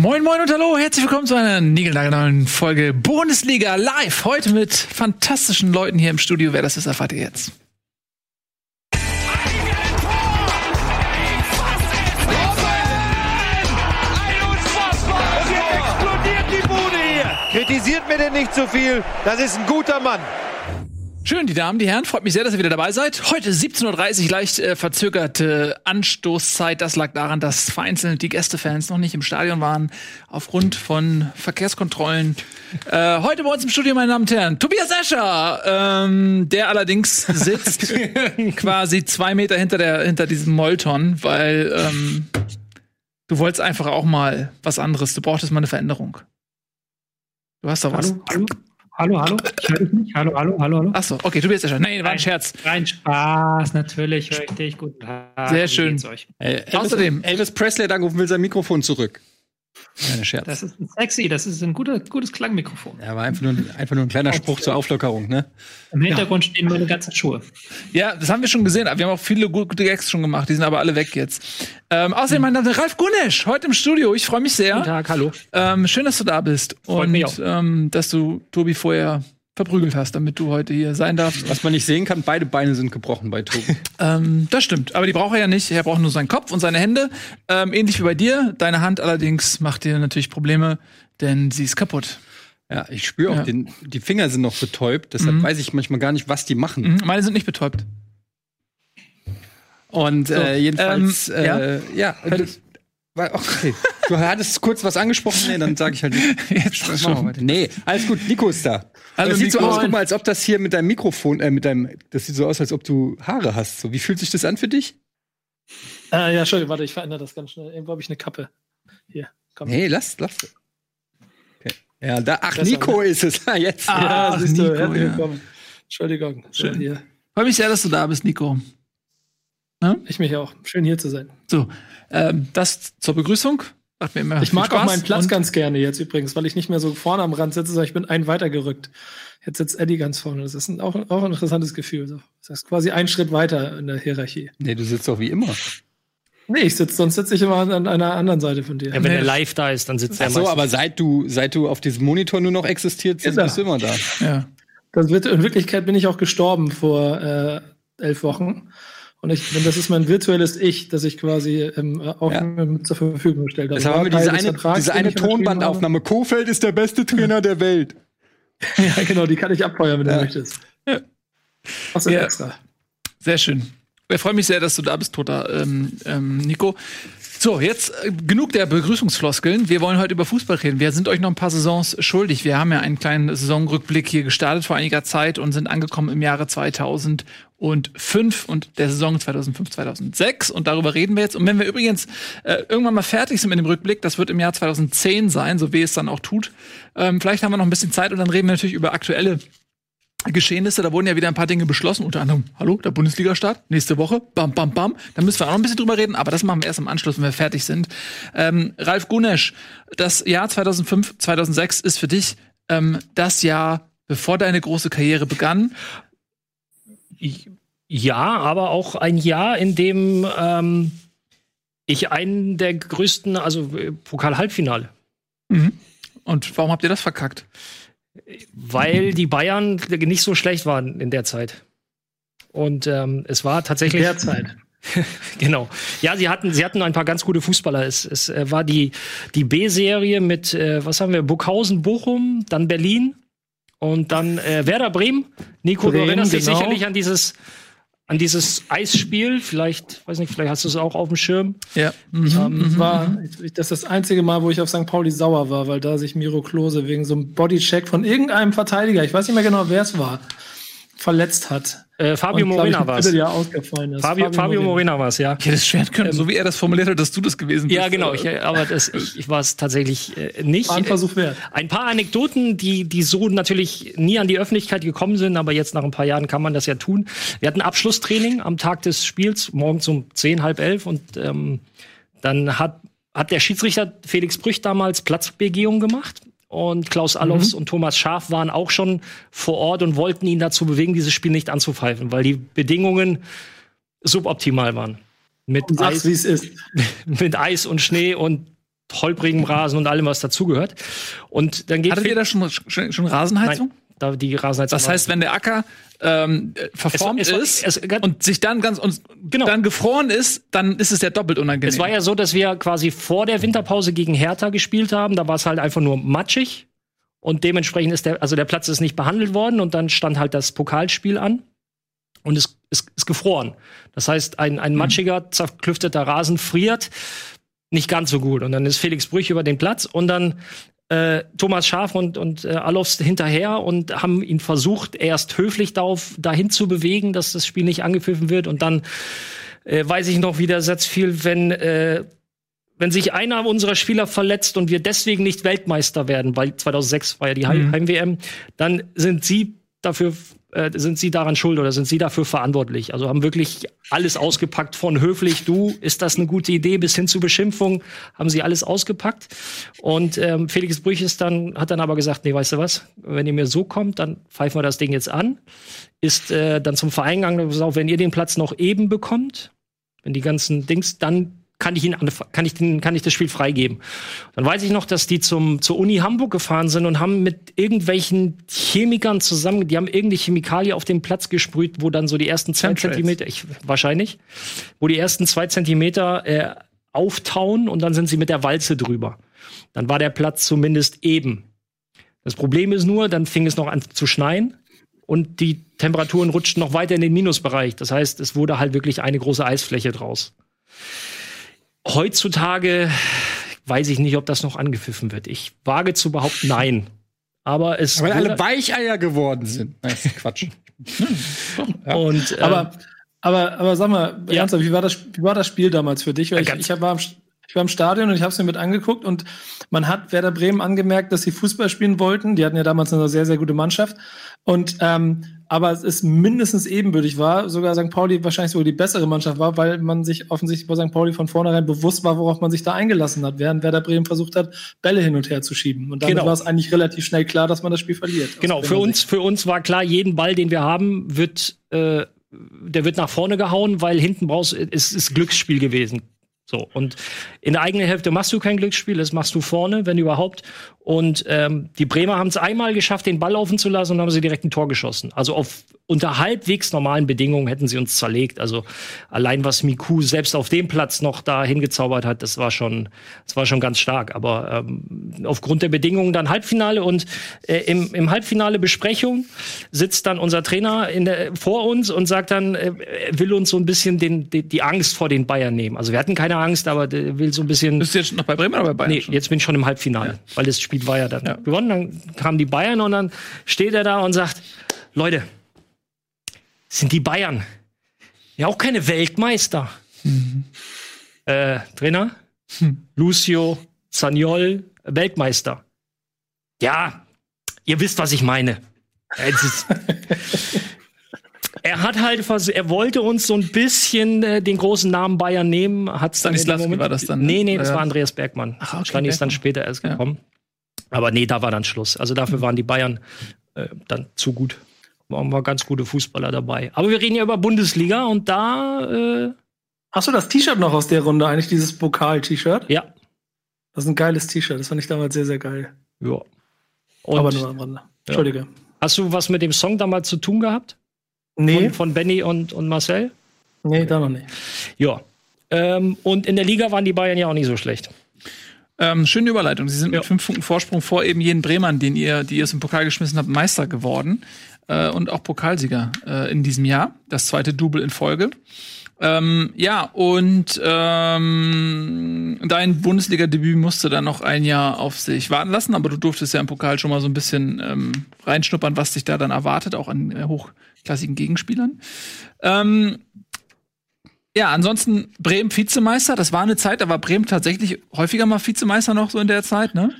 Moin, moin und hallo, herzlich willkommen zu einer niegelnagelneuen Folge Bundesliga live. Heute mit fantastischen Leuten hier im Studio. Wer das ist, erfahrt ihr jetzt. Kritisiert mir denn nicht zu viel. Das ist ein guter Mann. Schön, die Damen, die Herren, freut mich sehr, dass ihr wieder dabei seid. Heute 17.30 Uhr, leicht äh, verzögerte Anstoßzeit. Das lag daran, dass vereinzelt die Gästefans noch nicht im Stadion waren, aufgrund von Verkehrskontrollen. Äh, heute bei uns im Studio, meine Damen und Herren, Tobias Escher, ähm, der allerdings sitzt quasi zwei Meter hinter, der, hinter diesem Molton, weil ähm, du wolltest einfach auch mal was anderes. Du brauchtest mal eine Veränderung. Du hast doch was. Hallo, hallo. Hallo, hallo. Ich höre dich nicht. Hallo, hallo, hallo, hallo. Achso, okay, du bist ja schon. Nein, war ein Scherz. Rein Spaß, natürlich. Höre ich dich. Guten Tag. Sehr schön. Äh, Elvis, Außerdem- Elvis Presley hat angerufen, will sein Mikrofon zurück. Keine Scherz. Das ist ein sexy, das ist ein guter, gutes Klangmikrofon. ja, war einfach nur, einfach nur ein kleiner Spruch zur Auflockerung, ne? Im Hintergrund stehen meine ganzen Schuhe. Ja, das haben wir schon gesehen. Wir haben auch viele gute Gags schon gemacht. Die sind aber alle weg jetzt. Ähm, außerdem, mein Name ist Ralf Gunesch, heute im Studio. Ich freue mich sehr. Guten Tag, hallo. Ähm, schön, dass du da bist. Und mich auch. ähm, dass du Tobi vorher verprügelt hast, damit du heute hier sein darfst. Was man nicht sehen kann, beide Beine sind gebrochen bei Tobi. Ähm, das stimmt. Aber die braucht er ja nicht. Er braucht nur seinen Kopf und seine Hände. Ähm, ähnlich wie bei dir. Deine Hand allerdings macht dir natürlich Probleme, denn sie ist kaputt. ja, ich spüre auch, Ja. den, die Finger sind noch betäubt, deshalb Mhm. weiß ich manchmal gar nicht, was die machen. Mhm, meine sind nicht betäubt. Und äh, jedenfalls, ähm, ja? äh, ja, war- okay. Du hattest kurz was angesprochen, nee, dann sage ich halt nicht. Jetzt schon. weiter. Nee, alles gut, Nico ist da. Hallo, das sieht so aus, guck mal, als ob das hier mit deinem Mikrofon, äh, mit deinem, das sieht so aus, als ob du Haare hast. So, wie fühlt sich das an für dich? Äh, ja, Entschuldigung, warte, ich verändere das ganz schnell. Irgendwo habe ich eine Kappe. Hier, komm. Nee, lass, lass. Okay. Ja, da, ach, Besser, Nico ist es. Ah, jetzt. Ah, ja, siehst du, Nico, herzlich ja. willkommen. Entschuldigung. Schön. So, hier. Freue mich sehr, dass du da bist, Nico. Ich mich auch. Schön hier zu sein. So, ähm, das zur Begrüßung. Macht mir immer Ich mag auch Spaß. meinen Platz Und- ganz gerne jetzt übrigens, weil ich nicht mehr so vorne am Rand sitze, sondern ich bin einen weitergerückt. Jetzt sitzt Eddie ganz vorne. Das ist ein, auch, auch ein interessantes Gefühl. So. Das ist quasi ein Schritt weiter in der Hierarchie. Nee, du sitzt doch wie immer. Nee, ich sitze, sonst sitze ich immer an einer anderen Seite von dir. Ja, wenn Nee. er live da ist, dann sitzt er Ach so, aber seit du, seit du auf diesem Monitor nur noch existiert, Ist er. bist du immer da. Ja. Das wird, in Wirklichkeit bin ich auch gestorben vor äh, elf Wochen. Und ich, das ist mein virtuelles Ich, das ich quasi ähm, auch Ja. zur Verfügung gestellt habe. Deshalb haben wir diese eine, Vertrags, diese eine Tonbandaufnahme. Kofeld ist der beste Trainer der Welt. Ja, genau, die kann ich abfeuern, wenn Ja. du möchtest. Ja. Außer Ja. extra. Sehr schön. Ich freue mich sehr, dass du da bist, Tota, ähm, ähm, Nico. So, jetzt äh, genug der Begrüßungsfloskeln. Wir wollen heute über Fußball reden. Wir sind euch noch ein paar Saisons schuldig. Wir haben ja einen kleinen Saisonrückblick hier gestartet vor einiger Zeit und sind angekommen im Jahre 2005 und der Saison 2005, 2006. Und darüber reden wir jetzt. Und wenn wir übrigens äh, irgendwann mal fertig sind mit dem Rückblick, das wird im Jahr 2010 sein, so wie es dann auch tut. Ähm, vielleicht haben wir noch ein bisschen Zeit und dann reden wir natürlich über aktuelle Geschehnisse, da wurden ja wieder ein paar Dinge beschlossen, unter anderem, hallo, der Bundesliga-Start, nächste Woche, bam, bam, bam. Da müssen wir auch noch ein bisschen drüber reden, aber das machen wir erst im Anschluss, wenn wir fertig sind. Ähm, Ralf Gunesch, das Jahr 2005, 2006 ist für dich ähm, das Jahr, bevor deine große Karriere begann. Ja, aber auch ein Jahr, in dem ähm, ich einen der größten, also äh, Pokal-Halbfinale, Und warum habt ihr das verkackt? Weil die Bayern nicht so schlecht waren in der Zeit. Und ähm, es war tatsächlich. Derzeit. Genau. Ja, sie hatten, sie hatten ein paar ganz gute Fußballer. Es, es äh, war die, die B-Serie mit, äh, was haben wir, Burghausen, Bochum, dann Berlin und dann äh, Werder Bremen. Nico, du erinnerst dich genau. sicherlich an dieses, an dieses Eisspiel. Vielleicht, weiß nicht, vielleicht hast du es auch auf dem Schirm. Ja. Mhm. Ähm, war, ich, das ist das einzige Mal, wo ich auf St. Pauli sauer war, weil da sich Miro Klose wegen so einem Bodycheck von irgendeinem Verteidiger, ich weiß nicht mehr genau, wer es war, verletzt hat. Äh, Fabio Und, Morena war es. Ist. Fabio, Fabio Morena war es, ja. Ich hätte es schwer können, so wie er das formuliert hat, dass du das gewesen bist. Ja, genau. Ich, äh, aber das, ich, ich war es tatsächlich äh, nicht. War ein Versuch wert. Ein paar Anekdoten, die, die so natürlich nie an die Öffentlichkeit gekommen sind, aber jetzt nach ein paar Jahren kann man das ja tun. Wir hatten Abschlusstraining am Tag des Spiels, morgens um zehn, halb elf und ähm, dann hat, hat der Schiedsrichter Felix Brüch damals Platzbegehung gemacht. Und Klaus Allofs und Thomas Schaf waren auch schon vor Ort und wollten ihn dazu bewegen, dieses Spiel nicht anzupfeifen, weil die Bedingungen suboptimal waren. Mit Eis, wie es ist. mit Eis und Schnee und holprigem Rasen und allem, was dazugehört. Und dann geht Hattet ihr da schon, schon, schon Rasenheizung? Nein, da die Rasenheizung. Das heißt, wenn der Acker ähm, verformt Es war- ist es- es- und sich dann ganz und Genau. dann gefroren ist, dann ist es ja doppelt unangenehm. Es war ja so, dass wir quasi vor der Winterpause gegen Hertha gespielt haben. Da war es halt einfach nur matschig. Und dementsprechend ist der, also der Platz ist nicht behandelt worden und dann stand halt das Pokalspiel an. Und es ist, ist gefroren. Das heißt, ein, ein matschiger, zerklüfteter Rasen friert nicht ganz so gut. Und dann ist Felix Brüch über den Platz und dann äh, Thomas Schaf und, und äh, Alofs hinterher und haben ihn versucht, erst höflich darauf, dahin zu bewegen, dass das Spiel nicht angepfiffen wird. Und dann äh, weiß ich noch, wie der Satz fiel, wenn, äh, wenn sich einer unserer Spieler verletzt und wir deswegen nicht Weltmeister werden, weil 2006 war ja die Heim- Heim-WM, dann sind sie dafür äh, sind sie daran schuld oder sind sie dafür verantwortlich? Also haben wirklich alles ausgepackt von höflich, du, ist das eine gute Idee, bis hin zu Beschimpfung, haben sie alles ausgepackt. Und ähm, Felix Brüch ist dann, hat dann aber gesagt, nee, weißt du was, wenn ihr mir so kommt, dann pfeifen wir das Ding jetzt an. Ist äh, dann zum Verein gegangen, und hat gesagt, wenn ihr den Platz noch eben bekommt, wenn die ganzen Dings, dann kann ich ihn kann ich den kann ich das Spiel freigeben. Dann weiß ich noch, dass die zum zur Uni Hamburg gefahren sind und haben mit irgendwelchen Chemikern zusammen, die haben irgendeine Chemikalie auf den Platz gesprüht, wo dann so die ersten zwei Chemtrails. Zentimeter, ich wahrscheinlich, wo die ersten zwei Zentimeter äh, auftauen und dann sind sie mit der Walze drüber. Dann war der Platz zumindest eben. Das Problem ist nur, dann fing es noch an zu schneien und die Temperaturen rutschten noch weiter in den Minusbereich. Das heißt, es wurde halt wirklich eine große Eisfläche draus. Heutzutage weiß ich nicht, ob das noch angepfiffen wird. Ich wage zu behaupten, nein. Aber es Weil alle Weicheier geworden sind. Nein, das ist Quatsch. und äh, Aber, aber, aber sag mal, Ja. ernsthaft, wie war, das, wie war das Spiel damals für dich? Weil Ja, ich, ich war, im, ich war im Stadion und ich habe es mir mit angeguckt und man hat Werder Bremen angemerkt, dass sie Fußball spielen wollten. Die hatten ja damals eine sehr, sehr gute Mannschaft. Und ähm, aber es ist mindestens ebenbürtig war, sogar St. Pauli wahrscheinlich sogar die bessere Mannschaft war, weil man sich offensichtlich bei St. Pauli von vornherein bewusst war, worauf man sich da eingelassen hat, während Werder Bremen versucht hat, Bälle hin und her zu schieben. Und damit Genau. war es eigentlich relativ schnell klar, dass man das Spiel verliert. Genau, für uns, für uns war klar, jeden Ball, den wir haben, wird, äh, der wird nach vorne gehauen, weil hinten brauchst, es ist Glücksspiel gewesen. So, und in der eigenen Hälfte machst du kein Glücksspiel, das machst du vorne, wenn überhaupt. Und ähm, die Bremer haben es einmal geschafft, den Ball laufen zu lassen und haben sie direkt ein Tor geschossen. Also auf unter halbwegs normalen Bedingungen hätten sie uns zerlegt. Also allein was Miku selbst auf dem Platz noch da hingezaubert hat, das war schon, das war schon ganz stark. Aber ähm, aufgrund der Bedingungen dann Halbfinale und äh, im, im Halbfinale Besprechung sitzt dann unser Trainer in der, vor uns und sagt dann, äh, er will uns so ein bisschen den, die, die Angst vor den Bayern nehmen. Also wir hatten keine Angst, aber der will so ein bisschen. Bist du jetzt noch bei Bremen oder bei Bayern? Nee, schon? jetzt bin ich schon im Halbfinale, weil das Spiel war ja dann Ja. gewonnen. Dann kamen die Bayern und dann steht er da und sagt: Leute, sind die Bayern ja auch keine Weltmeister? Äh, Trainer? Lucio Zaniol, Weltmeister. Ja, ihr wisst, was ich meine. Es Er hat halt vers er wollte uns so ein bisschen äh, den großen Namen Bayern nehmen, hat's dann in dem Moment- war das dann, ne? Nee, nee, das Ja. war Andreas Bergmann. Ach, okay, Stani ist dann später erst Ja. gekommen. Aber nee, da war dann Schluss. Also dafür waren die Bayern äh, dann zu gut. Waren war ganz gute Fußballer dabei. Aber wir reden ja über Bundesliga und da äh, Hast du das T-Shirt noch aus der Runde, eigentlich dieses Pokal-T-Shirt? ja, Das ist ein geiles T-Shirt, das fand ich damals sehr, sehr geil. ja. Und Aber nur am Rande. Entschuldige. hast du was mit dem Song damals zu tun gehabt? Nee, Von, von Benny und, und Marcel? nee, da noch nicht. Ja. Ähm, und in der Liga waren die Bayern ja auch nicht so schlecht. Ähm, schöne Überleitung. Sie sind Ja. mit fünf Punkten Vorsprung vor eben jenen Bremern, den ihr, die ihr es im Pokal geschmissen habt, Meister geworden. Äh, und auch Pokalsieger äh, in diesem Jahr. Das zweite Double in Folge. Ähm, ja, und ähm, dein Bundesliga-Debüt musste dann noch ein Jahr auf sich warten lassen, aber du durftest ja im Pokal schon mal so ein bisschen ähm, reinschnuppern, was dich da dann erwartet, auch an äh, hochklassigen Gegenspielern. Ähm, ja, ansonsten Bremen Vizemeister. Das war eine Zeit, da war Bremen tatsächlich häufiger mal Vizemeister noch so in der Zeit, ne?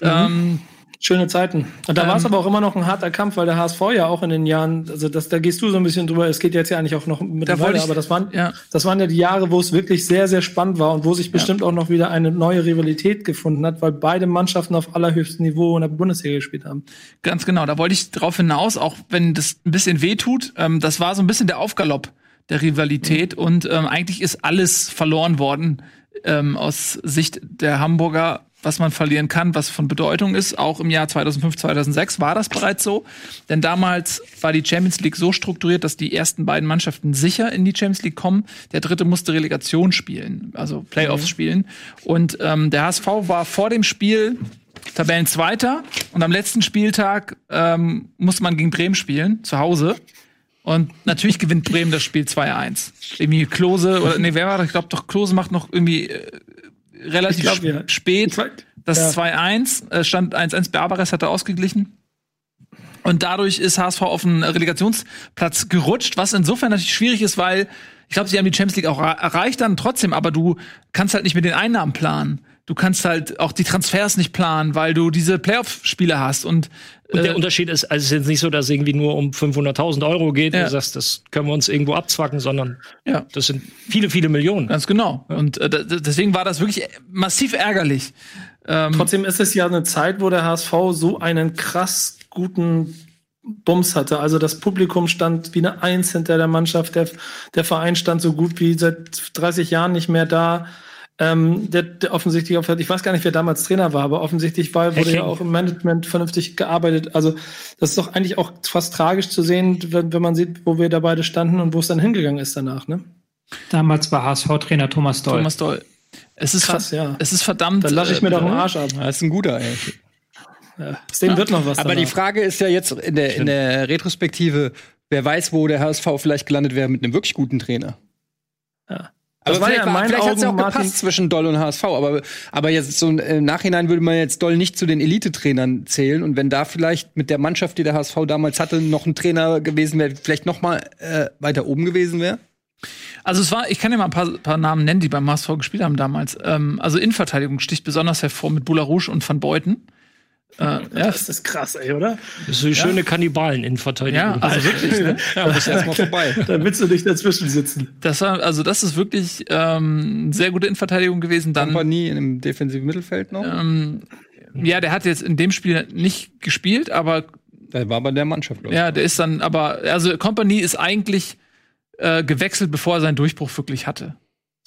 Ähm, Schöne Zeiten. Und da Ähm, war es aber auch immer noch ein harter Kampf, weil der HSV ja auch in den Jahren, also das, da gehst du so ein bisschen drüber, es geht jetzt ja eigentlich auch noch mit Da ich- aber das waren, ja. das waren ja die Jahre, wo es wirklich sehr, sehr spannend war und wo sich bestimmt auch noch wieder eine neue Rivalität gefunden hat, weil beide Mannschaften auf allerhöchstem Niveau in der Bundesliga gespielt haben. Ganz genau, da wollte ich drauf hinaus, auch wenn das ein bisschen weh tut. Ähm, das war so ein bisschen der Aufgalopp der Rivalität und ähm, eigentlich ist alles verloren worden ähm, aus Sicht der Hamburger, was man verlieren kann, was von Bedeutung ist. Auch im Jahr 2005, 2006 war das bereits so. Denn damals war die Champions League so strukturiert, dass die ersten beiden Mannschaften sicher in die Champions League kommen. Der dritte musste Relegation spielen, also Playoffs spielen. Und ähm, der HSV war vor dem Spiel Tabellenzweiter und am letzten Spieltag ähm, musste man gegen Bremen spielen, zu Hause. Und natürlich gewinnt Bremen das Spiel 2-1. Irgendwie Klose, oder nee, wer war das? Ich glaube doch, Klose macht noch irgendwie äh, relativ glaub, ja. spät das ja. 2-1. Es stand 1-1, Barbares hatte ausgeglichen. Und dadurch ist HSV auf den Relegationsplatz gerutscht, was insofern natürlich schwierig ist, weil ich glaube, sie haben die Champions League auch erreicht dann trotzdem, aber du kannst halt nicht mit den Einnahmen planen. Du kannst halt auch die Transfers nicht planen, weil du diese Playoff-Spiele hast und, Und äh, der Unterschied ist, also es ist jetzt nicht so, dass es irgendwie nur um 500.000 Euro geht. Ja. Du sagst, das können wir uns irgendwo abzwacken, sondern ja. das sind viele, viele Millionen. Ganz genau. Und äh, deswegen war das wirklich massiv ärgerlich. Ähm, Trotzdem ist es ja eine Zeit, wo der HSV so einen krass guten Bums hatte. Also das Publikum stand wie eine Eins hinter der Mannschaft. Der, der Verein stand so gut wie seit 30 Jahren nicht mehr da. Ähm, der, der offensichtlich, auf- ich weiß gar nicht, wer damals Trainer war, aber offensichtlich war, wurde Hacking. ja auch im Management vernünftig gearbeitet. Also das ist doch eigentlich auch fast tragisch zu sehen, wenn, wenn man sieht, wo wir da beide standen und wo es dann hingegangen ist danach. Ne? Damals war HSV-Trainer Thomas Doll. Thomas Doll. Es ist, Krass, ja. es ist verdammt. Da lache ich mir äh, doch den Arsch ab. Das ist ein guter, ey. Ja. Aus dem wird noch was. Aber die danach. Frage ist ja jetzt in der, in der Retrospektive, wer weiß, wo der HSV vielleicht gelandet wäre mit einem wirklich guten Trainer. Ja. Aber Das war ja in war, meinen vielleicht hat es ja auch Martin- gepasst zwischen Doll und HSV. Aber, aber jetzt so im Nachhinein würde man jetzt Doll nicht zu den Elite-Trainern zählen. Und wenn da vielleicht mit der Mannschaft, die der HSV damals hatte, noch ein Trainer gewesen wäre, vielleicht noch mal äh, weiter oben gewesen wäre. Also es war, ich kann dir mal ein paar, paar Namen nennen, die beim HSV gespielt haben damals. Ähm, also Innenverteidigung sticht besonders hervor mit Boularouche und Van Beuten. Äh, ja, Das ist krass, ey, oder? Das ist eine schöne Kannibalen-Innenverteidigung. ja, also wirklich. Ne? Ja, muss erstmal vorbei. Da willst du nicht dazwischen sitzen. Das war, also das ist wirklich ähm, eine sehr gute Innenverteidigung gewesen. Dann, Kompanie in dem defensiven Mittelfeld noch. ähm, ja, der hat jetzt in dem Spiel nicht gespielt, aber Der war bei der Mannschaft, glaub ich. ja, der ist dann, aber also Company ist eigentlich äh, gewechselt, bevor er seinen Durchbruch wirklich hatte.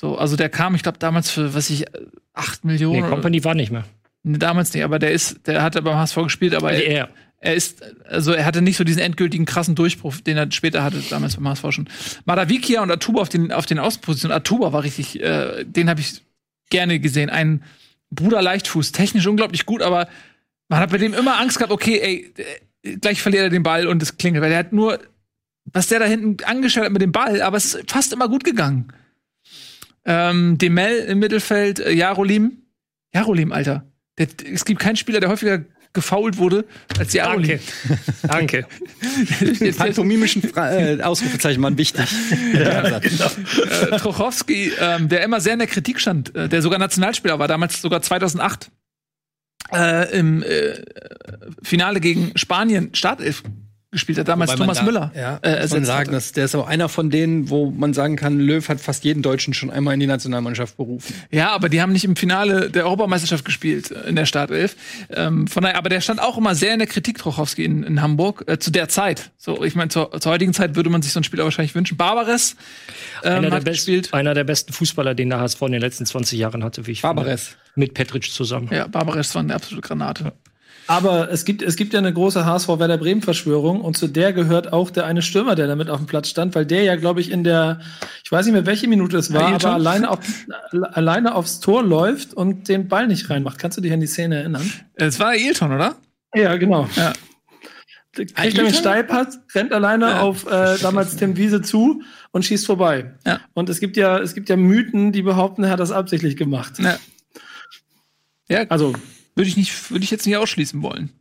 So, also der kam, ich glaube, damals für, was ich, äh, acht Millionen. Nee, Company war nicht mehr. Damals nicht, aber der ist, der hat beim HSV gespielt, aber er. er ist, also er hatte nicht so diesen endgültigen krassen Durchbruch, den er später hatte, damals beim HSV schon. Madavikia und Atuba auf den, auf den Außenpositionen. Atuba war richtig, äh, den habe ich gerne gesehen. Ein Bruder Leichtfuß, technisch unglaublich gut, aber man hat bei dem immer Angst gehabt, okay, ey, äh, gleich verliert er den Ball und es klingelt, weil der hat nur, was der da hinten angestellt hat mit dem Ball, aber es ist fast immer gut gegangen. Ähm, Demel im Mittelfeld, äh, Jarolim. Jarolim, Alter. Der, es gibt keinen Spieler, der häufiger gefoult wurde als Jarolim. Danke. Danke. Pantomimischen äh, Ausrufezeichen waren wichtig. Ja, äh, Trochowski, ähm, der immer sehr in der Kritik stand, äh, der sogar Nationalspieler war, damals sogar 2008 äh, im äh, Finale gegen Spanien Startelf gespielt hat, damals Thomas da- Müller. Ja, äh, muss man ersetzt sagen, dass der ist auch einer von denen, wo man sagen kann, Löw hat fast jeden Deutschen schon einmal in die Nationalmannschaft berufen. Ja, aber die haben nicht im Finale der Europameisterschaft gespielt äh, in der Startelf. Ähm, von daher, aber der stand auch immer sehr in der Kritik, Trochowski in, in Hamburg, äh, zu der Zeit. So, ich meine, zur, zur heutigen Zeit würde man sich so einen Spieler wahrscheinlich wünschen. Barbares ähm, Einer der, hat gespielt. einer der besten Fußballer, den der HSV in den letzten 20 Jahren hatte, wie ich Barbares. finde. Mit Petric zusammen. Ja, Barbares war eine absolute Granate. Aber es gibt, es gibt ja eine große HSV Werder Bremen Verschwörung und zu der gehört auch der eine Stürmer, der damit auf dem Platz stand, weil der ja, glaube ich, in der, ich weiß nicht mehr, welche Minute es war, Ailton? aber alleine, auf, alleine aufs Tor läuft und den Ball nicht reinmacht. Kannst du dich an die Szene erinnern? Es war Ailton, oder? Ja, genau. Ja. Kriegt einen Steilpass, rennt alleine Ja. auf äh, damals Tim Wiese zu und schießt vorbei. Ja. Und es gibt ja, es gibt ja Mythen, die behaupten, er hat das absichtlich gemacht. Ja. Ja, Also, würde ich nicht, würde ich jetzt nicht ausschließen wollen.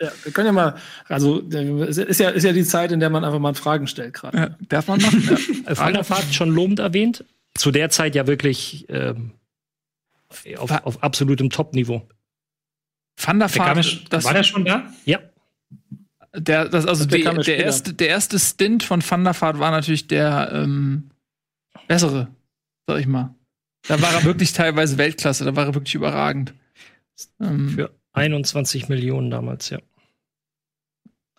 ja, wir können ja mal, also es ist ja, ist ja die Zeit, in der man einfach mal Fragen stellt gerade. Ja, darf man machen? Ja. Äh, Vaart schon lobend erwähnt. Zu der Zeit ja wirklich ähm, auf, auf absolutem Top-Niveau. Schon- das, war der schon da? Ja. der, das, also Der der, der, erste, der erste Stint von Van der Vaart war natürlich der ähm, bessere, sag ich mal. Da war er wirklich teilweise Weltklasse, da war er wirklich überragend. Ähm, Für 21 Millionen damals, ja.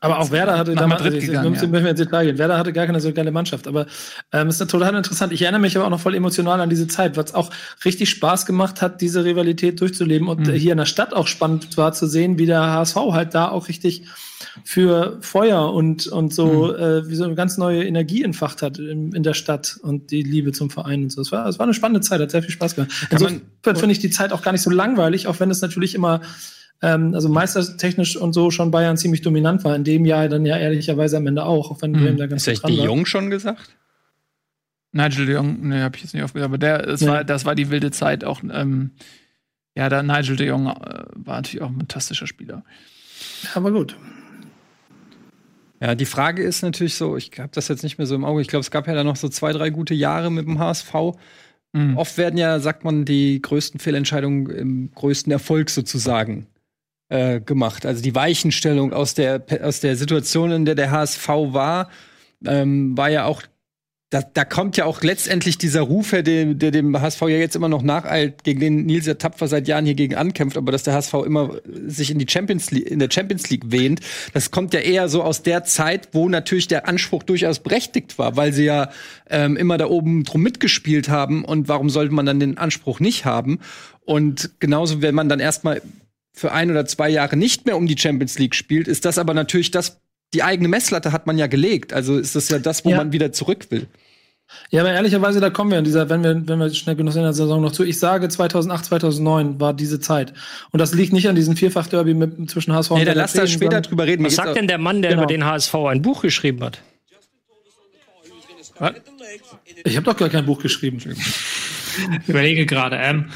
Aber auch Werder hatte damals, Madrid also, gegangen, müssen ja. wir ins Detail gehen. Werder hatte gar keine so geile Mannschaft, aber ähm, ist total interessant. Ich erinnere mich aber auch noch voll emotional an diese Zeit, was auch richtig Spaß gemacht hat, diese Rivalität durchzuleben und Mhm. hier in der Stadt auch spannend war zu sehen, wie der HSV halt da auch richtig für Feuer und, und so, Mhm. äh, wie so eine ganz neue Energie entfacht hat in, in der Stadt und die Liebe zum Verein und so. Es war, es war eine spannende Zeit, hat sehr viel Spaß gemacht. Insofern finde ich die Zeit auch gar nicht so langweilig, auch wenn es natürlich immer ähm, also meistertechnisch und so schon Bayern ziemlich dominant war. In dem Jahr dann ja ehrlicherweise am Ende auch, auch wenn Mhm. Da ganz Ist dran die war. Jung schon gesagt? Nigel de Jong, ne, hab ich jetzt nicht aufgehört, aber der, es Ja. war, das war die wilde Zeit auch. Ähm, ja, da Nigel de Jong äh, war natürlich auch ein fantastischer Spieler. Aber gut. Ja, die Frage ist natürlich so, ich habe das jetzt nicht mehr so im Auge. Ich glaube, es gab ja da noch so zwei, drei gute Jahre mit dem HSV. Mhm. Oft werden ja, sagt man, die größten Fehlentscheidungen im größten Erfolg sozusagen äh, gemacht. Also die Weichenstellung aus der, aus der Situation, in der der HSV war, ähm, war ja auch, da, da kommt ja auch letztendlich dieser Ruf her, der, der dem HSV ja jetzt immer noch nacheilt, gegen den Nils ja tapfer seit Jahren hier gegen ankämpft, aber dass der HSV immer sich in die Champions League, in der Champions League wähnt, das kommt ja eher so aus der Zeit, wo natürlich der Anspruch durchaus berechtigt war, weil sie ja ähm, immer da oben drum mitgespielt haben und warum sollte man dann den Anspruch nicht haben? Und genauso, wenn man dann erstmal für ein oder zwei Jahre nicht mehr um die Champions League spielt, ist das aber natürlich das, die eigene Messlatte hat man ja gelegt. Also ist das ja das, wo Ja. man wieder zurück will. Ja, aber ehrlicherweise, da kommen wir in dieser, wenn wir, wenn wir schnell genug sind in der Saison noch zu. Ich sage, 2008, 2009 war diese Zeit. Und das liegt nicht an diesem Vierfach-Derby mit, zwischen HSV Nee, und da Werder lass da später drüber reden. Was sagt denn der Mann, der Genau. über den HSV ein Buch geschrieben hat? Ich habe doch gar kein Buch geschrieben. Ich überlege gerade. Ähm,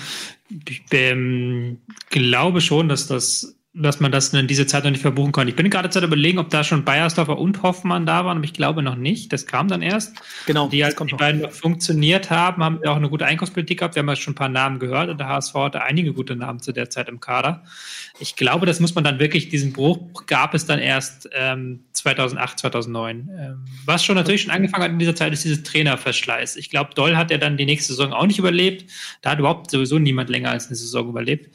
ich ähm, glaube schon, dass das dass man das in dieser Zeit noch nicht verbuchen konnte. Ich bin gerade zu überlegen, ob da schon Bayersdorfer und Hoffmann da waren, aber ich glaube noch nicht. Das kam dann erst. Genau, Die, halt, die beiden noch funktioniert haben, haben auch eine gute Einkaufspolitik gehabt. Wir haben ja schon ein paar Namen gehört und der HSV hatte einige gute Namen zu der Zeit im Kader. Ich glaube, das muss man dann wirklich, diesen Bruch gab es dann erst ähm, 2008, 2009. Ähm, was schon natürlich schon angefangen hat in dieser Zeit, ist dieses Trainerverschleiß. Ich glaube, Doll hat ja dann die nächste Saison auch nicht überlebt. Da hat überhaupt sowieso niemand länger als eine Saison überlebt.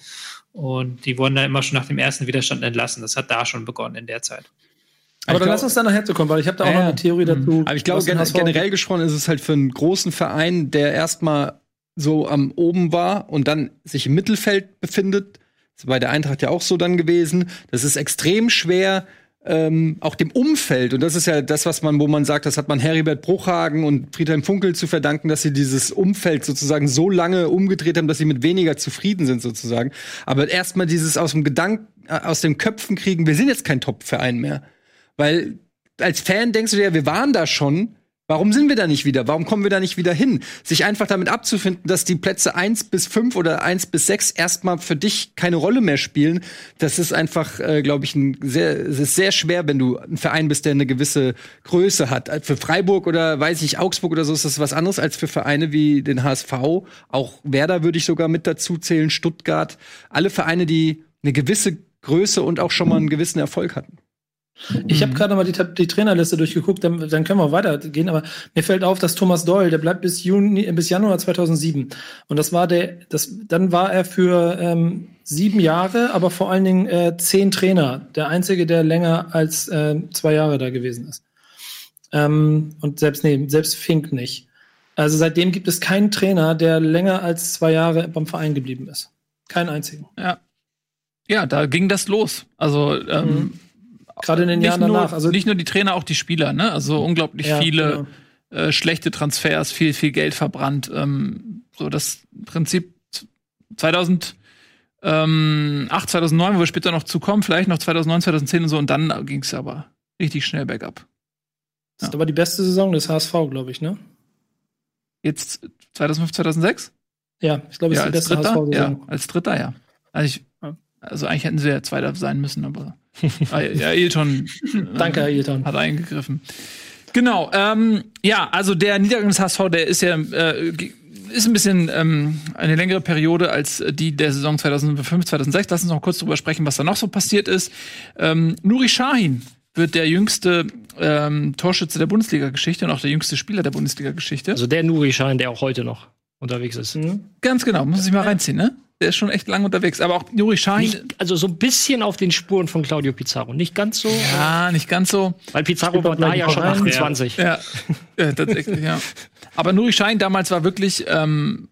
Und die wurden dann immer schon nach dem ersten Widerstand entlassen. Das hat da schon begonnen in der Zeit. Aber Ich dann glaub- lass uns da nachher zu kommen, weil ich habe da auch Ja, noch eine Theorie dazu. Aber ich glaube, gen generell gesprochen ist es halt für einen großen Verein, der erstmal so am oben war und dann sich im Mittelfeld befindet. Das ist bei der Eintracht ja auch so dann gewesen. Das ist extrem schwer, ähm, auch dem Umfeld. Und das ist ja das, was man, wo man sagt, das hat man Heribert Bruchhagen und Friedhelm Funkel zu verdanken, dass sie dieses Umfeld sozusagen so lange umgedreht haben, dass sie mit weniger zufrieden sind sozusagen. Aber erstmal dieses aus dem Gedanken, äh, aus den Köpfen kriegen, wir sind jetzt kein Top-Verein mehr. Weil als Fan denkst du dir, wir waren da schon. Warum sind wir da nicht wieder? Warum kommen wir da nicht wieder hin? Sich einfach damit abzufinden, dass die Plätze 1 bis 5 oder 1 bis 6 erstmal für dich keine Rolle mehr spielen, das ist einfach, äh, glaube ich, ein sehr, es ist sehr schwer, wenn du ein Verein bist, der eine gewisse Größe hat. Für Freiburg oder weiß ich, Augsburg oder so ist das was anderes als für Vereine wie den HSV. Auch Werder würde ich sogar mit dazu zählen, Stuttgart. Alle Vereine, die eine gewisse Größe und auch schon mal einen gewissen Erfolg hatten. Ich habe gerade mal die, die Trainerliste durchgeguckt, dann, dann können wir weitergehen. Aber mir fällt auf, dass Thomas Doyle, der bleibt bis Juni, bis Januar 2007. Und das war der, das, dann war er für ähm, sieben Jahre, aber vor allen Dingen äh, zehn Trainer. Der einzige, der länger als äh, zwei Jahre da gewesen ist. Ähm, und selbst nee, selbst Fink nicht. Also seitdem gibt es keinen Trainer, der länger als zwei Jahre beim Verein geblieben ist. Keinen einzigen. Ja. Ja, da ging das los. Also ähm, Mhm. Gerade in den nicht Jahren nur, danach. Also nicht nur die Trainer, auch die Spieler, ne? Also unglaublich Ja, viele genau. äh, schlechte Transfers, viel, viel Geld verbrannt. Ähm, so das Prinzip 2008, 2009, wo wir später noch zukommen, vielleicht noch 2009, 2010 und so, und dann ging es aber richtig schnell bergab. das ist aber die beste Saison des HSV, glaube ich, ne? Jetzt 2005, 2006? Ja, ich glaube, es Ja, ist die als beste Dritter? Ja, HSV-Saison. als Dritter, ja. Also, ich, Ja. also eigentlich hätten sie ja Zweiter sein müssen, aber ja, Ailton Danke, Herr Ailton. hat eingegriffen. Genau, ähm, ja, also der Niedergang des HSV, der ist ja äh, ist ein bisschen ähm, eine längere Periode als die der Saison 2005, 2006. Lass uns noch kurz drüber sprechen, was da noch so passiert ist. Ähm, Nuri Sahin wird der jüngste ähm, Torschütze der Bundesliga-Geschichte und auch der jüngste Spieler der Bundesliga-Geschichte. Also der Nuri Schein, der auch heute noch unterwegs ist. Mhm. Ganz genau, muss ich mal reinziehen, ne? Der ist schon echt lang unterwegs. Aber auch Juri Schein. Nicht, also so ein bisschen auf den Spuren von Claudio Pizarro. Nicht ganz so. ja, nicht ganz so. Weil Pizarro war da ja schon rein. 28. Ja, ja tatsächlich, ja. Aber Nuri Schein damals war wirklich ähm,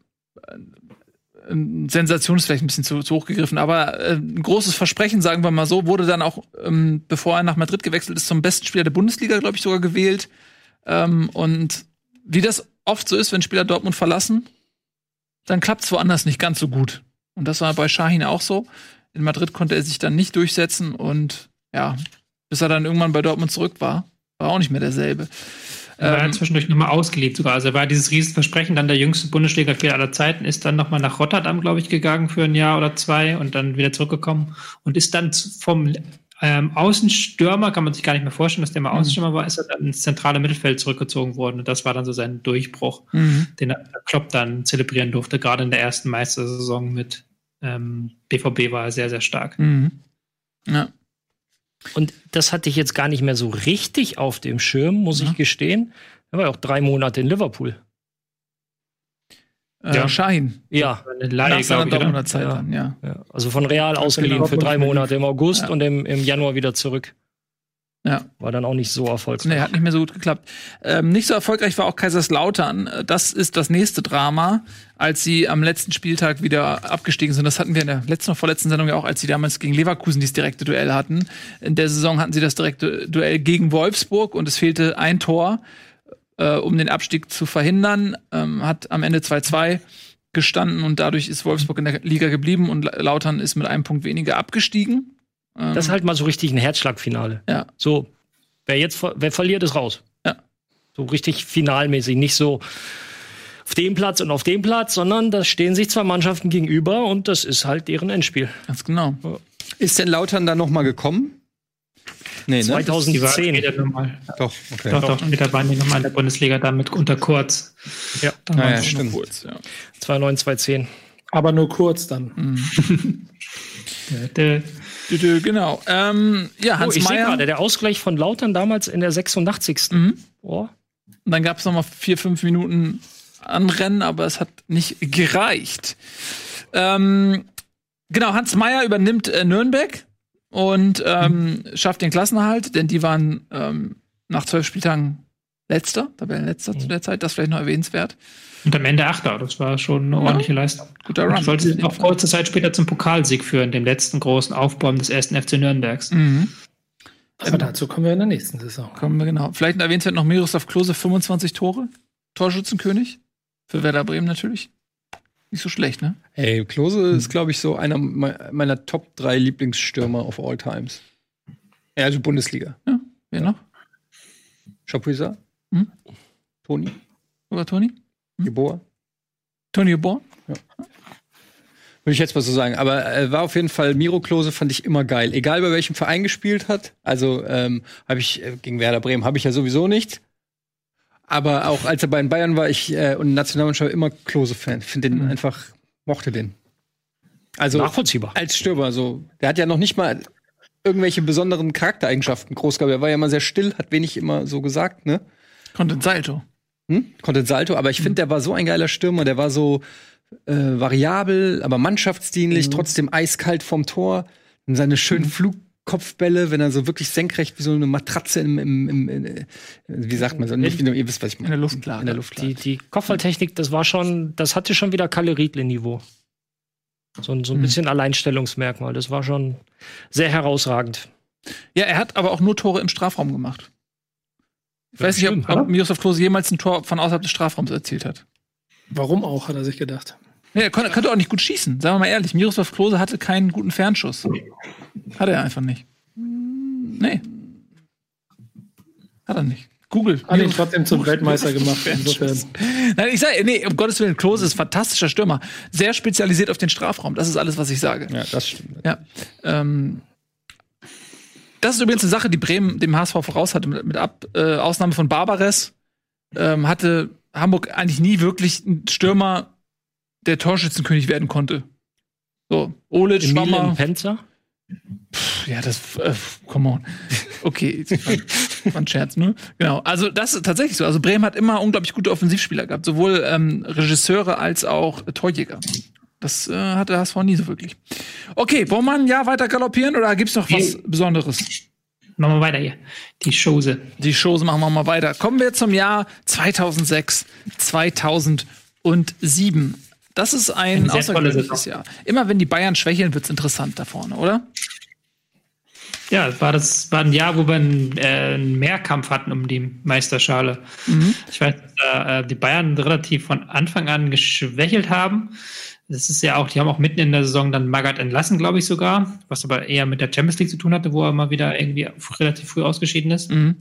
Sensation ist vielleicht ein bisschen zu, zu hoch gegriffen, aber äh, ein großes Versprechen, sagen wir mal so, wurde dann auch, ähm, bevor er nach Madrid gewechselt ist, zum besten Spieler der Bundesliga, glaube ich, sogar gewählt. Ähm, und wie das oft so ist, wenn Spieler Dortmund verlassen, dann klappt es woanders nicht ganz so gut. Und das war bei Shahin auch so. In Madrid konnte er sich dann nicht durchsetzen und ja, bis er dann irgendwann bei Dortmund zurück war, war auch nicht mehr derselbe. Er war Ähm, zwischendurch nochmal ausgeliebt sogar. Also er war dieses Riesenversprechen, dann der jüngste Bundesliga-Spieler aller Zeiten, ist dann nochmal nach Rotterdam, glaube ich, gegangen für ein Jahr oder zwei und dann wieder zurückgekommen und ist dann vom ähm, Außenstürmer, kann man sich gar nicht mehr vorstellen, dass der mal Außenstürmer war, ist er dann ins zentrale Mittelfeld zurückgezogen worden. Und das war dann so sein Durchbruch, Mhm. den er Klopp dann zelebrieren durfte. Gerade in der ersten Meistersaison mit ähm, BVB war er sehr, sehr stark. Mhm. Ja. Und das hatte ich jetzt gar nicht mehr so richtig auf dem Schirm, muss Ja. ich gestehen. Er war ja auch drei Monate in Liverpool. Äh, Ja. Shahin. Ja. Eine Nach Laie, oder? Dortmunder Zeit Ja. dann, ja. ja. Also von Real ausgeliehen für drei Monate im August Ja. und im, im Januar wieder zurück. Ja. War dann auch nicht so erfolgreich. Nee, hat nicht mehr so gut geklappt. Ähm, nicht so erfolgreich war auch Kaiserslautern. Das ist das nächste Drama, als sie am letzten Spieltag wieder abgestiegen sind. Das hatten wir in der letzten oder vorletzten Sendung ja auch, als sie damals gegen Leverkusen dieses direkte Duell hatten. In der Saison hatten sie das direkte Duell gegen Wolfsburg und es fehlte ein Tor, äh, um den Abstieg zu verhindern. Ähm, hat am Ende 2-2 gestanden und dadurch ist Wolfsburg in der Liga geblieben und La- Lautern ist mit einem Punkt weniger abgestiegen. Ähm, Das ist halt mal so richtig ein Herzschlagfinale. Ja. So, wer jetzt wer verliert, ist raus. Ja. So richtig finalmäßig, nicht so auf dem Platz und auf dem Platz, sondern da stehen sich zwei Mannschaften gegenüber und das ist halt deren Endspiel. ganz genau. Ist denn Lautern dann noch mal gekommen? Nee, ne? Die war 2010. später nochmal. Doch, okay. Doch, doch, später waren die nochmal in der Bundesliga damit unter Kurz. Ja. Dann Ah, ja, stimmt. Kurz, ja. 2-9, 2-10. Aber nur kurz dann. Dü, Genau. Ähm, ja, Oh, Hans ich sehe Meyer. gerade, der Ausgleich von Lautern damals in der 86. Mhm. Oh. Und dann gab es noch mal vier, fünf Minuten Anrennen, aber es hat nicht gereicht. Ähm, genau, Hans Meyer übernimmt äh, Nürnberg und ähm, schafft den Klassenerhalt, denn die waren ähm, nach zwölf Spieltagen letzter, Tabellenletzter zu der Zeit, das vielleicht noch erwähnenswert. Und am Ende Achter, das war schon eine ordentliche Leistung. Guter Und Run. sollte sie auch kurze Zeit später zum Pokalsieg führen, dem letzten großen Aufbäumen des ersten FC Nürnbergs. Mhm. Aber dazu kommen wir in der nächsten Saison. Kommen wir genau. Vielleicht erwähnenswert noch Miroslav Klose, 25 Tore, Torschützenkönig. Für Werder Bremen natürlich. Nicht so schlecht, ne? Ey, Klose ist, glaube ich, so einer me- meiner Top 3 Lieblingsstürmer of all times. Ja, also Bundesliga. Wer noch? Chapuisat, Hm? Toni, Oder Toni? Geboa. Toni Bohr? Würde ich jetzt mal so sagen. Aber äh, war auf jeden Fall, Miro Klose fand ich immer geil. Egal bei welchem Verein gespielt hat. Also ähm, habe ich äh, gegen Werder Bremen habe ich ja sowieso nicht. Aber auch als er bei den Bayern war, ich äh, und Nationalmannschaft immer Klose-Fan. Finde den einfach, mochte den. Also Nachvollziehbar. als Stürmer so. Der hat ja noch nicht mal irgendwelche besonderen Charaktereigenschaften groß gehabt. Er war ja immer sehr still, hat wenig immer so gesagt, ne? Ein Salto. Hm? Konnte Salto, aber ich finde, der war so ein geiler Stürmer, der war so äh, variabel, aber mannschaftsdienlich, trotzdem eiskalt vom Tor. Und seine schönen Flugkopfbälle, wenn er so wirklich senkrecht wie so eine Matratze im, im, im, in, wie sagt man so, nicht wie, ihr wisst, was ich meine. In der Luft lag. In der Luft. Die, die Kopfballtechnik, das war schon, das hatte schon wieder Kalle Riedle-Niveau. So, ein- so ein Mhm. bisschen Alleinstellungsmerkmal. Das war schon sehr herausragend. Ja, er hat aber auch nur Tore im Strafraum gemacht. Ich Ja, weiß nicht, stimmt, ob, ob? Miroslav Klose jemals ein Tor von außerhalb des Strafraums erzielt hat. Warum auch, hat er sich gedacht. Nee, er konnte, konnte auch nicht gut schießen. Sagen wir mal ehrlich, Miroslav Klose hatte keinen guten Fernschuss. Hat er einfach nicht. Nee. Hat er nicht. Google. Hat ihn trotzdem zum Weltmeister gemacht. Insofern. Nein, ich sage, nee, um Gottes Willen, Klose ist ein fantastischer Stürmer. Sehr spezialisiert auf den Strafraum. Das ist alles, was ich sage. Ja, das stimmt. Ja. Ähm, das ist übrigens eine Sache, die Bremen dem HSV voraus hatte. Mit, mit Ab, äh, Ausnahme von Barbares ähm, hatte Hamburg eigentlich nie wirklich einen Stürmer, der Torschützenkönig werden konnte. So, Olic, Schwammer. Penzer? Ja, das, äh, come on. Okay, war, war ein Scherz, ne? Genau. Also, das ist tatsächlich so. Also, Bremen hat immer unglaublich gute Offensivspieler gehabt. Sowohl ähm, Regisseure als auch Torjäger. Das äh, hat der HSV nie so wirklich. Okay, wollen wir ein Jahr weiter galoppieren oder gibt's noch was Nee. Besonderes? Machen wir weiter hier. Die Chose. Die Shows machen wir mal weiter. Kommen wir zum Jahr 2006, 2007. Das ist ein tolle außergewöhnliches. Jahr. Immer wenn die Bayern schwächeln, wird's interessant da vorne, oder? Ja, es war das war ein Jahr, wo wir einen, äh, einen Mehrkampf hatten um die Meisterschale. Ich weiß, dass äh, die Bayern relativ von Anfang an geschwächelt haben. Das ist ja auch, die haben auch mitten in der Saison dann Magath entlassen, glaube ich sogar, was aber eher mit der Champions League zu tun hatte, wo er mal wieder irgendwie relativ früh ausgeschieden ist. Mhm.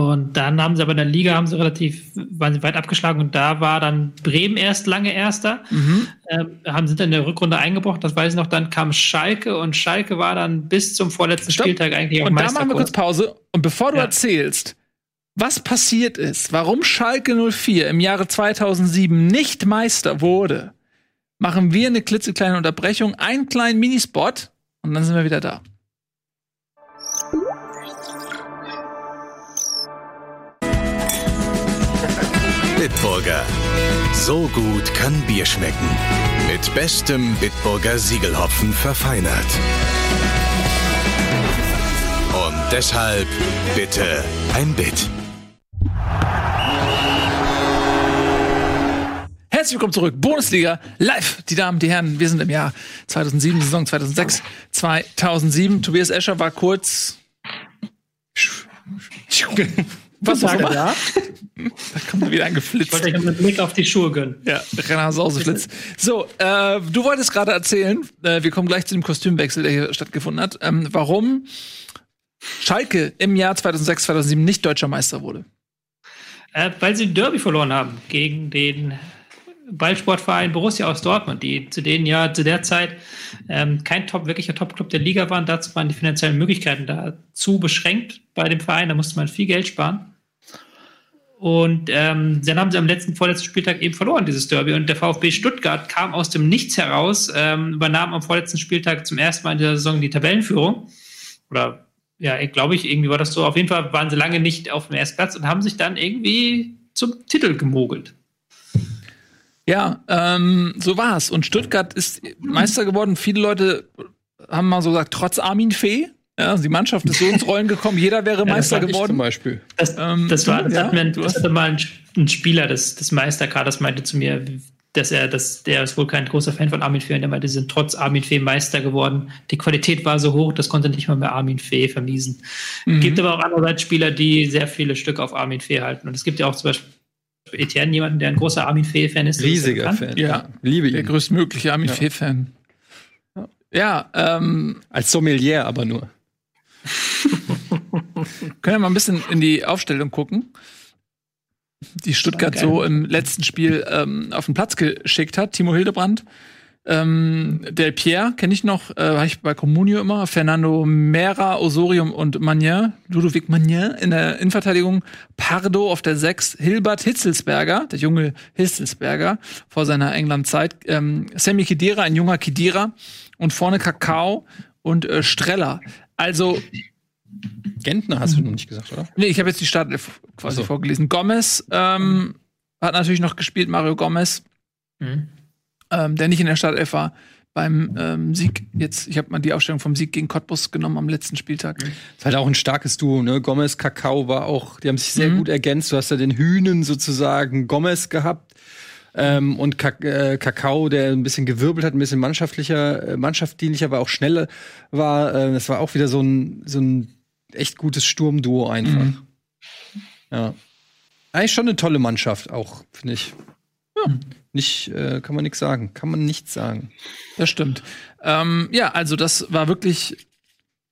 Und dann haben sie aber in der Liga haben sie relativ, waren sie weit abgeschlagen und da war dann Bremen erst lange Erster. Ähm, haben sind dann in der Rückrunde eingebrochen, das weiß ich noch, dann kam Schalke und Schalke war dann bis zum vorletzten Stopp. Spieltag eigentlich auch Und da machen wir kurz Pause. Und bevor du Ja. erzählst, was passiert ist, warum Schalke 04 im Jahre 2007 nicht Meister wurde, machen wir eine klitzekleine Unterbrechung, einen kleinen Minispot und dann sind wir wieder da. Bitburger. So gut kann Bier schmecken. Mit bestem Bitburger Siegelhopfen verfeinert. Und deshalb bitte ein Bit. Herzlich willkommen zurück, Bundesliga live. Die Damen, die Herren, wir sind im Jahr 2007, Saison 2006, 2007. Tobias Escher war kurz. Was auch immer. Ja. Da kommt wieder ein Ich geflitzt. wollte euch noch einen Blick auf die Schuhe gönnen. Ja, Renner Sauseflitz. So, äh, du wolltest gerade erzählen, äh, wir kommen gleich zu dem Kostümwechsel, der hier stattgefunden hat, ähm, warum Schalke im Jahr 2006, 2007 nicht deutscher Meister wurde. Äh, weil sie ein Derby verloren haben gegen den Ballsportverein Borussia aus Dortmund, die zu denen ja zu der Zeit ähm, kein Top, wirklicher Top-Club der Liga waren. Dazu waren die finanziellen Möglichkeiten da zu beschränkt bei dem Verein. Da musste man viel Geld sparen. Und ähm, dann haben sie am letzten, vorletzten Spieltag eben verloren, dieses Derby. Und der VfB Stuttgart kam aus dem Nichts heraus, ähm, übernahm am vorletzten Spieltag zum ersten Mal in der Saison die Tabellenführung. Oder ja, glaube ich, irgendwie war das so. Auf jeden Fall waren sie lange nicht auf dem ersten Platz und haben sich dann irgendwie zum Titel gemogelt. Ja, ähm, so war's. Und Stuttgart ist Meister geworden. Viele Leute haben mal so gesagt, trotz Armin Fee. Ja, die Mannschaft ist so ins Rollen gekommen, jeder wäre das Meister geworden. Zum Beispiel. Das, Ähm, das war, das ja, hat mir das hatte mal ein, ein Spieler des, des Meisterkaders meinte zu mir, dass er, dass der ist wohl kein großer Fan von Armin Fee und der meinte, sie sind trotz Armin Fee Meister geworden. Die Qualität war so hoch, das konnte nicht mal mehr Armin Fee vermiesen. Mhm. Gibt aber auch andererseits Spieler, die sehr viele Stücke auf Armin Fee halten. Und es gibt ja auch zum Beispiel Etienne, jemanden, der ein großer Armin Fee-Fan ist. Riesiger. Fan. Ja. Liebe Der ihn. größtmögliche Armin Ja. Fee-Fan. Ja, ähm, Als Sommelier aber nur. können wir mal ein bisschen in die Aufstellung gucken, die Stuttgart so im letzten Spiel ähm, auf den Platz geschickt hat. Timo Hildebrand, ähm, Del Pierre kenne ich noch, äh, war ich bei Comunio immer, Fernando Mera, Osorium und Magnin, Ludovic Magnin in der Innenverteidigung, Pardo auf der 6, Hilbert Hitzelsberger, der junge Hitzelsberger vor seiner England-Zeit, ähm, Sammy Kidira, ein junger Kidira und vorne Kakao und äh, Streller. Also Gentner hast du noch nicht gesagt, oder? Nee, ich habe jetzt die Startelf quasi so. vorgelesen. Gomez ähm, hat natürlich noch gespielt, Mario Gomez, Mhm. ähm, der nicht in der Startelf war. Beim ähm, Sieg, jetzt, ich habe mal die Aufstellung vom Sieg gegen Cottbus genommen am letzten Spieltag. ist halt auch ein starkes Duo, ne? Gomez, Kakao war auch, die haben sich sehr Mhm. gut ergänzt. Du hast ja den Hühnen sozusagen Gomez gehabt. Ähm, und äh, Kakao, der ein bisschen gewirbelt hat, ein bisschen mannschaftlicher, äh, mannschaftsdienlicher, aber auch schneller war. Äh, das war auch wieder so ein, so ein echt gutes Sturmduo einfach. Mhm. Ja. Eigentlich schon eine tolle Mannschaft auch, finde ich. Ja. Nicht, äh, kann man nichts sagen. Kann man nichts sagen. Das stimmt. Ähm, ja, also das war wirklich,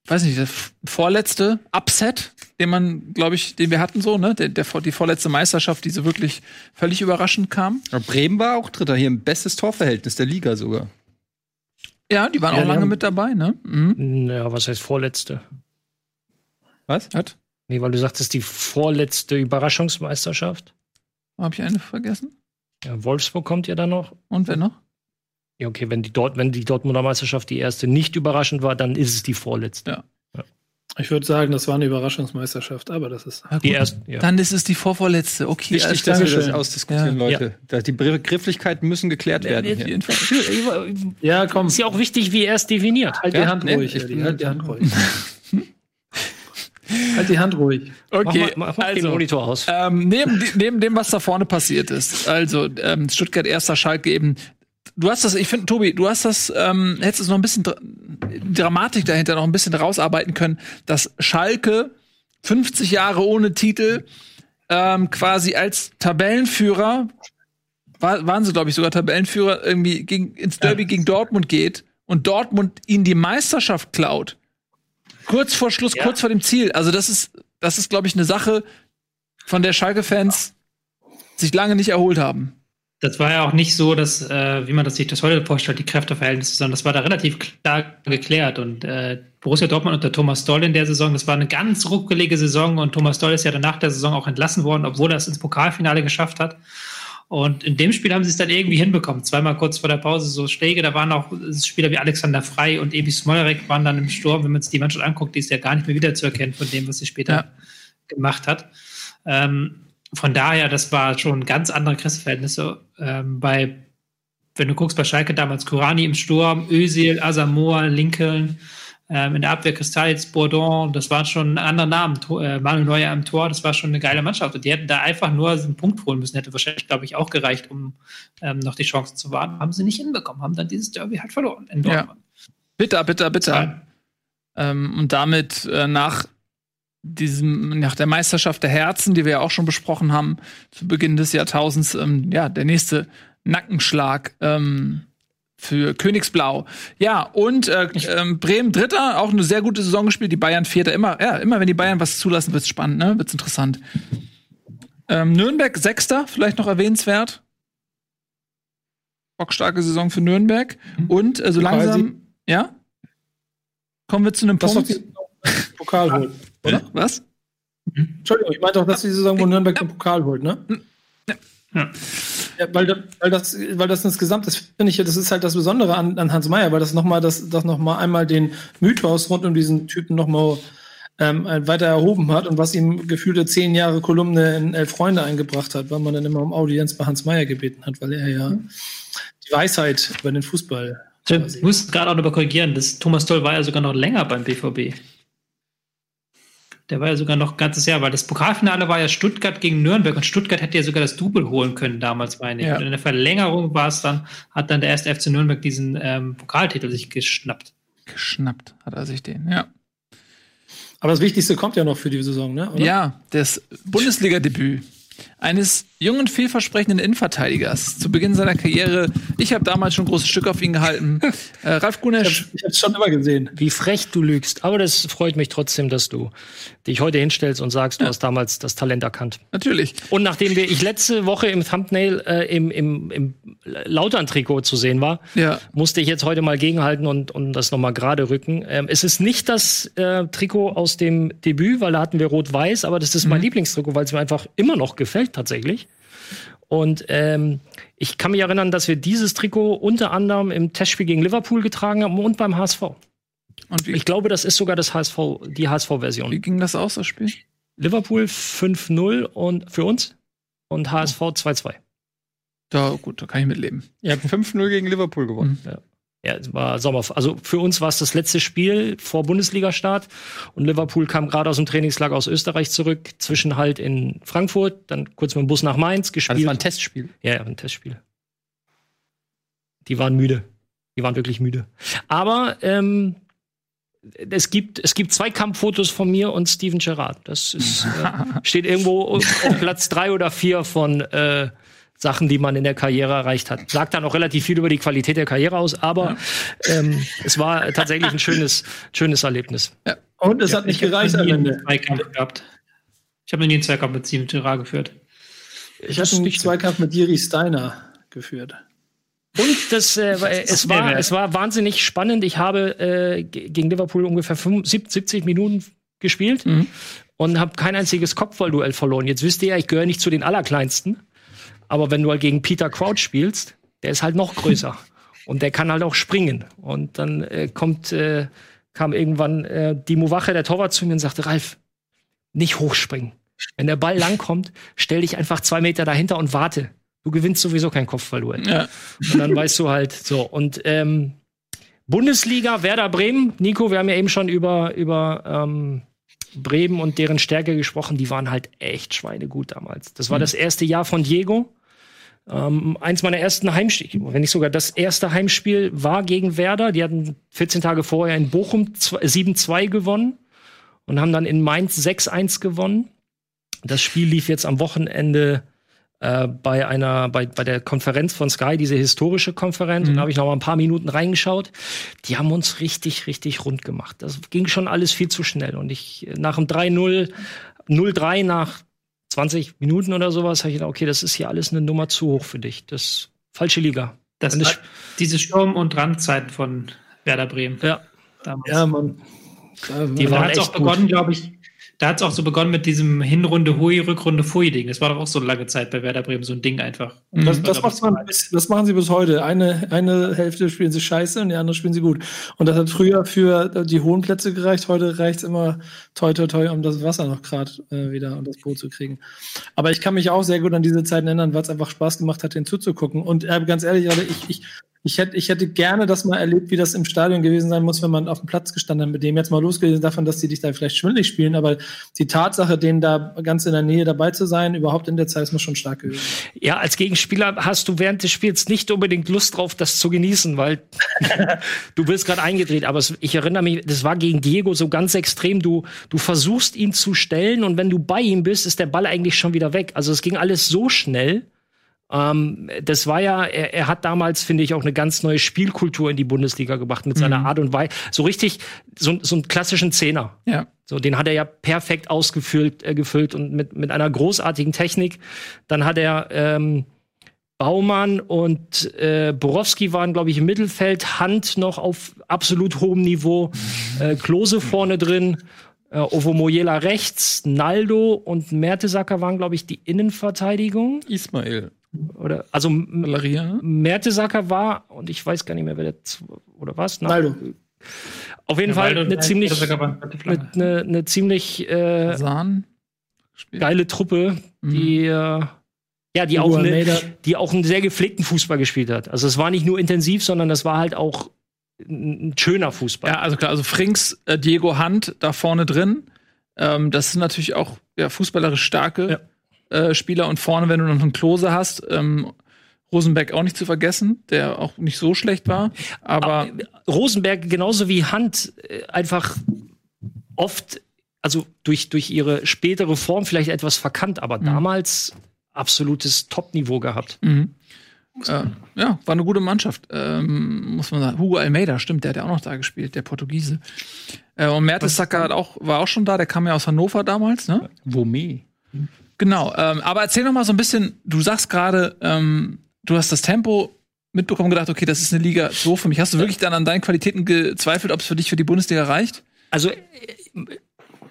weiß nicht, der vorletzte Upset, den man, glaube ich, den wir hatten so, ne? Der, der, die vorletzte Meisterschaft, die so wirklich völlig überraschend kam. Aber Bremen war auch Dritter hier im bestes Torverhältnis der Liga sogar. Ja, die waren Ja, auch lange haben- mit dabei, ne? Mhm. Ja, was heißt vorletzte? Was? Hat? Nee, weil du sagtest, die vorletzte Überraschungsmeisterschaft. Habe ich eine vergessen? Ja, Wolfsburg kommt ja dann noch. Und wer noch? Ja, okay, wenn die, dort, wenn die Dortmunder Meisterschaft die erste nicht überraschend war, dann ist es die vorletzte. Ja. Ich würde sagen, das war eine Überraschungsmeisterschaft, aber das ist. Die erste, ja. Dann ist es die vorvorletzte. Okay, Wichtig, dass wir das ausdiskutieren, Ja. Leute. Da- Die Begrifflichkeiten müssen geklärt werden. hier. Ja, komm, Ist ja auch wichtig, wie er es definiert. halt die Ja, Hand nee, ruhig, ich Eddie, halt die Hand ruhig. halt die Hand ruhig. Mach Okay, mal, mach mal den also, Monitor aus. ähm, neben, neben dem, was da vorne passiert ist, also ähm, Stuttgart erster Schalke eben. Du hast das, ich finde, Tobi, du hast das, ähm, hättest es noch ein bisschen Dra Dramatik dahinter noch ein bisschen rausarbeiten können, dass Schalke 50 Jahre ohne Titel ähm, quasi als Tabellenführer, war, waren sie, glaube ich, sogar Tabellenführer, irgendwie gegen, ins Derby gegen Dortmund geht und Dortmund ihnen die Meisterschaft klaut. Kurz vor Schluss, Ja. kurz vor dem Ziel. Also, das ist, das ist, glaube ich, eine Sache, von der Schalke-Fans sich lange nicht erholt haben. Das war ja auch nicht so, dass, äh, wie man das sich das heute vorstellt, die Kräfteverhältnisse, sondern das war da relativ klar geklärt. Und äh, Borussia Dortmund unter Thomas Doll in der Saison, das war eine ganz ruckelige Saison und Thomas Doll ist ja danach der Saison auch entlassen worden, obwohl er es ins Pokalfinale geschafft hat. Und in dem Spiel haben sie es dann irgendwie hinbekommen. Zweimal kurz vor der Pause so Schläge. Da waren auch Spieler wie Alexander Frei und Ebi Smolarek waren dann im Sturm. Wenn man sich die Mannschaft anguckt, die ist ja gar nicht mehr wiederzuerkennen von dem, was sie später Ja. gemacht hat. Ähm, von daher, das war schon ganz andere Kräfteverhältnisse. Ähm, bei, wenn du guckst, bei Schalke damals Kurani im Sturm, Özil, Asamoah, Lincoln, ähm, in der Abwehr Kristalitz, Bourdon, das waren schon andere Namen. Äh, Manuel Neuer im Tor, das war schon eine geile Mannschaft. Und die hätten da einfach nur einen Punkt holen müssen. Hätte wahrscheinlich, glaube ich, auch gereicht, um ähm, noch die Chancen zu wahren. Haben sie nicht hinbekommen, haben dann dieses Derby halt verloren in Ja. Dortmund. Bitter, bitter, bitter. Zwei. Ähm, und damit äh, nach diesem, nach der Meisterschaft der Herzen, die wir ja auch schon besprochen haben, zu Beginn des Jahrtausends, ähm, ja, der nächste Nackenschlag ähm, für Königsblau. Ja, und äh, ähm, Bremen Dritter, auch eine sehr gute Saison gespielt, die Bayern Vierter. Immer, ja, immer wenn die Bayern was zulassen, wird's spannend, ne? Wird's interessant. Ähm, Nürnberg Sechster, vielleicht noch erwähnenswert. Bockstarke Saison für Nürnberg. Und äh, so langsam, ja? Kommen wir zu einem Punkt. Pokal holt. Oder? Was? Entschuldigung, ich meinte doch, dass die Saison, wo Nürnberg den Pokal holt, ne? Ja. Ja, weil, weil, das, weil das insgesamt, das finde ich, ja, das ist halt das Besondere an, an Hans Meyer, weil das nochmal, das, das noch mal einmal den Mythos rund um diesen Typen nochmal ähm, weiter erhoben hat und was ihm gefühlte zehn Jahre Kolumne in Elf Freunde eingebracht hat, weil man dann immer um Audienz bei Hans Meyer gebeten hat, weil er ja die Weisheit über den Fußball Ich muss gerade auch noch korrigieren, das Thomas Doll war ja sogar noch länger beim BVB. Der war ja sogar noch ein ganzes Jahr, weil das Pokalfinale war ja Stuttgart gegen Nürnberg und Stuttgart hätte ja sogar das Double holen können damals, meine ich. Ja. Und in der Verlängerung war es dann, hat dann der erste FC Nürnberg diesen ähm, Pokaltitel sich geschnappt. Geschnappt hat er sich den, ja. Aber das Wichtigste kommt ja noch für die Saison, ne? Oder? Ja, das Bundesliga-Debüt eines jungen, vielversprechenden Innenverteidigers zu Beginn seiner Karriere. Ich habe damals schon ein großes Stück auf ihn gehalten. Äh, Ralf Gunesch, Ich habe es schon immer gesehen. Wie frech du lügst. Aber das freut mich trotzdem, dass du dich heute hinstellst und sagst, du hast damals das Talent erkannt. natürlich. Und nachdem wir ich letzte Woche im Thumbnail äh, im, im, im Lautern-Trikot zu sehen war, Ja. musste ich jetzt heute mal gegenhalten und, und das nochmal gerade rücken. Ähm, es ist nicht das äh, Trikot aus dem Debüt, weil da hatten wir rot-weiß, aber das ist mein Lieblingstrikot, weil es mir einfach immer noch gefällt tatsächlich. Und ähm, ich kann mich erinnern, dass wir dieses Trikot unter anderem im Testspiel gegen Liverpool getragen haben und beim HSV. Und wie, Ich glaube, das ist sogar das HSV, die wie HSV-Version. ging das aus, das Spiel? Liverpool 5-0 und für uns und HSV 2-2. Da, gut, da kann ich mitleben. Ihr habt 5-0 gegen Liverpool gewonnen. Ja, es war Sommer. Also für uns war es das letzte Spiel vor Bundesliga-Start und Liverpool kam gerade aus dem Trainingslager aus Österreich zurück, Zwischenhalt in Frankfurt, dann kurz mit dem Bus nach Mainz Also gespielt. das war ein Testspiel. Ja, ja, ein Testspiel. Die waren müde. Die waren wirklich müde. Aber ähm, es gibt, es gibt zwei Kampffotos von mir und Steven Gerrard. Das ist, äh, steht irgendwo auf Platz drei oder vier von äh, Sachen, die man in der Karriere erreicht hat. Sagt dann auch relativ viel über die Qualität der Karriere aus, aber ähm, es war tatsächlich ein schönes, schönes Erlebnis. Und es hat nicht gereicht am nie einen Ende. Zweikampf gehabt. Ich habe noch nie einen Zweikampf mit Steven Gerrard geführt. Ich hatte einen Zweikampf mit Jiri Steiner geführt. Und das, äh, es, war, es war wahnsinnig spannend. Ich habe äh, ge- gegen Liverpool ungefähr 75, 70 Minuten gespielt und habe kein einziges Kopfballduell verloren. Jetzt wisst ihr ja, ich gehöre nicht zu den Allerkleinsten. Aber wenn du halt gegen Peter Crouch spielst, der ist halt noch größer. und der kann halt auch springen. Und dann äh, kommt äh, kam irgendwann äh, Dimo Wache, der Torwart, zu mir und sagte, Ralf, nicht hochspringen. Wenn der Ball langkommt, stell dich einfach zwei Meter dahinter und warte. Du gewinnst sowieso kein Kopfballduell. Ja. Und dann weißt du halt so. Und ähm, Bundesliga, Werder Bremen, Nico, wir haben ja eben schon über, über ähm, Bremen und deren Stärke gesprochen. Die waren halt echt schweinegut damals. Das war das erste Jahr von Diego. Ähm, eins meiner ersten Heimspiele, wenn nicht sogar das erste Heimspiel war gegen Werder. Die hatten 14 Tage vorher in Bochum zwei- 7-2 gewonnen und haben dann in Mainz 6-1 gewonnen. Das Spiel lief jetzt am Wochenende äh, bei einer, bei, bei der Konferenz von Sky, diese historische Konferenz, und da habe ich noch mal ein paar Minuten reingeschaut. Die haben uns richtig, richtig rund gemacht. Das ging schon alles viel zu schnell. Und ich, nach dem 3-0, 0-3 nach 20 Minuten oder sowas, habe ich gedacht, okay, das ist hier alles eine Nummer zu hoch für dich. Das ist falsche Liga. Das, das- diese Sturm- und Randzeiten von Werder Bremen. Ja. Damals. Ja, man. Die Und da waren hat es auch begonnen, glaube ich, da hat es auch so begonnen mit diesem Hinrunde Hui, Rückrunde Fui-Ding. Das war doch auch so eine lange Zeit bei Werder Bremen, so ein Ding einfach. Das, das, macht man, bis- das machen sie bis heute. Eine, eine Hälfte spielen sie scheiße und die andere spielen sie gut. Und das hat früher für die hohen Plätze gereicht. Heute reicht es immer toi toi toi, um das Wasser noch gerade äh, wieder und das Boot zu kriegen. Aber ich kann mich auch sehr gut an diese Zeiten erinnern, weil es einfach Spaß gemacht hat, den zuzugucken. Und äh, ganz ehrlich, ich, ich, ich, hätte, ich hätte gerne das mal erlebt, wie das im Stadion gewesen sein muss, wenn man auf dem Platz gestanden hat, mit dem jetzt mal losgelesen davon, dass die dich da vielleicht schwindelig spielen. Aber die Tatsache, denen da ganz in der Nähe dabei zu sein, überhaupt in der Zeit, ist muss schon stark gewesen. Ja, als Gegenspieler hast du während des Spiels nicht unbedingt Lust drauf, das zu genießen, weil du bist gerade eingedreht. Aber ich erinnere mich, das war gegen Diego so ganz extrem. Du, du versuchst ihn zu stellen und wenn du bei ihm bist, ist der Ball eigentlich schon wieder weg. Also es ging alles so schnell. Ähm, das war ja, er, er hat damals, finde ich, auch eine ganz neue Spielkultur in die Bundesliga gebracht mit seiner Art und Weise. So richtig, so, so einen klassischen Zehner. Ja. So, den hat er ja perfekt ausgefüllt äh, gefüllt und mit, mit einer großartigen Technik. Dann hat er ähm, Baumann und äh, Borowski waren, glaube ich, im Mittelfeld, Hand noch auf absolut hohem Niveau, äh, Klose vorne drin, äh, Ovo Moyela rechts, Naldo und Mertesacker waren, glaube ich, die Innenverteidigung. Ismail. Oder also Valeria, ne? Mertesacker war, und ich weiß gar nicht mehr, wer der oder was? Na, Naldo. Auf jeden Fall eine ziemlich, eine, eine, eine ziemlich äh, geile Truppe, Mhm. die äh, ja, die auch, eine, die auch einen sehr gepflegten Fußball gespielt hat. Also es war nicht nur intensiv, sondern das war halt auch ein schöner Fußball. Ja, also klar, also Frings, äh, Diego Hand da vorne drin. Ähm, das sind natürlich auch ja, fußballerisch starke äh, Spieler. Und vorne, wenn du noch einen Klose hast, ähm, Rosenberg auch nicht zu vergessen, der auch nicht so schlecht war. Aber Rosenberg genauso wie Hand äh, einfach oft, also durch, durch ihre spätere Form vielleicht etwas verkannt, aber damals absolutes Top-Niveau gehabt. Mhm. Äh, ja, war eine gute Mannschaft, ähm, muss man sagen. Hugo Almeida, stimmt, der hat ja auch noch da gespielt, der Portugiese. Äh, und Mertesacker hat auch, war auch schon da, der kam ja aus Hannover damals, ne? Womé. Genau, ähm, aber erzähl noch mal so ein bisschen, du sagst gerade, ähm, du hast das Tempo mitbekommen und gedacht, okay, das ist eine Liga so für mich. Hast du wirklich dann an deinen Qualitäten gezweifelt, ob es für dich für die Bundesliga reicht? Also äh,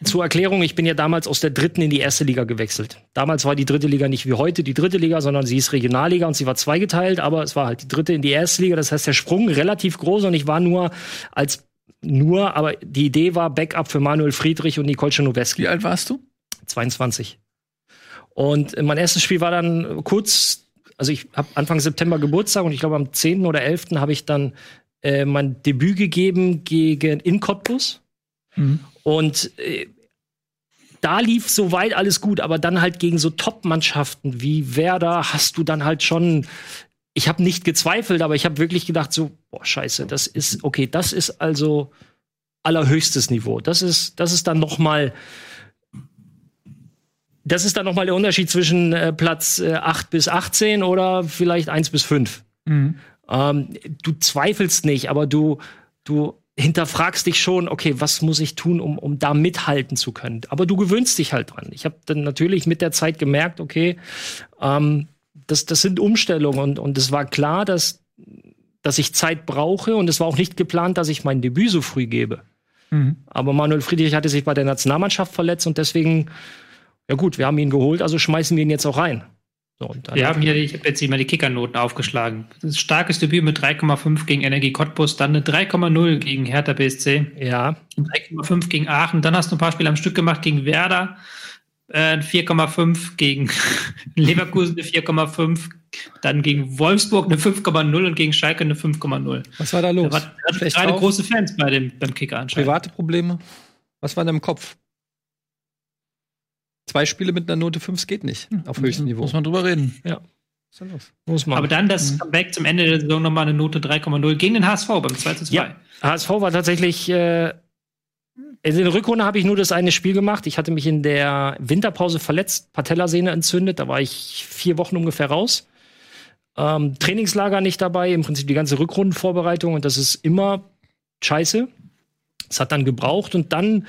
zur Erklärung, ich bin ja damals aus der dritten in die erste Liga gewechselt. Damals war die dritte Liga nicht wie heute die dritte Liga, sondern sie ist Regionalliga und sie war zweigeteilt, aber es war halt die dritte in die erste Liga. Das heißt, der Sprung relativ groß und ich war nur als nur, aber die Idee war Backup für Manuel Friedrich und Nicole Czernoweski. Wie alt warst du? 22. Und mein erstes Spiel war dann kurz, also ich habe Anfang September Geburtstag und ich glaube am 10. oder 11. habe ich dann äh, mein Debüt gegeben gegen in Cottbus. Mhm. Und äh, da lief soweit alles gut, aber dann halt gegen so Top-Mannschaften wie Werder hast du dann halt schon. Ich habe nicht gezweifelt, aber ich habe wirklich gedacht so, boah, scheiße, das ist okay, das ist also allerhöchstes Niveau. Das ist das ist dann noch mal das ist dann noch mal der Unterschied zwischen äh, Platz äh, 8 bis 18 oder vielleicht 1 bis 5. Mhm. Ähm, du zweifelst nicht, aber du, du hinterfragst dich schon, okay, was muss ich tun, um, um da mithalten zu können? Aber du gewöhnst dich halt dran. Ich habe dann natürlich mit der Zeit gemerkt, okay, ähm, das, das sind Umstellungen und, und es war klar, dass, dass ich Zeit brauche und es war auch nicht geplant, dass ich mein Debüt so früh gebe. Mhm. Aber Manuel Friedrich hatte sich bei der Nationalmannschaft verletzt und deswegen, ja gut, wir haben ihn geholt, also schmeißen wir ihn jetzt auch rein. So, und dann Wir haben hier, ich habe jetzt hier mal die Kickernoten aufgeschlagen. Das starkes Debüt mit 3,5 gegen Energie Cottbus, dann eine 3,0 gegen Hertha BSC, ja, 3,5 gegen Aachen, dann hast du ein paar Spiele am Stück gemacht gegen Werder, äh, 4,5 gegen Leverkusen eine 4,5, dann gegen Wolfsburg eine 5,0 und gegen Schalke eine 5,0 Was war da los? da Schlecht gerade drauf? große Fans bei dem, beim Kicker anscheinend. Private Probleme? Was war in deinem Kopf? Zwei Spiele mit einer Note 5 geht nicht. Auf höchstem Niveau. Muss man drüber reden. Los? muss man. Aber dann das Comeback zum Ende der Saison nochmal eine Note 3,0 gegen den HSV beim 2 zu 2. Ja, HSV war tatsächlich. Äh, in der Rückrunde habe ich nur das eine Spiel gemacht. Ich hatte mich in der Winterpause verletzt, Patellasehne entzündet. Da war ich vier Wochen ungefähr raus. Ähm, Trainingslager nicht dabei, im Prinzip die ganze Rückrundenvorbereitung und das ist immer scheiße. Es hat dann gebraucht und dann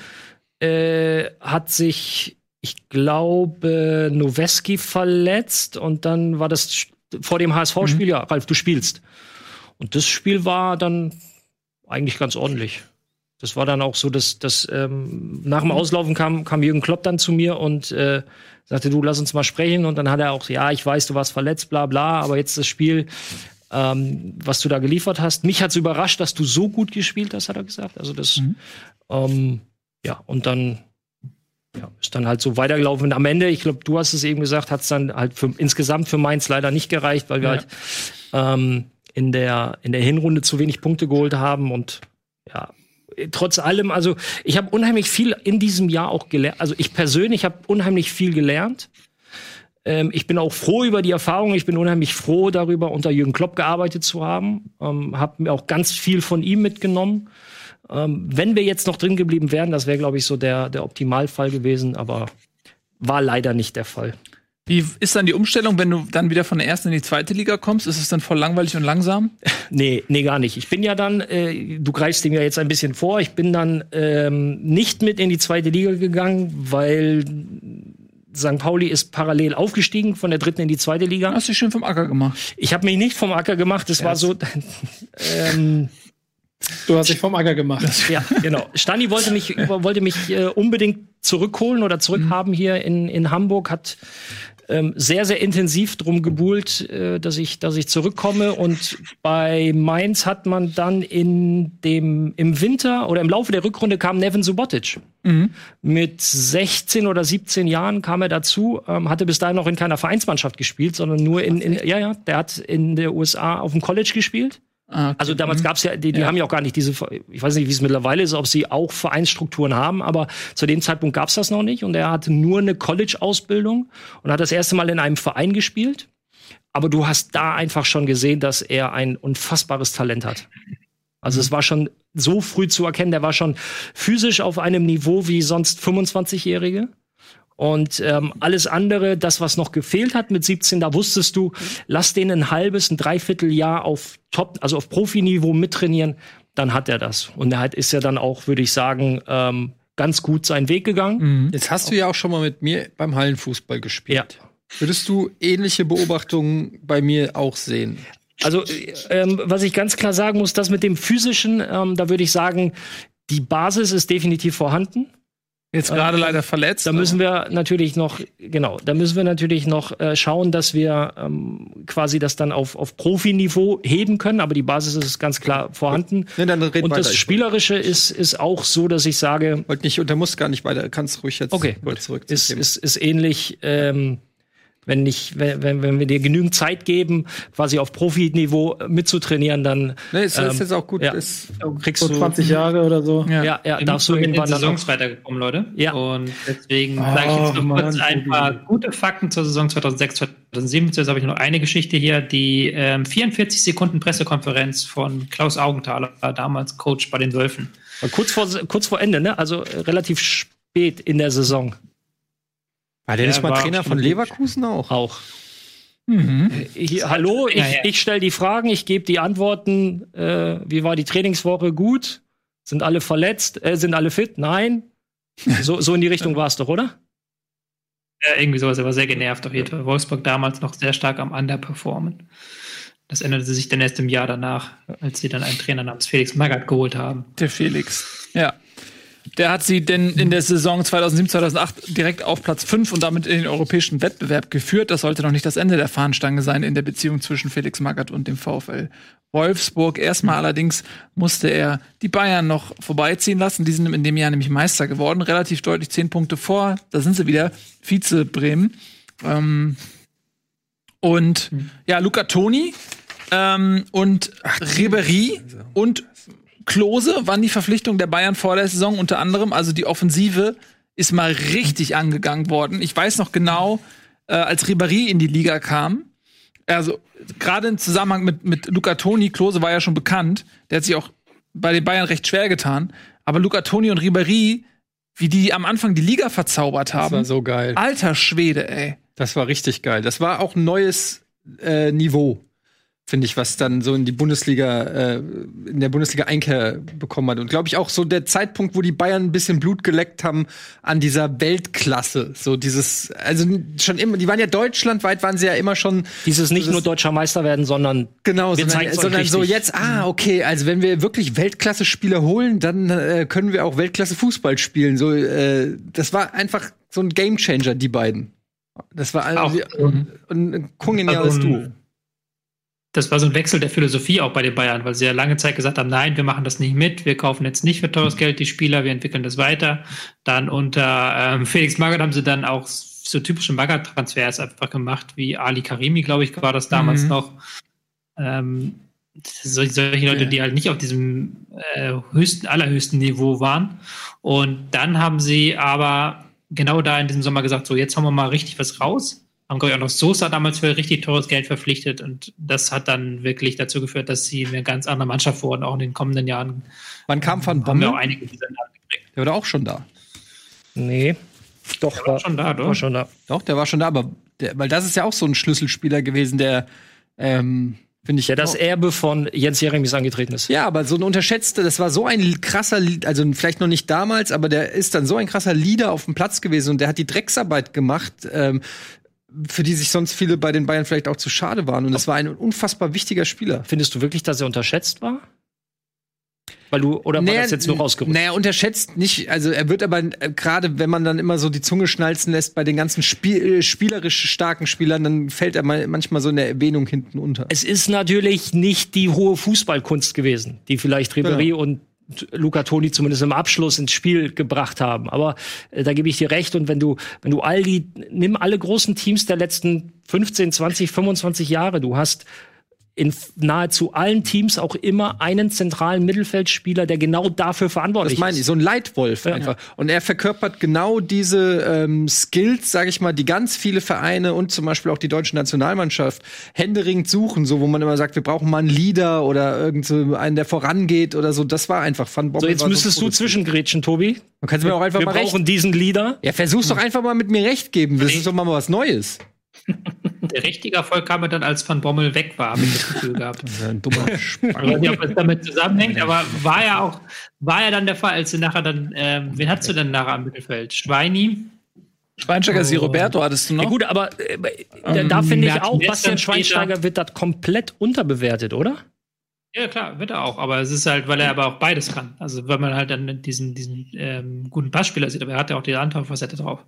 äh, hat sich, ich glaube, Noweski verletzt und dann war das vor dem HSV-Spiel, ja, Ralf, du spielst. Und das Spiel war dann eigentlich ganz ordentlich. Das war dann auch so, dass, dass ähm, nach dem Auslaufen kam, kam Jürgen Klopp dann zu mir und äh, sagte, du lass uns mal sprechen. Und dann hat er auch, ja, ich weiß, du warst verletzt, bla bla, aber jetzt das Spiel, ähm, was du da geliefert hast. Mich hat's überrascht, dass du so gut gespielt hast, hat er gesagt. Also das, ähm, ja, und dann ja, ist dann halt so weitergelaufen. Und am Ende, ich glaube, du hast es eben gesagt, hat's dann halt für, insgesamt für Mainz leider nicht gereicht, weil wir Ja. halt ähm, in, der, in der Hinrunde zu wenig Punkte geholt haben und ja, trotz allem, also ich habe unheimlich viel in diesem Jahr auch gelernt. Also ich persönlich habe unheimlich viel gelernt. Ähm, ich bin auch froh über die Erfahrung. Ich bin unheimlich froh darüber, unter Jürgen Klopp gearbeitet zu haben. Ähm, habe mir auch ganz viel von ihm mitgenommen. Ähm, wenn wir jetzt noch drin geblieben wären, das wäre, glaube ich, so der, der Optimalfall gewesen, aber war leider nicht der Fall. Wie ist dann die Umstellung, wenn du dann wieder von der ersten in die zweite Liga kommst? Ist es dann voll langweilig und langsam? Nee, nee, gar nicht. Ich bin ja dann, äh, du greifst dem ja jetzt ein bisschen vor, ich bin dann ähm, nicht mit in die zweite Liga gegangen, weil St. Pauli ist parallel aufgestiegen von der dritten in die zweite Liga. Hast du dich schön vom Acker gemacht. Ich habe mich nicht vom Acker gemacht, es war so. ähm, Du hast dich vom Acker gemacht. ja, genau. Stani wollte mich, wollte mich äh, unbedingt zurückholen oder zurückhaben hier in, in Hamburg, hat ähm, sehr, sehr intensiv drum gebuhlt, äh, dass, ich, dass ich zurückkomme. Und bei Mainz hat man dann in dem, im Winter oder im Laufe der Rückrunde kam Nevin Subotic. Mit 16 oder 17 Jahren kam er dazu, ähm, hatte bis dahin noch in keiner Vereinsmannschaft gespielt, sondern nur in, in ja, ja, der hat in der USA auf dem College gespielt. Ah, okay. Also damals gab's ja, die, die Ja. haben ja auch gar nicht diese, ich weiß nicht, wie es mittlerweile ist, ob sie auch Vereinsstrukturen haben, aber zu dem Zeitpunkt gab's das noch nicht und er hatte nur eine College-Ausbildung und hat das erste Mal in einem Verein gespielt. Aber du hast da einfach schon gesehen, dass er ein unfassbares Talent hat. Also es war schon so früh zu erkennen, der war schon physisch auf einem Niveau wie sonst 25-Jährige. Und ähm, alles andere, das, was noch gefehlt hat mit 17, da wusstest du, lass den ein halbes, ein Dreivierteljahr auf Top, also auf Profiniveau mittrainieren, dann hat er das. Und er hat, ist ja dann auch, würde ich sagen, ähm, ganz gut seinen Weg gegangen. Jetzt hast du ja auch schon mal mit mir beim Hallenfußball gespielt. Ja. Würdest du ähnliche Beobachtungen bei mir auch sehen? Also, äh, ähm, was ich ganz klar sagen muss, das mit dem physischen, ähm, da würde ich sagen, die Basis ist definitiv vorhanden. Jetzt gerade leider verletzt. Da müssen wir natürlich noch, genau, da müssen wir natürlich noch äh, schauen, dass wir ähm, quasi das dann auf, auf Profiniveau heben können, aber die Basis ist ganz klar vorhanden. Nee, dann red Und weiter. das Spielerische ist, ist auch so, dass ich sage, wollte nicht, und der muss gar nicht weiter, kannst ruhig jetzt Okay, zurück ist, ist, ist ähnlich, ähm, wenn, nicht, wenn, wenn, wir dir genügend Zeit geben, quasi auf Profiniveau mitzutrainieren, dann Nee, ist, ist ähm, jetzt auch gut. ja. Ist, kriegst So du 20 Jahre oder so. Ja. ja, ja, Wir darfst du irgendwann dann Saisons weitergekommen, Leute. Ja. Und deswegen Oh, sage ich jetzt noch Mann, kurz ein paar gute Fakten zur Saison 2006, 2007. Zuerst habe ich noch eine Geschichte hier. Die ähm, 44 Sekunden Pressekonferenz von Klaus Augenthaler, damals Coach bei den Wölfen. kurz vor, kurz vor Ende, ne? Also äh, relativ spät in der Saison war der Ja, nicht mal Trainer von. Leverkusen auch? auch. Mhm. Hier, hallo, ich, Ja, ja. ich stelle die Fragen, ich gebe die Antworten. Äh, wie war die Trainingswoche? Gut. Sind alle verletzt? Äh, sind alle fit? Nein. So, so in die Richtung war es doch, oder? Ja, irgendwie sowas, er war sehr genervt auf jeden Fall. Wolfsburg damals noch sehr stark am Underperformen. Das änderte sich dann erst im Jahr danach, als sie dann einen Trainer namens Felix Magath geholt haben. Der Felix. Ja. Der hat sie denn in der Saison 2007, 2008 direkt auf Platz 5 und damit in den europäischen Wettbewerb geführt. Das sollte noch nicht das Ende der Fahnenstange sein in der Beziehung zwischen Felix Magath und dem VfL Wolfsburg. Erstmal allerdings musste er die Bayern noch vorbeiziehen lassen. Die sind in dem Jahr nämlich Meister geworden, relativ deutlich zehn Punkte vor. Da sind sie wieder, Vize Bremen. Ähm, und ja, Luca Toni ähm, und Ribery und Klose waren die Verpflichtungen der Bayern vor der Saison unter anderem. Also die Offensive ist mal richtig angegangen worden. Ich weiß noch genau, äh, als Ribery in die Liga kam, also gerade im Zusammenhang mit, mit Luca Toni, Klose war ja schon bekannt, der hat sich auch bei den Bayern recht schwer getan. Aber Luca Toni und Ribery, wie die am Anfang die Liga verzaubert haben. Das war so geil. Alter Schwede, ey. Das war richtig geil. Das war auch ein neues äh, Niveau finde ich, was dann so in die Bundesliga, äh, in der Bundesliga Einkehr bekommen hat. Und glaube ich auch so der Zeitpunkt, wo die Bayern ein bisschen Blut geleckt haben an dieser Weltklasse. So dieses, also schon immer, die waren ja deutschlandweit, waren sie ja immer schon. Dieses nicht nur deutscher Meister werden, sondern genau, wir sondern, sondern so jetzt, ah, okay, also wenn wir wirklich Weltklasse-Spieler holen, dann äh, können wir auch Weltklasse-Fußball spielen. So, äh, das war einfach so ein Gamechanger, die beiden. Das war Auch, also, ähm, ein, ein kongeniales also Duo. Das war so ein Wechsel der Philosophie auch bei den Bayern, weil sie ja lange Zeit gesagt haben, nein, wir machen das nicht mit, wir kaufen jetzt nicht für teures Geld die Spieler, wir entwickeln das weiter. Dann unter ähm, Felix Magath haben sie dann auch so typische Magath-Transfers einfach gemacht, wie Ali Karimi, glaube ich, war das damals Mhm. noch. Ähm, solche, Leute, die halt nicht auf diesem äh, höchsten, allerhöchsten Niveau waren. Und dann haben sie aber genau da in diesem Sommer gesagt, so jetzt hauen wir mal richtig was raus. Haben, glaube ich, auch noch Sosa damals für richtig teures Geld verpflichtet und das hat dann wirklich dazu geführt, dass sie eine ganz andere Mannschaft wurden, auch in den kommenden Jahren. Wann kam Van Haben wir auch Bommel? einige dieser Namen gekriegt. Der war doch auch schon da. Nee. Doch, War schon da, war doch? schon da. Doch, der war schon da, aber der, weil das ist ja auch so ein Schlüsselspieler gewesen, der ähm, finde ich Der das Erbe von Jens Jeremies angetreten ist. ja, aber so ein unterschätzter, das war so ein krasser, Lied- also vielleicht noch nicht damals, aber der ist dann so ein krasser Leader auf dem Platz gewesen und der hat die Drecksarbeit gemacht, ähm, für die sich sonst viele bei den Bayern vielleicht auch zu schade waren. Und das war ein unfassbar wichtiger Spieler. Findest du wirklich, dass er unterschätzt war? Weil du, oder war das jetzt nur rausgerückt? Naja, unterschätzt nicht. Also er wird aber äh, gerade, wenn man dann immer so die Zunge schnalzen lässt bei den ganzen Spiel, äh, spielerisch starken Spielern, dann fällt er mal, manchmal so in der Erwähnung hinten unter. Es ist natürlich nicht die hohe Fußballkunst gewesen, die vielleicht Ribéry Genau. und Luca Toni zumindest im Abschluss ins Spiel gebracht haben. Aber äh, da gebe ich dir recht. Und wenn du, wenn du all die, nimm alle großen Teams der letzten 15, 20, 25 Jahre, du hast in nahezu allen Teams auch immer einen zentralen Mittelfeldspieler, der genau dafür verantwortlich Das meine ich, ist. so ein Leitwolf einfach. Und er verkörpert genau diese ähm, Skills, sage ich mal, die ganz viele Vereine und zum Beispiel auch die deutsche Nationalmannschaft händeringend suchen, so wo man immer sagt, wir brauchen mal einen Leader oder so einen, der vorangeht oder so. Das war einfach Van Bommel. So, jetzt müsstest du Prototyp. zwischengrätschen, Tobi. Man kann mir auch einfach Wir mal recht. brauchen diesen Leader. Ja, versuch's doch einfach mal mit mir recht geben. Das ist doch mal was Neues. Der richtige Erfolg kam dann, als Van Bommel weg war, habe ich das Gefühl gehabt. Ein dummer Ich weiß nicht, ob das damit zusammenhängt, aber war ja auch, war ja dann der Fall, als sie nachher dann, ähm, wen hast du denn nachher am Mittelfeld? Schweini? Schweinsteiger, Sie Roberto hattest du noch? Ja, gut, aber äh, da, da finde ich auch, Bastian. Schweinsteiger wird das komplett unterbewertet, oder? Ja, klar, wird er auch, aber es ist halt, weil er aber auch beides kann. Also, wenn man halt dann diesen, diesen ähm, guten Passspieler sieht, aber er hat ja auch die andere Facette drauf.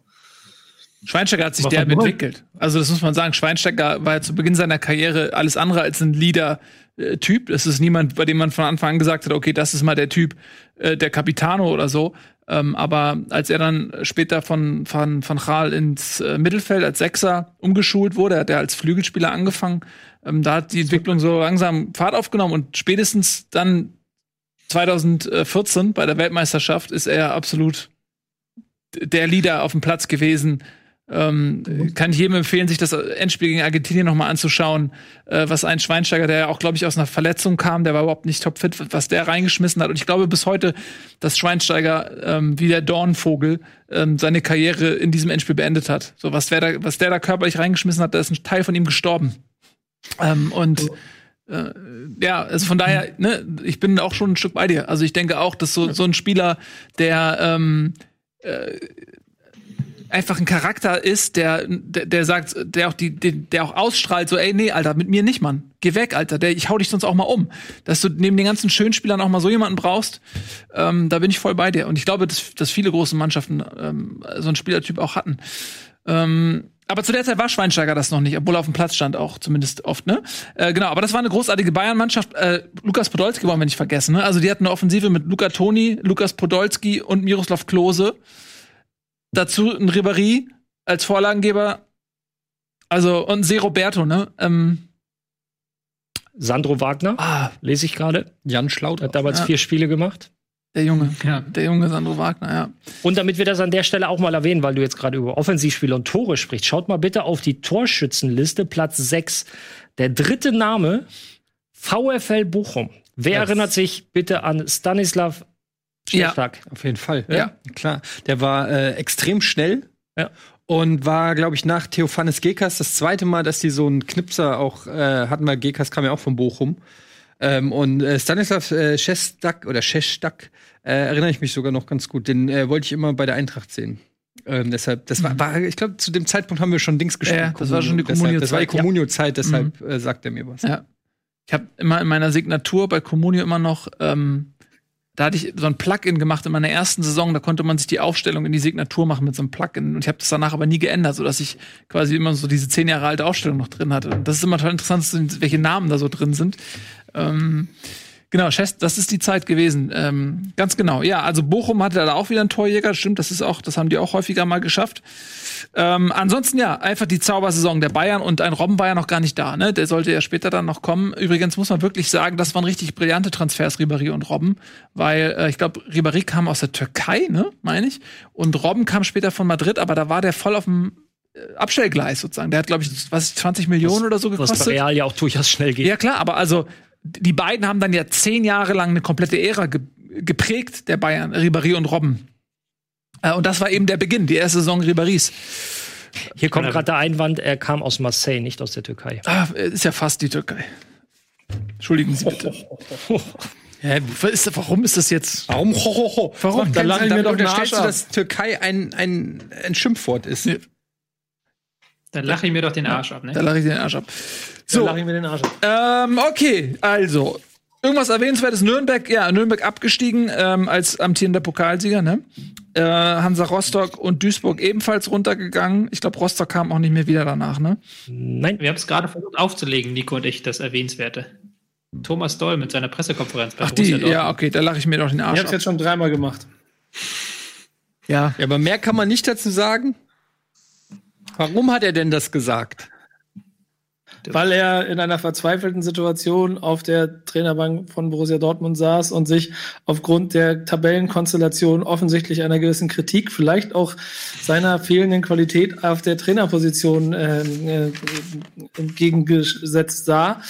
Schweinsteiger hat sich derb wo? entwickelt. Also das muss man sagen. Schweinsteiger war ja zu Beginn seiner Karriere alles andere als ein Leader-Typ. Es ist niemand, bei dem man von Anfang an gesagt hat, okay, das ist mal der Typ, äh, der Capitano oder so. Ähm, aber als er dann später von, von, von Gaal ins äh, Mittelfeld als Sechser umgeschult wurde, hat er als Flügelspieler angefangen. Ähm, da hat die Entwicklung so langsam Fahrt aufgenommen und spätestens dann 2014 bei der Weltmeisterschaft ist er absolut der Leader auf dem Platz gewesen. Ähm, kann ich jedem empfehlen, sich das Endspiel gegen Argentinien nochmal anzuschauen, äh, was ein Schweinsteiger, der ja auch, glaube ich, aus einer Verletzung kam, der war überhaupt nicht topfit, was der reingeschmissen hat. Und ich glaube bis heute, dass Schweinsteiger ähm, wie der Dornvogel ähm, seine Karriere in diesem Endspiel beendet hat. So was, der da, was der da körperlich reingeschmissen hat, da ist ein Teil von ihm gestorben. Ähm, und äh, ja, also von daher, ne, ich bin auch schon ein Stück bei dir. Also ich denke auch, dass so, so ein Spieler, der ähm, äh, einfach ein Charakter ist, der, der, der sagt, der auch die, der, der auch ausstrahlt, so, ey, nee, Alter, mit mir nicht, Mann. Geh weg, Alter. Der, ich hau dich sonst auch mal um. Dass du neben den ganzen Schönspielern auch mal so jemanden brauchst, ähm, da bin ich voll bei dir. Und ich glaube, dass, dass viele große Mannschaften ähm, so einen Spielertyp auch hatten. Ähm, aber zu der Zeit war Schweinsteiger das noch nicht, obwohl er auf dem Platz stand auch, zumindest oft, ne? Äh, genau, aber das war eine großartige Bayern-Mannschaft. Äh, Lukas Podolski wollen wir nicht vergessen, ne? Also die hatten eine Offensive mit Luca Toni, Lukas Podolski und Miroslav Klose. Dazu ein Ribéry als Vorlagengeber. Also, und Se Roberto, ne? Ähm, Sandro Wagner, ah, lese ich gerade. Jan Schlaut. Hat damals Ja. vier Spiele gemacht. der Junge. Ja. Der junge Sandro Wagner, ja. Und damit wir das an der Stelle auch mal erwähnen, weil du jetzt gerade über Offensivspiele und Tore sprichst, schaut mal bitte auf die Torschützenliste, Platz 6. Der dritte Name, VfL Bochum. Wer Das- erinnert sich bitte an Stanislav Ja. Stechak? Auf jeden Fall. Ja. klar. Der war äh, extrem schnell. Ja. Und war, glaube ich, nach Theophanes Gekas das zweite Mal, dass die so einen Knipser auch äh, hatten, weil Gekas kam ja auch von Bochum. Ähm, und äh, Stanislav äh, Šestak oder Šestak äh, erinnere ich mich sogar noch ganz gut. Den äh, wollte ich immer bei der Eintracht sehen. Ähm, deshalb, das war, war ich glaube, zu dem Zeitpunkt haben wir schon Dings gespielt. Ja, das war schon die Deshalb- Das war die Comunio-Zeit, ja. Communio-Zeit, deshalb äh, sagt er mir was. Ja. Ich habe immer in meiner Signatur bei Comunio immer noch, ähm, da hatte ich so ein Plugin gemacht in meiner ersten Saison, da konnte man sich die Aufstellung in die Signatur machen mit so einem Plugin. Und ich habe das danach aber nie geändert, sodass ich quasi immer so diese zehn Jahre alte Aufstellung noch drin hatte. Und das ist immer total interessant, welche Namen da so drin sind. Ähm, Genau, das ist die Zeit gewesen. Ähm, ganz genau. Ja, also Bochum hatte da auch wieder einen Torjäger. Stimmt, das ist auch, das haben die auch häufiger mal geschafft. Ähm, ansonsten ja, einfach die Zaubersaison der Bayern und ein Robben war ja noch gar nicht da, ne? Der sollte ja später dann noch kommen. Übrigens muss man wirklich sagen, das waren richtig brillante Transfers, Ribéry und Robben, weil äh, ich glaube, Ribéry kam aus der Türkei, ne, meine ich, und Robben kam später von Madrid, aber da war der voll auf dem äh, Abstellgleis sozusagen. Der hat glaube ich, was 20 Millionen oder so Was bei gekostet. Real ja auch durchaus schnell geht. Ja, klar, aber also die beiden haben dann ja zehn Jahre lang eine komplette Ära ge geprägt, der Bayern, Ribéry und Robben. Äh, und das war eben der Beginn, die erste Saison Ribérys. Hier kommt gerade der Einwand, er kam aus Marseille, nicht aus der Türkei. Ah, ist ja fast die Türkei. Entschuldigen Sie bitte. Was ist, warum ist das jetzt? Warum? Ho, ho, ho. Warum? Da, lache ich mir da doch den unterstellst du, dass Türkei ein, ein, ein Schimpfwort ist. Ja. Dann lache ich mir doch den Arsch ab, ne? Da lache ich den Arsch ab. So. So, lache ich mir den Arsch ab. ähm, okay, also. Irgendwas erwähnenswertes, Nürnberg, ja, Nürnberg abgestiegen ähm, als amtierender Pokalsieger, ne? Äh, Hansa Rostock und Duisburg ebenfalls runtergegangen. Ich glaube, Rostock kam auch nicht mehr wieder danach, ne? Nein, Wir haben es gerade versucht aufzulegen, Nico und ich, das Erwähnenswerte. Thomas Doll mit seiner Pressekonferenz bei Ach, die, Borussia Dortmund. ja, okay, da lache ich mir doch den Ich Arsch hab's ab. jetzt schon dreimal gemacht. Ja, Ja, aber mehr kann man nicht dazu sagen. Warum hat er denn das gesagt? Weil er in einer verzweifelten Situation auf der Trainerbank von Borussia Dortmund saß und sich aufgrund der Tabellenkonstellation offensichtlich einer gewissen Kritik, vielleicht auch seiner fehlenden Qualität auf der Trainerposition äh, äh, entgegengesetzt sah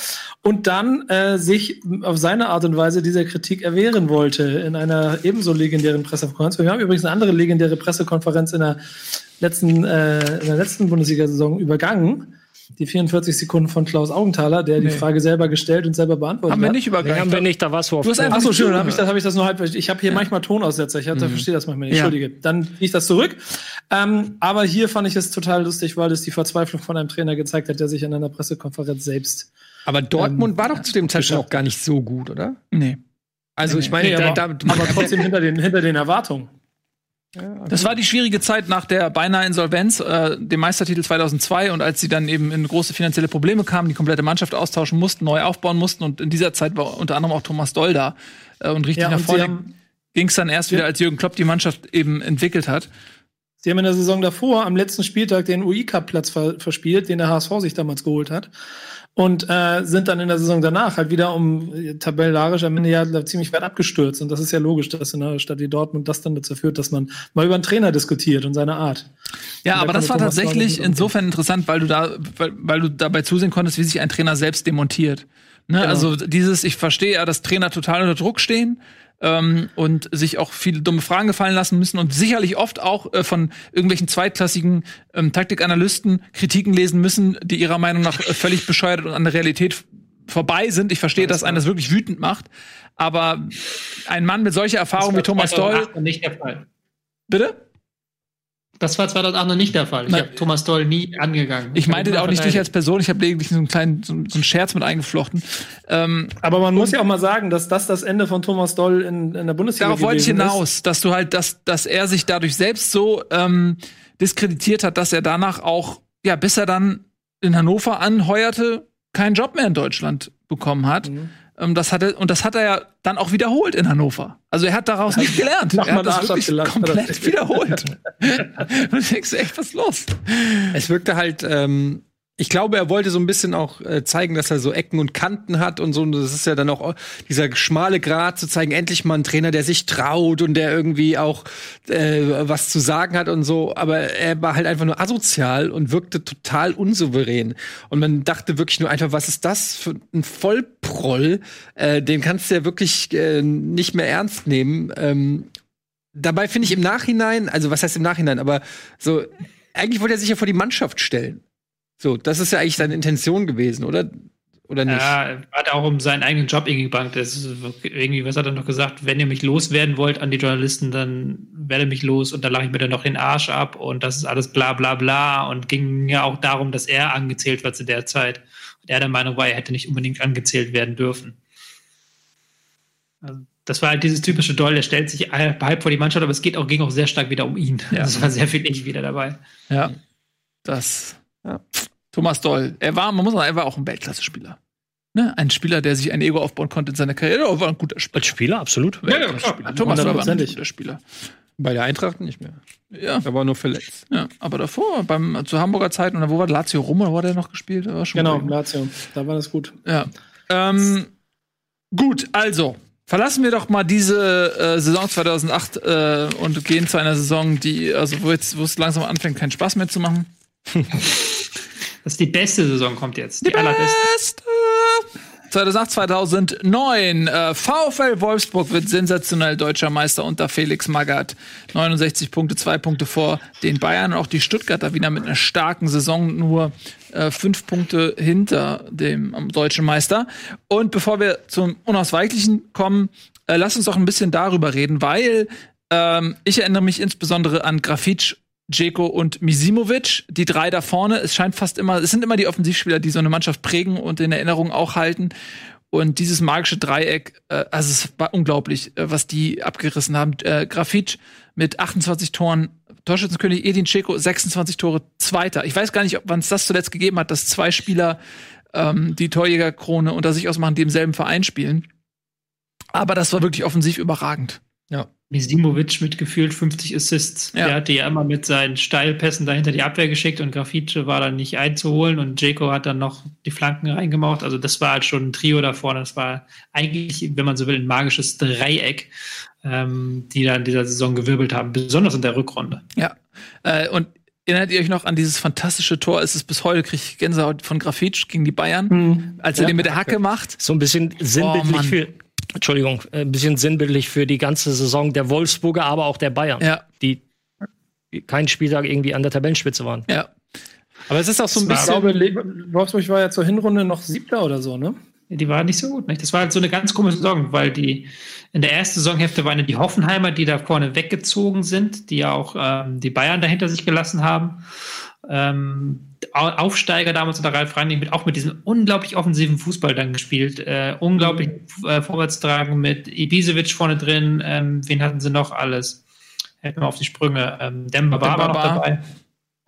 und dann äh, sich auf seine Art und Weise dieser Kritik erwehren wollte in einer ebenso legendären Pressekonferenz. Wir haben übrigens eine andere legendäre Pressekonferenz in der letzten, äh, in der letzten Bundesliga-Saison übergangen. Die 44 Sekunden von Klaus Augenthaler, der die Nee. Frage selber gestellt und selber beantwortet haben wir hat. nicht nee, übergangen. haben wir nicht, da hast einfach- Ach so, schön, dann habe ich, das, hab ich das nur halb. Ich habe hier manchmal Tonaussetzer. Ich hab, da verstehe das manchmal nicht. Ja. Entschuldige. Dann ziehe ich das zurück. Ähm, aber hier fand ich es total lustig, weil es die Verzweiflung von einem Trainer gezeigt hat, der sich in einer Pressekonferenz selbst. Aber Dortmund Ähm, war doch zu dem Zeitpunkt auch gar nicht so gut, oder? Nee. Also ich meine, Nee, da, aber, da, aber trotzdem hinter den, hinter den Erwartungen. Das war die schwierige Zeit nach der beinahe Insolvenz, äh, dem Meistertitel 2002 und als sie dann eben in große finanzielle Probleme kamen, die komplette Mannschaft austauschen mussten, neu aufbauen mussten. Und in dieser Zeit war unter anderem auch Thomas Doll da äh, und richtig Ja, nach vorne ging es dann erst wieder, als Jürgen Klopp die Mannschaft eben entwickelt hat. Sie haben in der Saison davor am letzten Spieltag den UI-Cup-Platz ver verspielt, den der HSV sich damals geholt hat. Und äh, sind dann in der Saison danach halt wieder um äh, tabellarisch am Ende ja ziemlich weit abgestürzt. Und das ist ja logisch, dass in einer Stadt wie Dortmund das dann dazu führt, dass man mal über einen Trainer diskutiert und seine Art. Ja, aber das war Thomas tatsächlich insofern interessant, weil du da, weil, weil du dabei zusehen konntest, wie sich ein Trainer selbst demontiert. Ne? Genau. Also dieses, ich verstehe ja, dass Trainer total unter Druck stehen ähm, und sich auch viele dumme Fragen gefallen lassen müssen und sicherlich oft auch äh, von irgendwelchen zweitklassigen ähm, Taktikanalysten Kritiken lesen müssen, die ihrer Meinung nach äh, völlig bescheuert und an der Realität vorbei sind. Ich verstehe, dass einen das wirklich wütend macht, aber ein Mann mit solcher Erfahrung wie Thomas Doll, 2008 nicht der Fall. bitte? Das war 2008 noch nicht der Fall. Ich habe Thomas Doll nie angegangen. Ich meinte hab ihn auch nicht dich als Person, ich habe lediglich so einen kleinen, so, so einen Scherz mit eingeflochten. Ähm, Aber man muss ja auch mal sagen, dass das das Ende von Thomas Doll in, in der Bundesliga darauf wollte ich hinaus, dass du halt, dass, dass er sich dadurch selbst so ähm, diskreditiert hat, dass er danach auch, ja, bis er dann in Hannover anheuerte, keinen Job mehr in Deutschland bekommen hat. Mhm. Ähm, das hat er, und das hat er ja dann auch wiederholt in Hannover. Also er hat daraus nicht gelernt. Er hat das wirklich komplett wiederholt. und denkst, echt, was ist los? Es wirkte halt, ähm, ich glaube, er wollte so ein bisschen auch äh, zeigen, dass er so Ecken und Kanten hat und so. Und das ist ja dann auch dieser schmale Grat zu zeigen, endlich mal ein Trainer, der sich traut und der irgendwie auch äh, was zu sagen hat und so. Aber er war halt einfach nur asozial und wirkte total unsouverän. Und man dachte wirklich nur einfach, was ist das für ein Vollproll? Äh, den kannst du ja wirklich äh, nicht mehr ernst nehmen. Ähm, dabei finde ich im Nachhinein, also was heißt im Nachhinein, aber so, eigentlich wollte er sich ja vor die Mannschaft stellen. So, das ist ja eigentlich seine Intention gewesen, oder? Oder nicht? Ja, er hat auch um seinen eigenen Job irgendwie gebankt. Das irgendwie, was hat er noch gesagt? Wenn ihr mich loswerden wollt an die Journalisten, dann werde mich los und dann lache ich mir dann noch den Arsch ab und das ist alles bla bla bla und ging ja auch darum, dass er angezählt war zu der Zeit. Und er der Meinung war, er hätte nicht unbedingt angezählt werden dürfen. Also, das war halt dieses typische Doll, der stellt sich halb vor die Mannschaft, aber es geht auch, ging auch sehr stark wieder um ihn. Ja. Es war sehr viel ich wieder dabei. Ja, das. Ja. Thomas Doll. Er war, man muss sagen, er war auch ein Weltklasse-Spieler. Ne? Ein Spieler, der sich ein Ego aufbauen konnte in seiner Karriere. Er war ein guter Spieler. Als Spieler, absolut. Weltklasse-Spieler. Thomas Doll war ein guter Spieler. Bei der Eintracht nicht mehr. Ja, Er war nur verletzt. ja, aber davor, beim, zur Hamburger Zeit, und wo war Lazio Rom, oder wo hat er noch gespielt? Er war schon Genau. Lazio. Da war das gut. Ja. Ähm, gut, also verlassen wir doch mal diese äh, Saison 2008 äh, und gehen zu einer Saison, die also wo jetzt wo es langsam anfängt, keinen Spaß mehr zu machen. Das ist die beste Saison, kommt jetzt. Die allerbeste. Beste. 2008, 2009. Äh, VfL Wolfsburg wird sensationell deutscher Meister unter Felix Magath. 69 Punkte, zwei Punkte vor den Bayern. Und auch die Stuttgarter wieder mit einer starken Saison, nur äh, fünf Punkte hinter dem ähm, deutschen Meister. Und bevor wir zum Unausweichlichen kommen, äh, lass uns doch ein bisschen darüber reden, weil ähm, ich erinnere mich insbesondere an Grafitsch, Dzeko und Misimovic, die drei da vorne. Es scheint fast immer, es sind immer die Offensivspieler, die so eine Mannschaft prägen und in Erinnerung auch halten. Und dieses magische Dreieck, äh, also es war unglaublich, äh, was die abgerissen haben. Äh, Grafitsch mit 28 Toren, Torschützenkönig Edin Dzeko 26 Tore, Zweiter. Ich weiß gar nicht, wann es das zuletzt gegeben hat, dass zwei Spieler ähm, die Torjägerkrone unter sich ausmachen, die im selben Verein spielen. Aber das war wirklich offensiv überragend. Misimovic mit gefühlt 50 Assists. Ja. Der hatte ja immer mit seinen Steilpässen dahinter die Abwehr geschickt und Grafice war dann nicht einzuholen und Jaco hat dann noch die Flanken reingemacht. Also das war halt schon ein Trio da vorne. Das war eigentlich, wenn man so will, ein magisches Dreieck, ähm, die da in dieser Saison gewirbelt haben, besonders in der Rückrunde. Ja. Äh, und erinnert ihr euch noch an dieses fantastische Tor? Es ist bis heute, kriege ich Gänsehaut von Grafitsch gegen die Bayern, als er den mit der Hacke macht. So ein bisschen sinnbildlich Mann. für, Entschuldigung, äh, ein bisschen sinnbildlich für die ganze Saison der Wolfsburger, aber auch der Bayern, Ja. die keinen Spieltag irgendwie an der Tabellenspitze waren. Ja. Aber es ist auch so ein Ich bisschen. glaube, Le Wolfsburg war ja zur Hinrunde noch Siebter oder so, ne? Die war nicht so gut. Nicht? Das war halt so eine ganz komische Saison, weil die in der ersten Saisonhälfte waren ja die Hoffenheimer, die da vorne weggezogen sind, die ja auch ähm, die Bayern dahinter sich gelassen haben. Ähm, Au- Aufsteiger damals unter Ralf Rangnick mit auch mit diesem unglaublich offensiven Fußball dann gespielt, äh, unglaublich äh, Vorwärtstragen mit Ibisevic vorne drin. Ähm, wen hatten sie noch alles? Hätten wir auf die Sprünge. Ähm, Demba war noch dabei.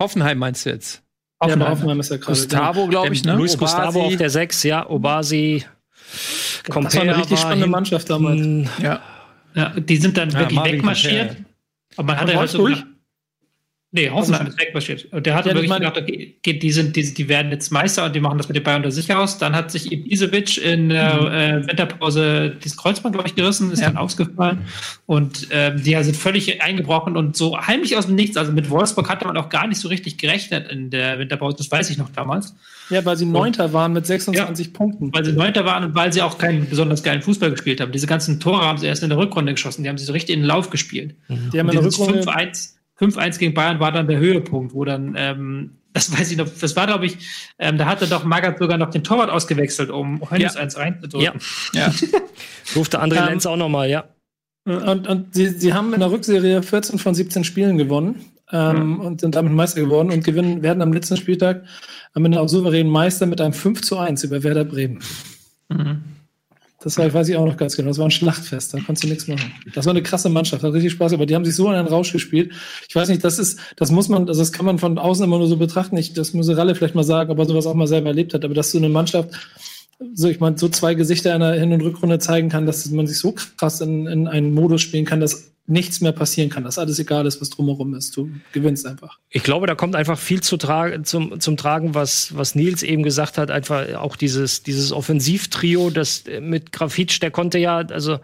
Hoffenheim meinst du jetzt? Ja, bei Hoffenheim. Hoffenheim ist ja gerade. Gustavo, glaube ich, ne? Luis Obasi. Gustavo auf der 6, ja, Obasi. Das war eine richtig spannende Mannschaft damals. Ja. Ja, die sind dann Ja, wirklich Marvin wegmarschiert. Comper. Aber man hatte halt so Nee, Hoffenheim ist wegmarschiert. Und der hatte Ja, ich wirklich meine- gedacht, okay, die, sind, die, die werden jetzt Meister und die machen das mit den Bayern unter sich aus. Dann hat sich Ibisevic in der Mhm. äh, Winterpause dieses Kreuzband, glaube ich, gerissen, ist Ja. dann ausgefallen. Und ähm, die sind völlig eingebrochen und so heimlich aus dem Nichts. Also mit Wolfsburg hatte man auch gar nicht so richtig gerechnet in der Winterpause. Das weiß ich noch damals. Ja, weil sie Neunter waren mit 26 Punkten. Weil sie Neunter waren und weil sie auch keinen besonders geilen Fußball gespielt haben. Diese ganzen Tore haben sie erst in der Rückrunde geschossen. Die haben sie so richtig in den Lauf gespielt. Die haben Und in der Rückrunde 5-1 5-1 gegen Bayern war dann der Höhepunkt, wo dann, ähm, das weiß ich noch, das war, glaube ich, ähm, da hatte doch Magath sogar noch den Torwart ausgewechselt, um Hönes Ja. eins reinzudrücken. Ja. ja. Durfte André Ähm, Lenz auch noch mal, ja. Und, und sie, sie haben in der Rückserie 14 von 17 Spielen gewonnen. ähm, und sind damit Meister geworden und gewinnen, werden am letzten Spieltag am Ende auch souverän Meister mit einem 5 zu 1 über Werder Bremen. Das war, weiß ich auch noch ganz genau. Das war ein Schlachtfest, da konntest du nichts machen. Das war eine krasse Mannschaft, hat richtig Spaß, aber die haben sich so in einen Rausch gespielt. Ich weiß nicht, das ist, das muss man, also das kann man von außen immer nur so betrachten. Ich, das muss Ralle vielleicht mal sagen, ob er sowas auch mal selber erlebt hat, aber dass so eine Mannschaft, so ich meine, so zwei Gesichter in der Hin- und Rückrunde zeigen kann, dass man sich so krass in, in einen Modus spielen kann, dass nichts mehr passieren kann, dass alles egal ist, was drumherum ist. Du gewinnst einfach. Ich glaube, da kommt einfach viel zu tra zum, zum Tragen, was, was Nils eben gesagt hat. Einfach auch dieses, dieses Offensivtrio, das mit Grafitsch, der konnte ja, also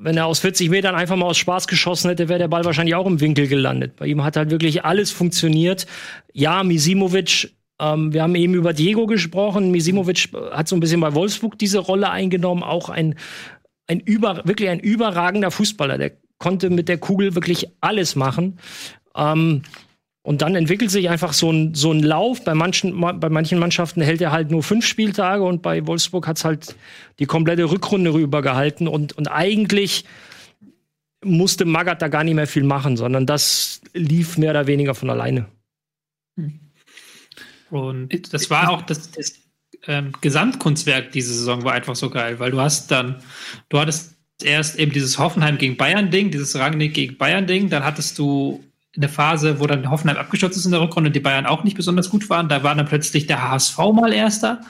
wenn er aus 40 Metern einfach mal aus Spaß geschossen hätte, wäre der Ball wahrscheinlich auch im Winkel gelandet. Bei ihm hat halt wirklich alles funktioniert. Ja, Misimovic, ähm, wir haben eben über Diego gesprochen. Misimovic hat so ein bisschen bei Wolfsburg diese Rolle eingenommen, auch ein, ein über, wirklich ein überragender Fußballer. Der konnte mit der Kugel wirklich alles machen. Ähm, und dann entwickelt sich einfach so ein, so ein Lauf. Bei manchen, bei manchen Mannschaften hält er halt nur fünf Spieltage und bei Wolfsburg hat's halt die komplette Rückrunde rübergehalten. Und, und eigentlich musste Magath da gar nicht mehr viel machen, sondern das lief mehr oder weniger von alleine. Und das war auch das, das ähm, Gesamtkunstwerk diese Saison war einfach so geil, weil du hast dann, du hattest erst eben dieses Hoffenheim gegen Bayern-Ding, dieses Rangnick gegen Bayern-Ding, dann hattest du eine Phase, wo dann Hoffenheim abgestürzt ist in der Rückrunde und die Bayern auch nicht besonders gut waren. Da war dann plötzlich der HSV mal Erster.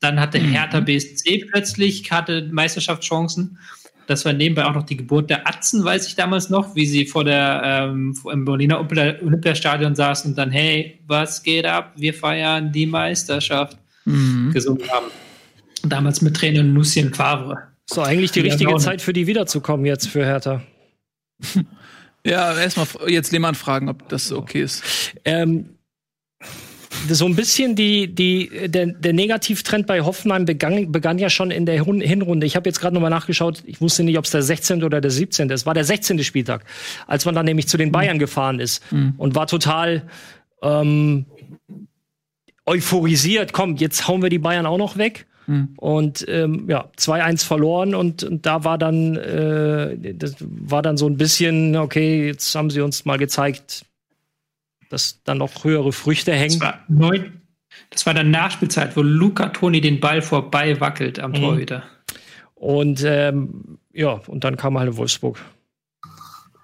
Dann hatte Hertha BSC plötzlich, hatte Meisterschaftschancen. Das war nebenbei auch noch die Geburt der Atzen, weiß ich damals noch, wie sie vor der ähm, im Berliner Olympiastadion saßen und dann, hey, was geht ab? Wir feiern die Meisterschaft Mhm. gesungen haben. Damals mit Tränen Lucien Favre. So, eigentlich die Ja, richtige. Zeit für die wiederzukommen jetzt für Hertha. Ja, erstmal jetzt Lehmann fragen, ob das okay ist. Ähm, so ein bisschen die, die, der, der Negativtrend bei Hoffenheim begann, begann ja schon in der Hinrunde. Ich habe jetzt gerade nochmal nachgeschaut, ich wusste nicht, ob es der 16. oder der 17. ist. Es war der 16. Spieltag, als man dann nämlich zu den Bayern gefahren ist und war total ähm, euphorisiert. Komm, jetzt hauen wir die Bayern auch noch weg. Und ähm, ja, 2-1 verloren und, und da war dann, äh, das war dann so ein bisschen, okay, jetzt haben sie uns mal gezeigt, dass dann noch höhere Früchte Das hängen. war, neun, das war dann Nachspielzeit, wo Luca Toni den Ball vorbei wackelt am Mhm. Torhüter. Und ähm, ja, und dann kam halt Wolfsburg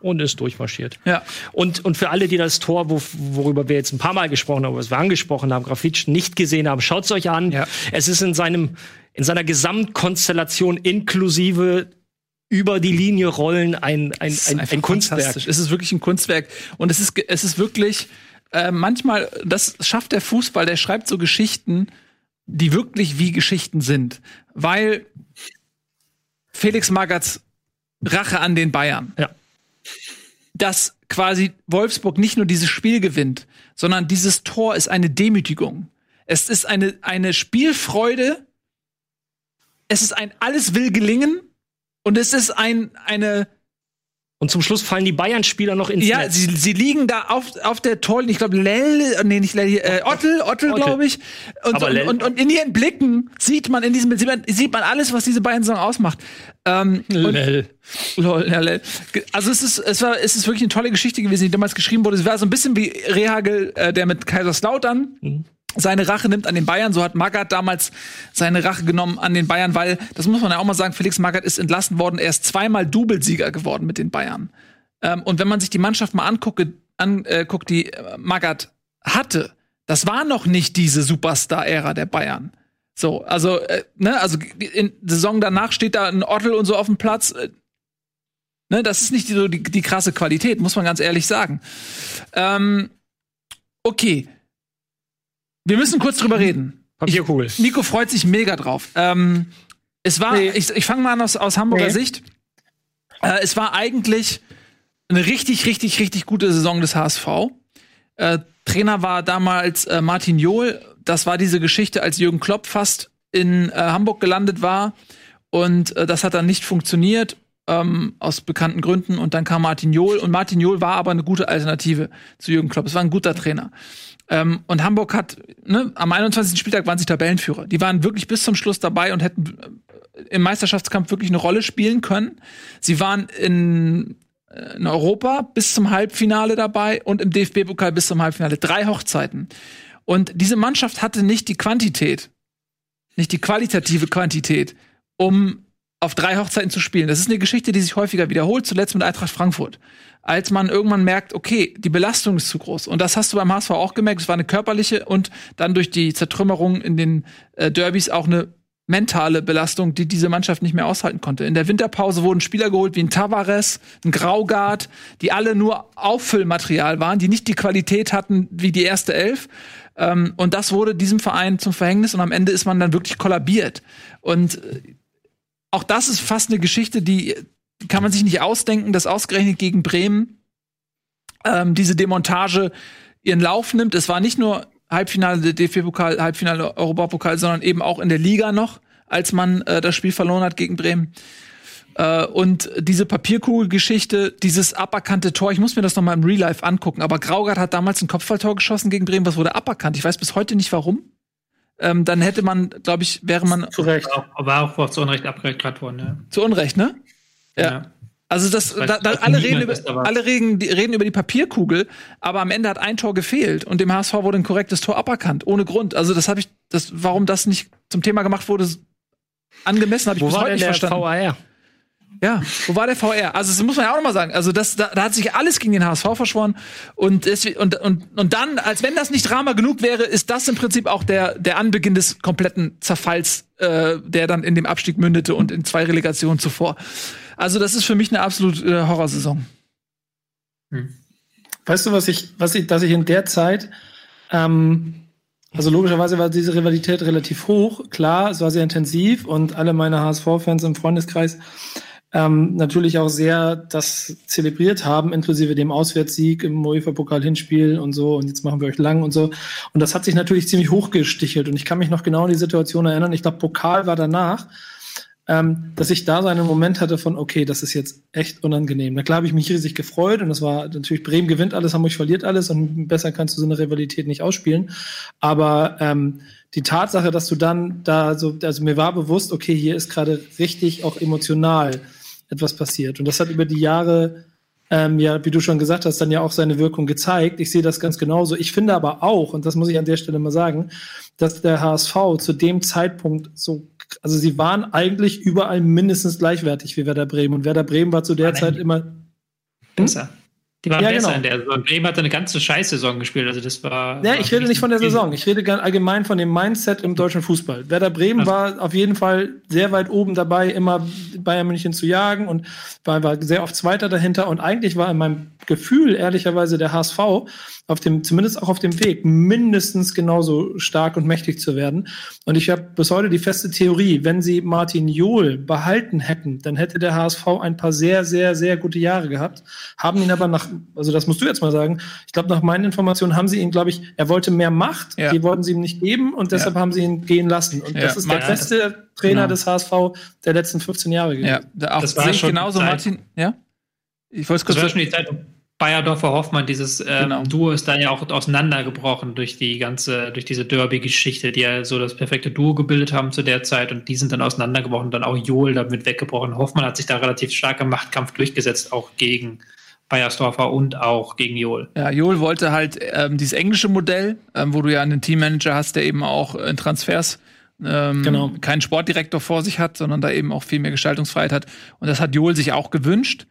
und ist durchmarschiert. Ja. Und, und für alle, die das Tor, wo, worüber wir jetzt ein paar Mal gesprochen haben, was wir angesprochen haben, Grafitsch nicht gesehen haben, schaut's euch an. Ja. Es ist in seinem, in seiner Gesamtkonstellation inklusive über die Linie rollen ein, ein, ein, ein Kunstwerk. Es ist wirklich ein Kunstwerk. Und es ist, es ist wirklich, äh, manchmal, das schafft der Fußball, der schreibt so Geschichten, die wirklich wie Geschichten sind. Weil Felix Magaths Rache an den Bayern. Ja. Dass quasi Wolfsburg nicht nur dieses Spiel gewinnt, sondern dieses Tor ist eine Demütigung. Es ist eine, eine Spielfreude. Es ist ein alles will gelingen. Und es ist ein, eine, Und zum Schluss fallen die Bayern-Spieler noch ins ja, Netz. sie, sie liegen da auf, auf der Torlinie, ich glaube, Lell, nee, nicht Lell, äh, Ottel, Ottel, Ottel. glaube ich. Und, Aber und, und, in ihren Blicken sieht man, in diesem sieht man, sieht man alles, was diese beiden Saison ausmacht. Ähm, Lell. Lol, ja, Lell. Also es ist, es war, es ist wirklich eine tolle Geschichte gewesen, die damals geschrieben wurde. Es war so ein bisschen wie Rehagel, äh, der mit Kaiserslautern Mhm. Seine Rache nimmt an den Bayern. So hat Magath damals seine Rache genommen an den Bayern, weil, das muss man ja auch mal sagen, Felix Magath ist entlassen worden. Er ist zweimal Doublesieger geworden mit den Bayern. Ähm, und wenn man sich die Mannschaft mal anguckt, anguckt, die äh, Magath hatte, das war noch nicht diese Superstar-Ära der Bayern. So, also, äh, ne, also in Saison danach steht da ein Ottel und so auf dem Platz. Äh, ne, das ist nicht so die, die krasse Qualität, muss man ganz ehrlich sagen. Ähm, okay. Wir müssen kurz drüber reden. Papierkugel. Nico freut sich mega drauf. Ähm, es war, Nee. ich, ich fange mal an aus, aus Hamburger Nee. Sicht. Äh, es war eigentlich eine richtig, richtig, richtig gute Saison des HSV. Äh, Trainer war damals äh, Martin Johl. Das war diese Geschichte, als Jürgen Klopp fast in äh, Hamburg gelandet war. Und äh, das hat dann nicht funktioniert, ähm, aus bekannten Gründen. Und dann kam Martin Johl. Und Martin Johl war aber eine gute Alternative zu Jürgen Klopp. Es war ein guter Trainer. Ähm, und Hamburg hat, ne, am 21. Spieltag waren sie Tabellenführer. Die waren wirklich bis zum Schluss dabei und hätten äh, im Meisterschaftskampf wirklich eine Rolle spielen können. Sie waren in äh, in Europa bis zum Halbfinale dabei und im DFB-Pokal bis zum Halbfinale. Drei Hochzeiten. Und diese Mannschaft hatte nicht die Quantität, nicht die qualitative Quantität, um auf drei Hochzeiten zu spielen. Das ist eine Geschichte, die sich häufiger wiederholt, zuletzt mit Eintracht Frankfurt. Als man irgendwann merkt, okay, die Belastung ist zu groß. Und das hast du beim HSV auch gemerkt. Es war eine körperliche und dann durch die Zertrümmerung in den äh, Derbys auch eine mentale Belastung, die diese Mannschaft nicht mehr aushalten konnte. In der Winterpause wurden Spieler geholt wie ein Tavares, ein Graugard, die alle nur Auffüllmaterial waren, die nicht die Qualität hatten wie die erste Elf. Ähm, und das wurde diesem Verein zum Verhängnis und am Ende ist man dann wirklich kollabiert. Und äh, auch das ist fast eine Geschichte, die kann man sich nicht ausdenken, dass ausgerechnet gegen Bremen ähm, diese Demontage ihren Lauf nimmt. Es war nicht nur Halbfinale der DFB-Pokal, Halbfinale Europapokal, sondern eben auch in der Liga noch, als man äh, das Spiel verloren hat gegen Bremen. Äh, und diese Papierkugelgeschichte, dieses aberkannte Tor, ich muss mir das noch mal im Real Life angucken, aber Graugart hat damals ein Kopfballtor geschossen gegen Bremen, was wurde aberkannt? Ich weiß bis heute nicht warum. Ähm, dann hätte man, glaube ich, wäre man. Zu Recht. Aber auch, auch zu Unrecht abgeklärt worden, ja. Zu Unrecht, ne? ja. ja. Also das, das da, da, alle reden über, alle reden, die, reden über die Papierkugel, aber am Ende hat ein Tor gefehlt und dem HSV wurde ein korrektes Tor aberkannt, ohne Grund. Also das habe ich, das, warum das nicht zum Thema gemacht wurde, angemessen habe ich Wo bis war heute denn nicht der verstanden. VAR? Ja, wo war der VR? Also das muss man ja auch noch mal sagen. Also das, da, da hat sich alles gegen den HSV verschworen und, deswegen, und und und dann, als wenn das nicht Drama genug wäre, ist das im Prinzip auch der der Anbeginn des kompletten Zerfalls, äh, der dann in dem Abstieg mündete und in zwei Relegationen zuvor. Also das ist für mich eine absolute äh, Horrorsaison. Weißt du, was ich, was ich, dass ich in der Zeit, ähm, also logischerweise war diese Rivalität relativ hoch. Klar, es war sehr intensiv und alle meine HSV-Fans im Freundeskreis ähm, natürlich auch sehr das zelebriert haben, inklusive dem Auswärtssieg im UEFA-Pokal-Hinspiel und so. Und jetzt machen wir euch lang und so. Und das hat sich natürlich ziemlich hochgestichelt. Und ich kann mich noch genau an die Situation erinnern. Ich glaube, Pokal war danach ähm, dass ich da so einen Moment hatte von, okay, das ist jetzt echt unangenehm. Na klar habe ich mich riesig gefreut und das war natürlich, Bremen gewinnt alles, Hamburg verliert alles und besser kannst du so eine Rivalität nicht ausspielen. Aber ähm, die Tatsache, dass du dann da so, also mir war bewusst, okay, hier ist gerade richtig auch emotional etwas passiert. Und das hat über die Jahre ähm, ja, wie du schon gesagt hast, dann ja auch seine Wirkung gezeigt. Ich sehe das ganz genauso. Ich finde aber auch, und das muss ich an der Stelle mal sagen, dass der HSV zu dem Zeitpunkt so, also sie waren eigentlich überall mindestens gleichwertig wie Werder Bremen. Und Werder Bremen war zu der Nein. Zeit immer Besser. Die waren Ja, besser genau. in der Saison. Bremen hat eine ganze Scheißsaison gespielt. Also das war. Ja, war ich rede nicht von der Saison. Ich rede allgemein von dem Mindset im deutschen Fußball. Werder Bremen Also- war auf jeden Fall sehr weit oben dabei, immer Bayern München zu jagen und war, war sehr oft Zweiter dahinter. Und eigentlich war in meinem Gefühl, ehrlicherweise, der HSV auf dem, zumindest auch auf dem Weg, mindestens genauso stark und mächtig zu werden. Und ich habe bis heute die feste Theorie, wenn sie Martin Johl behalten hätten, dann hätte der HSV ein paar sehr, sehr, sehr gute Jahre gehabt. Haben ihn aber nach, also das musst du jetzt mal sagen, ich glaube, nach meinen Informationen haben sie ihn, glaube ich, er wollte mehr Macht, Ja. die wollten sie ihm nicht geben und deshalb haben sie ihn gehen lassen. Und Ja, das ist der beste Trainer Genau. des HSV der letzten 15 Jahre gewesen. Ja, da auch Das war sehe ich schon genauso, Zeit. Martin. Ja? Ich wollte es Das kurz war schon die Zeit, Bayerdorfer Hoffmann, dieses ähm, Genau. Duo ist dann ja auch auseinandergebrochen durch die ganze, durch diese Derby-Geschichte, die ja so das perfekte Duo gebildet haben zu der Zeit und die sind dann auseinandergebrochen, dann auch Johl damit weggebrochen. Hoffmann hat sich da relativ stark im Machtkampf durchgesetzt, auch gegen Bayersdorfer und auch gegen Johl. Ja, Joel wollte halt ähm, dieses englische Modell, ähm, wo du ja einen Teammanager hast, der eben auch in Transfers ähm, Genau. keinen Sportdirektor vor sich hat, sondern da eben auch viel mehr Gestaltungsfreiheit hat. Und das hat Joel sich auch gewünscht.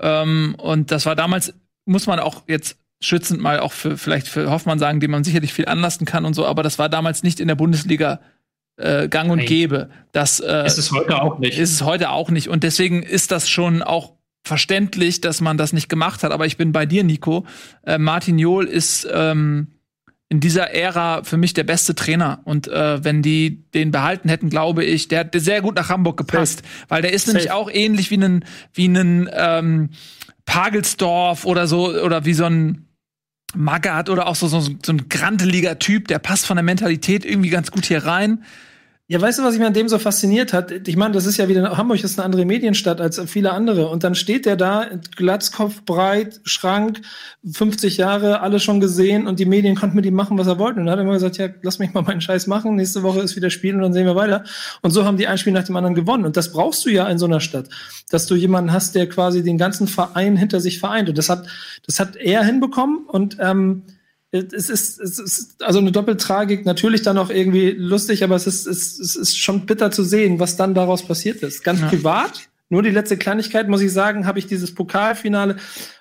Ähm, und das war damals, muss man auch jetzt schützend mal auch für vielleicht für Hoffmann sagen, dem man sicherlich viel anlasten kann und so, aber das war damals nicht in der Bundesliga äh, gang und Nein. gäbe. Das äh, Ist es heute auch nicht. ist es heute auch nicht. Und deswegen ist das schon auch verständlich, dass man das nicht gemacht hat. Aber ich bin bei dir, Nico. Äh, Martin Johl ist ähm, in dieser Ära für mich der beste Trainer. Und äh, wenn die den behalten hätten, glaube ich, der hat sehr gut nach Hamburg gepasst. Weil der ist nämlich Safe. auch ähnlich wie ein wie ein ähm, Pagelsdorf oder so oder wie so ein Magath oder auch so, so, so ein granteliger Typ, der passt von der Mentalität irgendwie ganz gut hier rein Ja, weißt du, was mich an dem so fasziniert hat? Ich meine, das ist ja wieder, Hamburg ist eine andere Medienstadt als viele andere. Und dann steht der da, Glatzkopf breit, Schrank, 50 Jahre, alles schon gesehen und die Medien konnten mit ihm machen, was er wollte. Und dann hat er immer gesagt, ja, lass mich mal meinen Scheiß machen, nächste Woche ist wieder Spiel und dann sehen wir weiter. Und so haben die ein Spiel nach dem anderen gewonnen. Und das brauchst du ja in so einer Stadt, dass du jemanden hast, der quasi den ganzen Verein hinter sich vereint. Und das hat, das hat er hinbekommen und, ähm, es ist, es ist also eine Doppeltragik, natürlich dann auch irgendwie lustig, aber es ist, es, es ist schon bitter zu sehen, was dann daraus passiert ist. Ganz ja. privat, nur die letzte Kleinigkeit, muss ich sagen, habe ich dieses Pokalfinale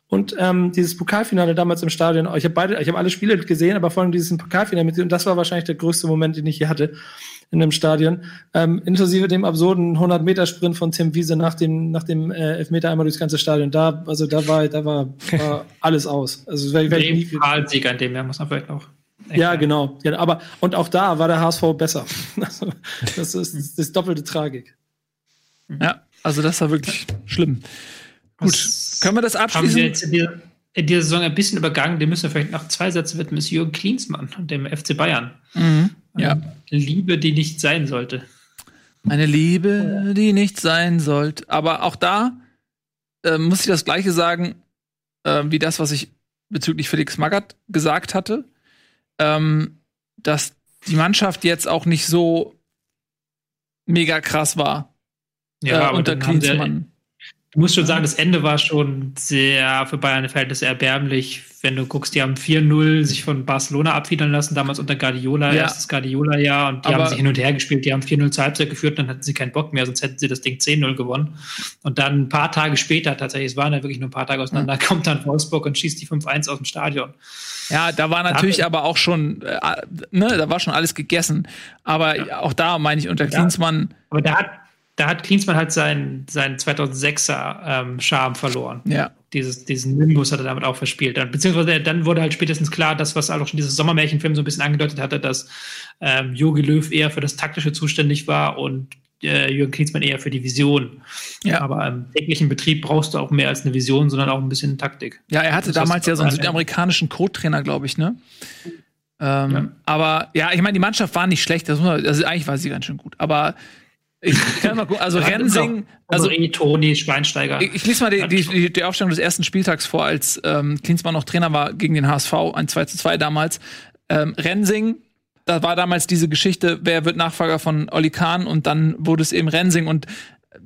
und ähm, dieses Pokalfinale damals im Stadion. Ich habe beide, ich habe alle Spiele gesehen, aber vor allem dieses Pokalfinale mit und das war wahrscheinlich der größte Moment, den ich hier hatte in dem Stadion, ähm, inklusive dem absurden 100 Meter Sprint von Tim Wiese nach dem nach dem äh, Elfmeter einmal durchs ganze Stadion. Da also da war da war, war alles aus. Also wär, wär nie Sieg an dem, ja, muss man vielleicht noch ja, genau. Ja, aber und auch da war der HSV besser. Also, das ist das ist doppelte Tragik. Ja, also das war wirklich schlimm. Gut, Was können wir das abschließen? Haben Sie jetzt in dieser, in dieser Saison ein bisschen übergangen, den müssen wir vielleicht noch zwei Sätze widmen, ist Jürgen Klinsmann und dem FC Bayern. Mhm. Ja. Liebe, die nicht sein sollte. Eine Liebe, die nicht sein sollte. Aber auch da äh, muss ich das Gleiche sagen, äh, wie das, was ich bezüglich Felix Magath gesagt hatte. Ähm, dass die Mannschaft jetzt auch nicht so mega krass war. Ja, äh, unter Klinsmann. Du musst schon sagen, das Ende war schon sehr für Bayern Verhältnisse erbärmlich. Wenn du guckst, die haben 4-0 sich von Barcelona abfiedern lassen, damals unter Guardiola, ja. erstes Guardiola-Jahr, und die Aber haben sich hin und her gespielt. Die haben 4-0 zur Halbzeit geführt, dann hatten sie keinen Bock mehr, sonst hätten sie das Ding 10-0 gewonnen. Und dann ein paar Tage später, tatsächlich, es waren ja wirklich nur ein paar Tage auseinander, mhm. kommt dann Wolfsburg und schießt die 5-1 aus dem Stadion. Ja, da war natürlich da aber auch schon, äh, ne, da war schon alles gegessen. Aber ja. auch da meine ich unter Klinsmann. Aber da hat, da hat Klinsmann halt seinen, seinen 2006er ähm, Charme verloren. Ja. Dieses, diesen Nimbus hat er damit auch verspielt. Dann, beziehungsweise dann wurde halt spätestens klar, dass was auch schon dieses Sommermärchenfilm so ein bisschen angedeutet hatte, dass ähm, Jogi Löw eher für das Taktische zuständig war und äh, Jürgen Klinsmann eher für die Vision. Ja. Aber im täglichen Betrieb brauchst du auch mehr als eine Vision, sondern auch ein bisschen Taktik. Ja, er hatte damals ja so einen südamerikanischen Co-Trainer, glaube ich, ne? Ähm, ja. Aber ja, ich meine, die Mannschaft war nicht schlecht. Das muss man, also eigentlich war sie ganz schön gut. Aber ich kann mal gucken, also Rensing, also Toni Schweinsteiger. Ich, ich lese mal die, die, die, Aufstellung des ersten Spieltags vor, als ähm, Klinsmann noch Trainer war gegen den HSV, ein 2 zu 2 damals. Ähm, Rensing, da war damals diese Geschichte, wer wird Nachfolger von Olli Kahn und dann wurde es eben Rensing und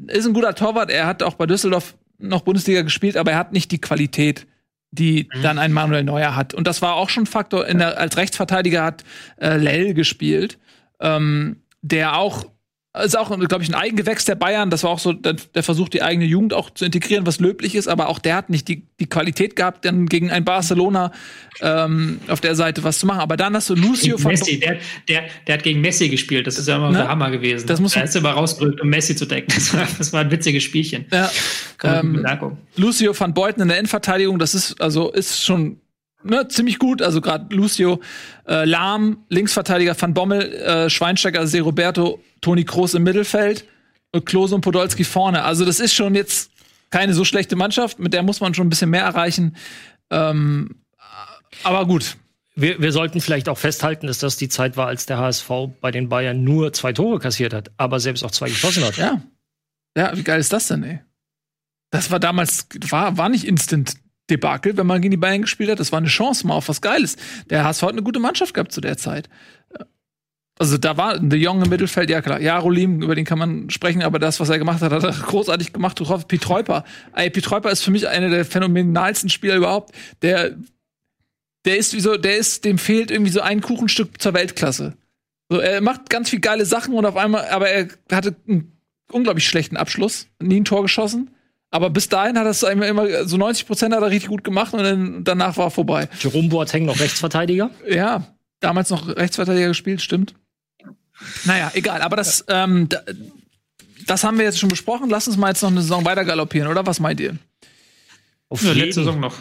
ist ein guter Torwart, er hat auch bei Düsseldorf noch Bundesliga gespielt, aber er hat nicht die Qualität, die mhm. dann ein Manuel Neuer hat. Und das war auch schon Faktor. In der, als Rechtsverteidiger hat äh, Lell gespielt, ähm, der auch ist auch, glaube ich, ein Eigengewächs der Bayern. Das war auch so der, der, Versuch, die eigene Jugend auch zu integrieren, was löblich ist. Aber auch der hat nicht die, die Qualität gehabt, dann gegen ein Barcelona ähm, auf der Seite was zu machen. Aber dann hast du Lucio von Messi, der, der, der hat gegen Messi gespielt. Das ist ja immer ne? der Hammer gewesen. Das muss er ist immer rausgerückt, um Messi zu decken. Das war, das war ein witziges Spielchen. Ja. Ähm, Lucio van Beuten in der Endverteidigung, das ist also ist schon ne, ziemlich gut. Also gerade Lucio, äh, Lahm, Linksverteidiger Van Bommel, äh, Schweinsteiger, Se Roberto, Toni Kroos im Mittelfeld, äh, Klose und Podolski vorne. Also das ist schon jetzt keine so schlechte Mannschaft, mit der muss man schon ein bisschen mehr erreichen. Ähm, aber gut. Wir, wir sollten vielleicht auch festhalten, dass das die Zeit war, als der HSV bei den Bayern nur zwei Tore kassiert hat, aber selbst auch zwei geschossen hat. Ja. Ja, wie geil ist das denn, ey? Das war damals, war, war nicht instant Debakel, wenn man gegen die Bayern gespielt hat. Das war eine Chance mal auf was Geiles. Der HSV hat eine gute Mannschaft gehabt zu der Zeit. Also da war De Jong im Mittelfeld, ja klar. Ja, Rolim, über den kann man sprechen, aber das, was er gemacht hat, hat er großartig gemacht. Pietreuper. Ey, Pietreuper ist für mich einer der phänomenalsten Spieler überhaupt. Der, der ist wie so, der ist, dem fehlt irgendwie so ein Kuchenstück zur Weltklasse. So, er macht ganz viel geile Sachen und auf einmal, aber er hatte einen unglaublich schlechten Abschluss, nie ein Tor geschossen. Aber bis dahin hat er es immer, immer so 90 Prozent hat er richtig gut gemacht und dann, danach war er vorbei. Jerome Boateng noch Rechtsverteidiger? Ja, damals noch Rechtsverteidiger gespielt, stimmt. Naja, egal. Aber das, ähm, das haben wir jetzt schon besprochen. Lass uns mal jetzt noch eine Saison weiter galoppieren, oder? Was meint ihr? Auf ja, letzte Saison noch.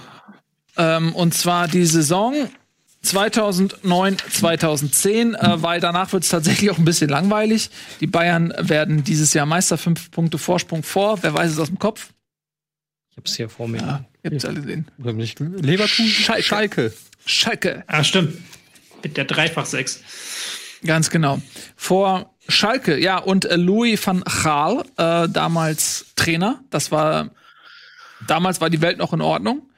Ähm, und zwar die Saison 2009, 2010, äh, weil danach wird es tatsächlich auch ein bisschen langweilig. Die Bayern werden dieses Jahr Meister, fünf Punkte Vorsprung vor. Wer weiß es aus dem Kopf? Ich hab's hier vor mir. Ja, ihr habt's alle gesehen. Leverkusen? Schalke. Schalke. Schalke. Ah, stimmt. Mit der Dreifach-Sechs. Ganz genau. Vor Schalke, ja, und äh, Louis van Gaal, äh, damals Trainer. Das war, damals war die Welt noch in Ordnung.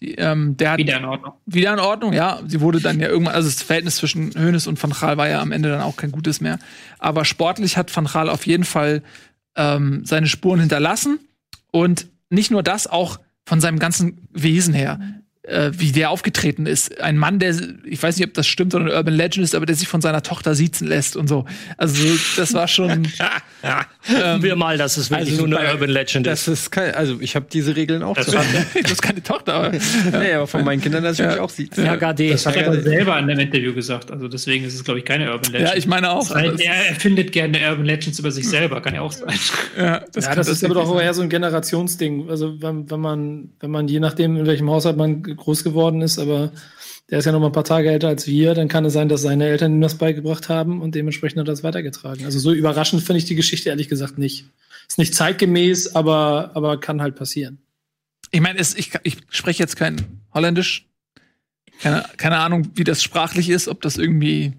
Die, ähm, der hat Wieder in Ordnung. wieder in Ordnung, ja. Sie wurde dann ja irgendwann, also das Verhältnis zwischen Hoeneß und Van Gaal war ja am Ende dann auch kein gutes mehr. Aber sportlich hat Van Gaal auf jeden Fall ähm, seine Spuren hinterlassen. Und nicht nur das, auch von seinem ganzen Wesen her, äh, wie der aufgetreten ist. Ein Mann, der, ich weiß nicht, ob das stimmt oder ein Urban Legend ist, aber der sich von seiner Tochter siezen lässt und so. Also das war schon. Hoffen wir mal, dass es wirklich nur eine bei- Urban Legend ist. Das ist kein, also ich habe diese Regeln auch Das zu du hast keine Tochter, aber. Nee, aber von meinen Kindern lasse ich mich auch sieht. Ja, Gade. Das hat er aber selber in einem Interview gesagt. Also deswegen ist es, glaube ich, keine Urban Legend. Ja, ich meine auch. Er erfindet gerne Urban Legends über sich selber, kann ja auch sein. ja, das, ja, kann das ist aber doch eher so ein Generationsding. Also wenn, wenn man, wenn man je nachdem, in welchem Haushalt man groß geworden ist, aber der ist ja noch mal ein paar Tage älter als wir, dann kann es sein, dass seine Eltern ihm das beigebracht haben und dementsprechend hat er das weitergetragen. Also so überraschend finde ich die Geschichte ehrlich gesagt nicht. Ist nicht zeitgemäß, aber, aber kann halt passieren. Ich meine, es- ich, ich spreche jetzt kein Holländisch. Keine, keine Ahnung, wie das sprachlich ist, ob das irgendwie.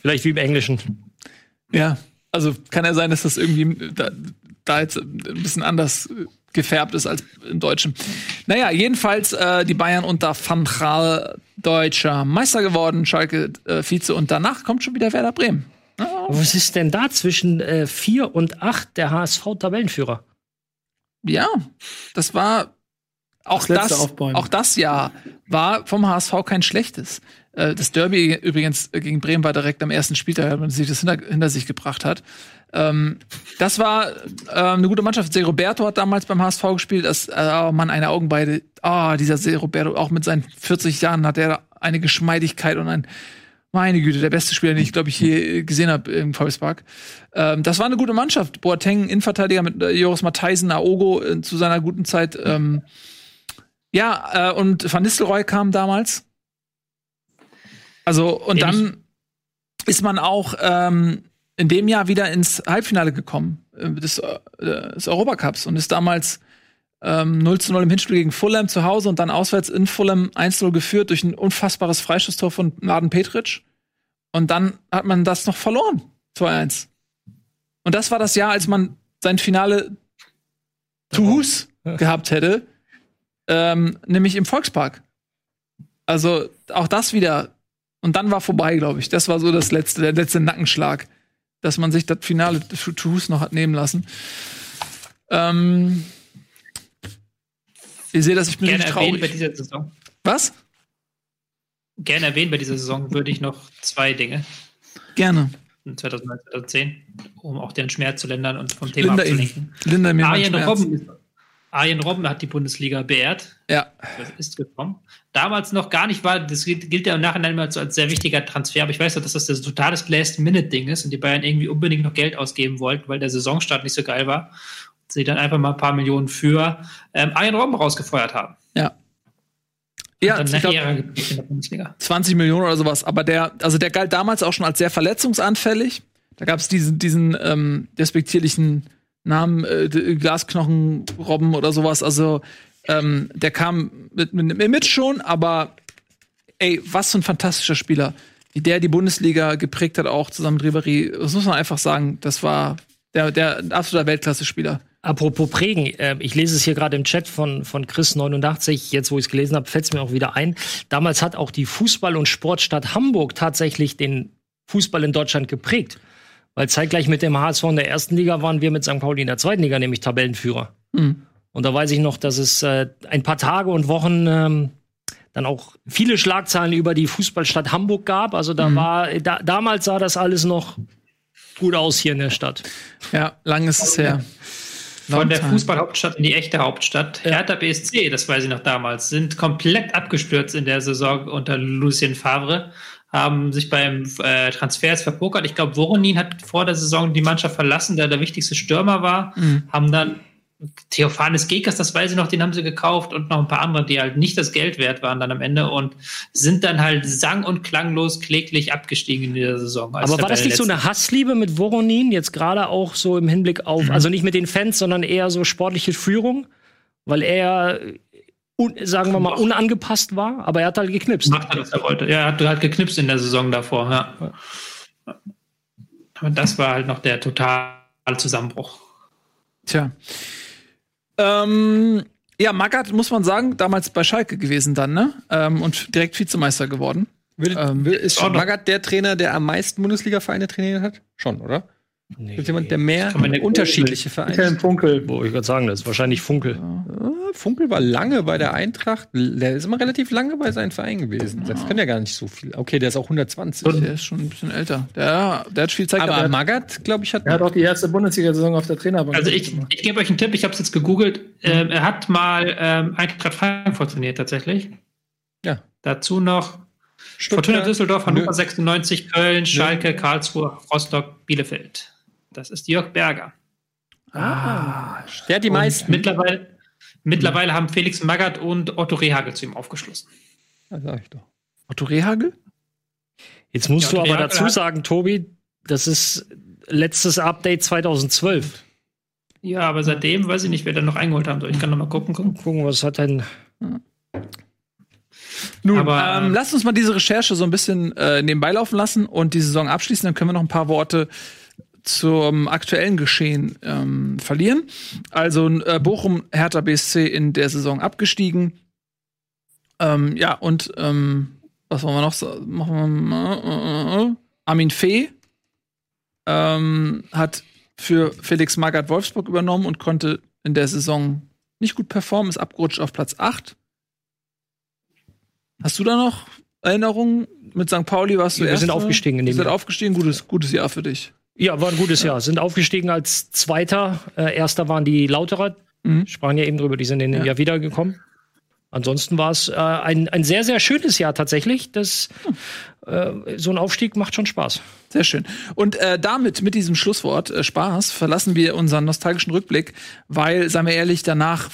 Vielleicht wie im Englischen. Ja, also kann ja sein, dass das irgendwie da, da jetzt ein bisschen anders gefärbt ist als im Deutschen. Naja, jedenfalls äh, die Bayern unter Van Gaal deutscher Meister geworden, Schalke äh, Vize und danach kommt schon wieder Werder Bremen. Was ist denn da zwischen äh, 4 und 8 der HSV-Tabellenführer? Ja, das war auch Das das, Aufbäumen. auch das Jahr war vom HSV kein schlechtes. Äh, Das Derby übrigens äh, gegen Bremen war direkt am ersten Spieltag, als man sich das hinter, hinter sich gebracht hat. Ähm, das war äh, eine gute Mannschaft. Se Roberto hat damals beim HSV gespielt. Das, äh, oh Mann, eine Augenweide. Ah, dieser Se Roberto, auch mit seinen 40 Jahren hat er eine Geschmeidigkeit und ein meine Güte, der beste Spieler, den ich, glaube ich, je gesehen habe im Volkspark. Ähm, das war eine gute Mannschaft. Boateng, Innenverteidiger mit äh, Joris Matthijsen, Aogo äh, zu seiner guten Zeit. Ähm, ja, äh, und Van Nistelrooy kam damals. Also, und Den dann ist man auch ähm, in dem Jahr wieder ins Halbfinale gekommen äh, des, äh, des Europacups und ist damals ähm, 0 zu 0 im Hinspiel gegen Fulham zu Hause und dann auswärts in Fulham 1 0 geführt durch ein unfassbares Freistoßtor von Mladen Petric. Und dann hat man das noch verloren. 2-1. Und das war das Jahr, als man sein Finale zu Hus gehabt hätte, ähm, nämlich im Volkspark. Also auch das wieder. Und dann war vorbei, glaube ich. Das war so das letzte, der letzte Nackenschlag, dass man sich das Finale Hus noch hat nehmen lassen. Ähm, ihr seht, dass ich bin Gerne nicht erwähnt bei traurig. dieser Saison. Was? Gerne erwähnt bei dieser Saison würde ich noch zwei Dinge. Gerne. 2009, 2010, um auch den Schmerz zu lindern und vom Thema Linda abzulenken. Linda mir Arjen. Robben, ist- Arjen Robben hat die Bundesliga beehrt. Ja. Das ist gekommen. Damals noch gar nicht war, das gilt, ja im Nachhinein immer als sehr wichtiger Transfer, aber ich weiß noch, dass das das totales Last-Minute-Ding ist und die Bayern irgendwie unbedingt noch Geld ausgeben wollten, weil der Saisonstart nicht so geil war. Und sie dann einfach mal ein paar Millionen für ähm, Arjen Robben rausgefeuert haben. Ja. Ja, ich glaub, Ära geprägt in der Bundesliga. 20 Millionen oder sowas. Aber der, also der galt damals auch schon als sehr verletzungsanfällig. Da gab es diesen, diesen ähm, despektierlichen Namen, äh, D- Glasknochenrobben oder sowas. Also ähm, der kam mit, mit einem schon, aber ey, was für ein fantastischer Spieler. Wie der die Bundesliga geprägt hat, auch zusammen mit Ribéry. Das muss man einfach sagen. Das war der, der ein absoluter Weltklasse-Spieler. Apropos Prägen, äh, ich lese es hier gerade im Chat von, von Chris89, jetzt wo ich es gelesen habe, fällt es mir auch wieder ein. Damals hat auch die Fußball- und Sportstadt Hamburg tatsächlich den Fußball in Deutschland geprägt. Weil zeitgleich mit dem HSV in der ersten Liga waren wir mit St. Pauli in der zweiten Liga nämlich Tabellenführer. Mhm. Und da weiß ich noch, dass es äh, ein paar Tage und Wochen ähm, dann auch viele Schlagzeilen über die Fußballstadt Hamburg gab. Also da war, da, damals sah das alles noch gut aus hier in der Stadt. Ja, lang ist es her. Von der. Fußballhauptstadt in die echte Hauptstadt. Hertha BSC, das weiß ich noch damals, sind komplett abgestürzt in der Saison unter Lucien Favre, haben sich beim äh, Transfers verpokert. Ich glaube, Voronin hat vor der Saison die Mannschaft verlassen, der der wichtigste Stürmer war, Mhm. haben dann Theophanes Gekas, das weiß ich noch, den haben sie gekauft und noch ein paar andere, die halt nicht das Geld wert waren dann am Ende und sind dann halt sang- und klanglos kläglich abgestiegen in dieser Saison. Aber war das nicht so eine Hassliebe mit Voronin, jetzt gerade auch so im Hinblick auf, Mhm. also nicht mit den Fans, sondern eher so sportliche Führung? Weil er, un, sagen wir mal, unangepasst war, aber er hat halt geknipst. Macht er, was er wollte. Ja, er hat halt geknipst in der Saison davor, ja. Und das war halt noch der totale Zusammenbruch. Tja. Ähm, ja, Magath, muss man sagen, damals bei Schalke gewesen dann, ne? Ähm, und direkt Vizemeister geworden. Würde, Ähm, ist noch- Magath der Trainer, der am meisten Bundesliga-Vereine trainiert hat? Schon, oder? Nee. Gibt jemand, der mehr kann man nicht unterschiedliche Michael Vereine? Funkel. Wo ich gerade sagen, das ist wahrscheinlich Funkel. Ah, Funkel war lange bei der Eintracht. Der ist immer relativ lange bei seinem Verein gewesen. Das können ja gar nicht so viel. Okay, der ist auch 120. Der ist schon ein bisschen älter. Der, der hat viel Zeit Aber gehabt. Magath, glaube ich, hat. Er hat auch die erste Bundesliga-Saison auf der Trainerbank. Also ich, ich gebe euch einen Tipp, ich habe es jetzt gegoogelt. Ähm, er hat mal ähm, Eintracht Frankfurt trainiert tatsächlich. Ja. Dazu noch Stuttgart. Fortuna Düsseldorf, Hannover Nö. 96, Köln, Schalke, Karlsruhe, Rostock, Bielefeld. Das ist Jörg Berger. Der hat die meisten. Mittlerweile, mittlerweile haben Felix Magath und Otto Rehagel zu ihm aufgeschlossen. Ja, sag ich doch. Otto Rehagel? Jetzt musst Ja, du aber Real dazu sagen, Tobi, das ist letztes Update 2012. Ja, aber seitdem weiß ich nicht, wer da noch eingeholt haben soll. Ich kann noch mal gucken. gucken. Gucken, was hat denn. Nun, Aber, ähm, ähm, lasst uns mal diese Recherche so ein bisschen äh, nebenbei laufen lassen und die Saison abschließen. Dann können wir noch ein paar Worte zum aktuellen Geschehen ähm, verlieren. Also äh, Bochum, Hertha BSC in der Saison abgestiegen. Ähm, ja, und ähm, was wollen wir noch? so- Machen wir mal, äh, äh, äh. Armin Fee ähm, hat für Felix Magath Wolfsburg übernommen und konnte in der Saison nicht gut performen, ist abgerutscht auf Platz 8. Hast du da noch Erinnerungen? Mit St. Pauli warst du Wir sind aufgestiegen in dem seid Jahr. aufgestiegen, gutes, gutes Jahr für dich. Ja, war ein gutes Jahr. Sind aufgestiegen als Zweiter. Äh, Erster waren die Lauterer. Mhm. Sprachen ja eben drüber, die sind in dem Ja. Jahr wiedergekommen. Ansonsten war es äh, ein, ein sehr, sehr schönes Jahr tatsächlich. Das, äh, so ein Aufstieg macht schon Spaß. Sehr schön. Und äh, damit, mit diesem Schlusswort äh, Spaß, verlassen wir unseren nostalgischen Rückblick, weil, seien wir ehrlich, danach,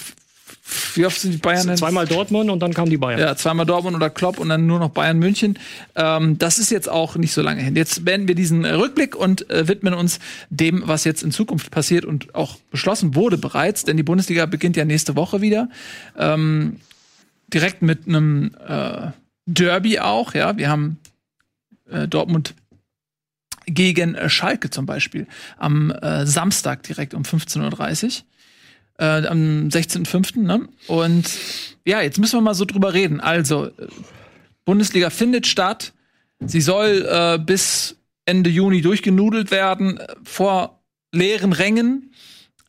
wie oft sind die Bayern denn? Zweimal Dortmund und dann kamen die Bayern. Ja, zweimal Dortmund oder Klopp und dann nur noch Bayern München. Ähm, das ist jetzt auch nicht so lange hin. Jetzt beenden wir diesen äh, Rückblick und äh, widmen uns dem, was jetzt in Zukunft passiert und auch beschlossen wurde bereits, denn die Bundesliga beginnt ja nächste Woche wieder. Ähm, direkt mit einem äh, Derby auch, ja. Wir haben äh, Dortmund gegen Schalke zum Beispiel am äh, Samstag direkt um 15.30 Uhr. Äh, am 16.05. Ne? Und ja, jetzt müssen wir mal so drüber reden. Also, Bundesliga findet statt. Sie soll äh, bis Ende Juni durchgenudelt werden, äh, vor leeren Rängen.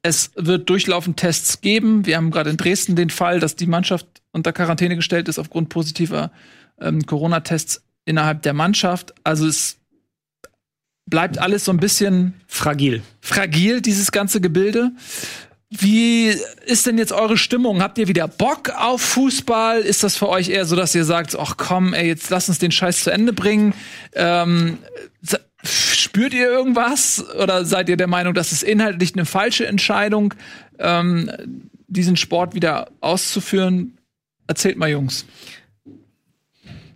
Es wird durchlaufend Tests geben. Wir haben gerade in Dresden den Fall, dass die Mannschaft unter Quarantäne gestellt ist aufgrund positiver ähm, Corona-Tests innerhalb der Mannschaft. Also es bleibt alles so ein bisschen Fragil. fragil, dieses ganze Gebilde. Wie ist denn jetzt eure Stimmung? Habt ihr wieder Bock auf Fußball? Ist das für euch eher so, dass ihr sagt, ach komm, ey, jetzt lass uns den Scheiß zu Ende bringen? Ähm, spürt ihr irgendwas? Oder seid ihr der Meinung, das ist inhaltlich eine falsche Entscheidung, ähm, diesen Sport wieder auszuführen? Erzählt mal, Jungs.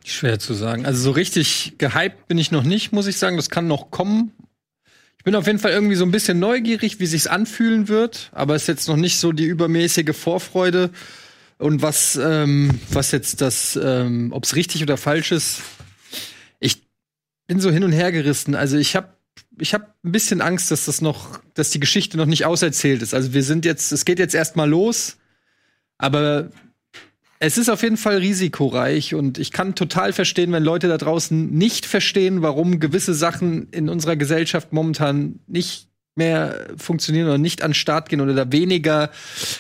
Schwer zu sagen. Also so richtig gehypt bin ich noch nicht, muss ich sagen. Das kann noch kommen. Ich bin auf jeden Fall irgendwie so ein bisschen neugierig, wie sich's anfühlen wird, aber es ist jetzt noch nicht so die übermäßige Vorfreude. Und was, ähm, was jetzt das, ähm, ob es richtig oder falsch ist, ich bin so hin und her gerissen. Also ich habe ich hab ein bisschen Angst, dass das noch, dass die Geschichte noch nicht auserzählt ist. Also wir sind jetzt, es geht jetzt erstmal los, aber es ist auf jeden Fall risikoreich und ich kann total verstehen, wenn Leute da draußen nicht verstehen, warum gewisse Sachen in unserer Gesellschaft momentan nicht mehr funktionieren oder nicht an den Start gehen oder da weniger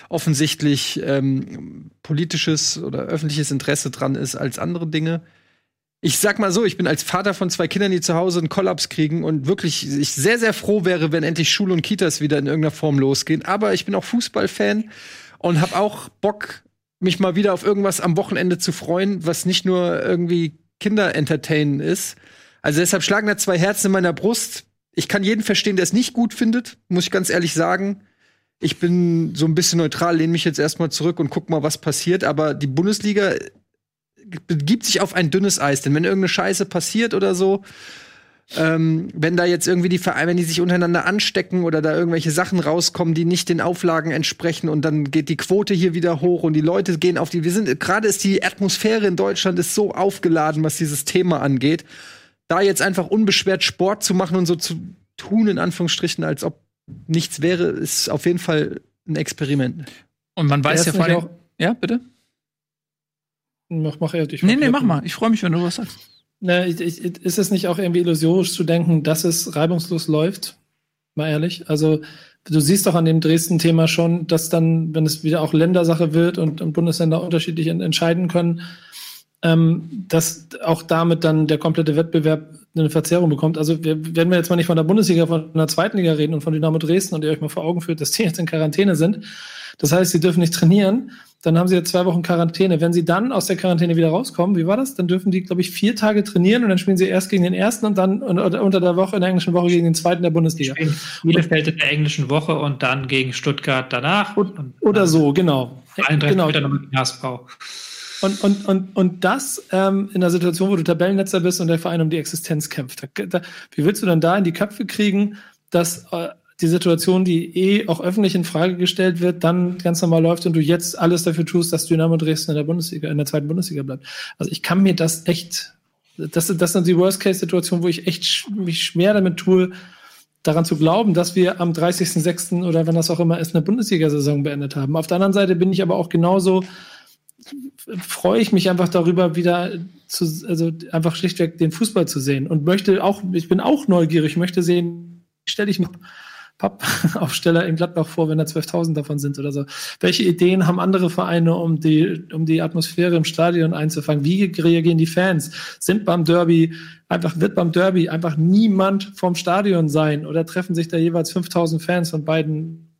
offensichtlich ähm, politisches oder öffentliches Interesse dran ist als andere Dinge. Ich sag mal so, ich bin als Vater von zwei Kindern, die zu Hause einen Kollaps kriegen und wirklich ich sehr, sehr froh wäre, wenn endlich Schule und Kitas wieder in irgendeiner Form losgehen. Aber ich bin auch Fußballfan und habe auch Bock, mich mal wieder auf irgendwas am Wochenende zu freuen, was nicht nur irgendwie Kinder-Entertainen ist. Also deshalb schlagen da zwei Herzen in meiner Brust. Ich kann jeden verstehen, der es nicht gut findet, muss ich ganz ehrlich sagen. Ich bin so ein bisschen neutral, lehne mich jetzt erstmal zurück und guck mal, was passiert. Aber die Bundesliga begibt sich auf ein dünnes Eis, denn wenn irgendeine Scheiße passiert oder so, ähm, wenn da jetzt irgendwie die Vereine, wenn die sich untereinander anstecken oder da irgendwelche Sachen rauskommen, die nicht den Auflagen entsprechen und dann geht die Quote hier wieder hoch und die Leute gehen auf die, wir sind, gerade ist die Atmosphäre in Deutschland ist so aufgeladen, was dieses Thema angeht. Da jetzt einfach unbeschwert Sport zu machen und so zu tun, in Anführungsstrichen, als ob nichts wäre, ist auf jeden Fall ein Experiment. Und man weiß ja vor allem. Ja, bitte? Mach, mach er dich. Nee, nee, mach mal. Ich freue mich, wenn du was sagst. Na, ich, ich, ist es nicht auch irgendwie illusorisch zu denken, dass es reibungslos läuft? Mal ehrlich. Also, du siehst doch an dem Dresden-Thema schon, dass dann, wenn es wieder auch Ländersache wird und, und Bundesländer unterschiedlich en- entscheiden können, ähm, dass auch damit dann der komplette Wettbewerb eine Verzerrung bekommt. Also, wir, wenn wir jetzt mal nicht von der Bundesliga, von der zweiten Liga reden und von Dynamo Dresden und ihr euch mal vor Augen führt, dass die jetzt in Quarantäne sind, das heißt, sie dürfen nicht trainieren, dann haben sie jetzt zwei Wochen Quarantäne. Wenn sie dann aus der Quarantäne wieder rauskommen, wie war das? Dann dürfen die, glaube ich, vier Tage trainieren und dann spielen sie erst gegen den ersten und dann unter der Woche, in der englischen Woche gegen den zweiten der Bundesliga. Bielefeld in der englischen Woche und dann gegen Stuttgart danach. Und Oder so, genau. Genau. wieder HSV. Und, und, und, und das ähm, in einer Situation, wo du Tabellennetzer bist und der Verein um die Existenz kämpft. Da, da, wie willst du dann da in die Köpfe kriegen, dass äh, die Situation, die eh auch öffentlich in Frage gestellt wird, dann ganz normal läuft und du jetzt alles dafür tust, dass Dynamo Dresden in der Bundesliga, in der zweiten Bundesliga bleibt. Also ich kann mir das echt, das, das sind die Worst-Case-Situationen, wo ich echt mich schwer damit tue, daran zu glauben, dass wir am 30.06. oder wenn das auch immer ist, eine Bundesliga-Saison beendet haben. Auf der anderen Seite bin ich aber auch genauso freue ich mich einfach darüber, wieder zu, also einfach schlichtweg den Fußball zu sehen und möchte auch, ich bin auch neugierig, möchte sehen, stelle ich mir Pappaufsteller in Gladbach vor, wenn da 12.000 davon sind oder so. Welche Ideen haben andere Vereine, um die, um die Atmosphäre im Stadion einzufangen? Wie reagieren die Fans? Sind beim Derby einfach, wird beim Derby einfach niemand vom Stadion sein oder treffen sich da jeweils 5.000 Fans von beiden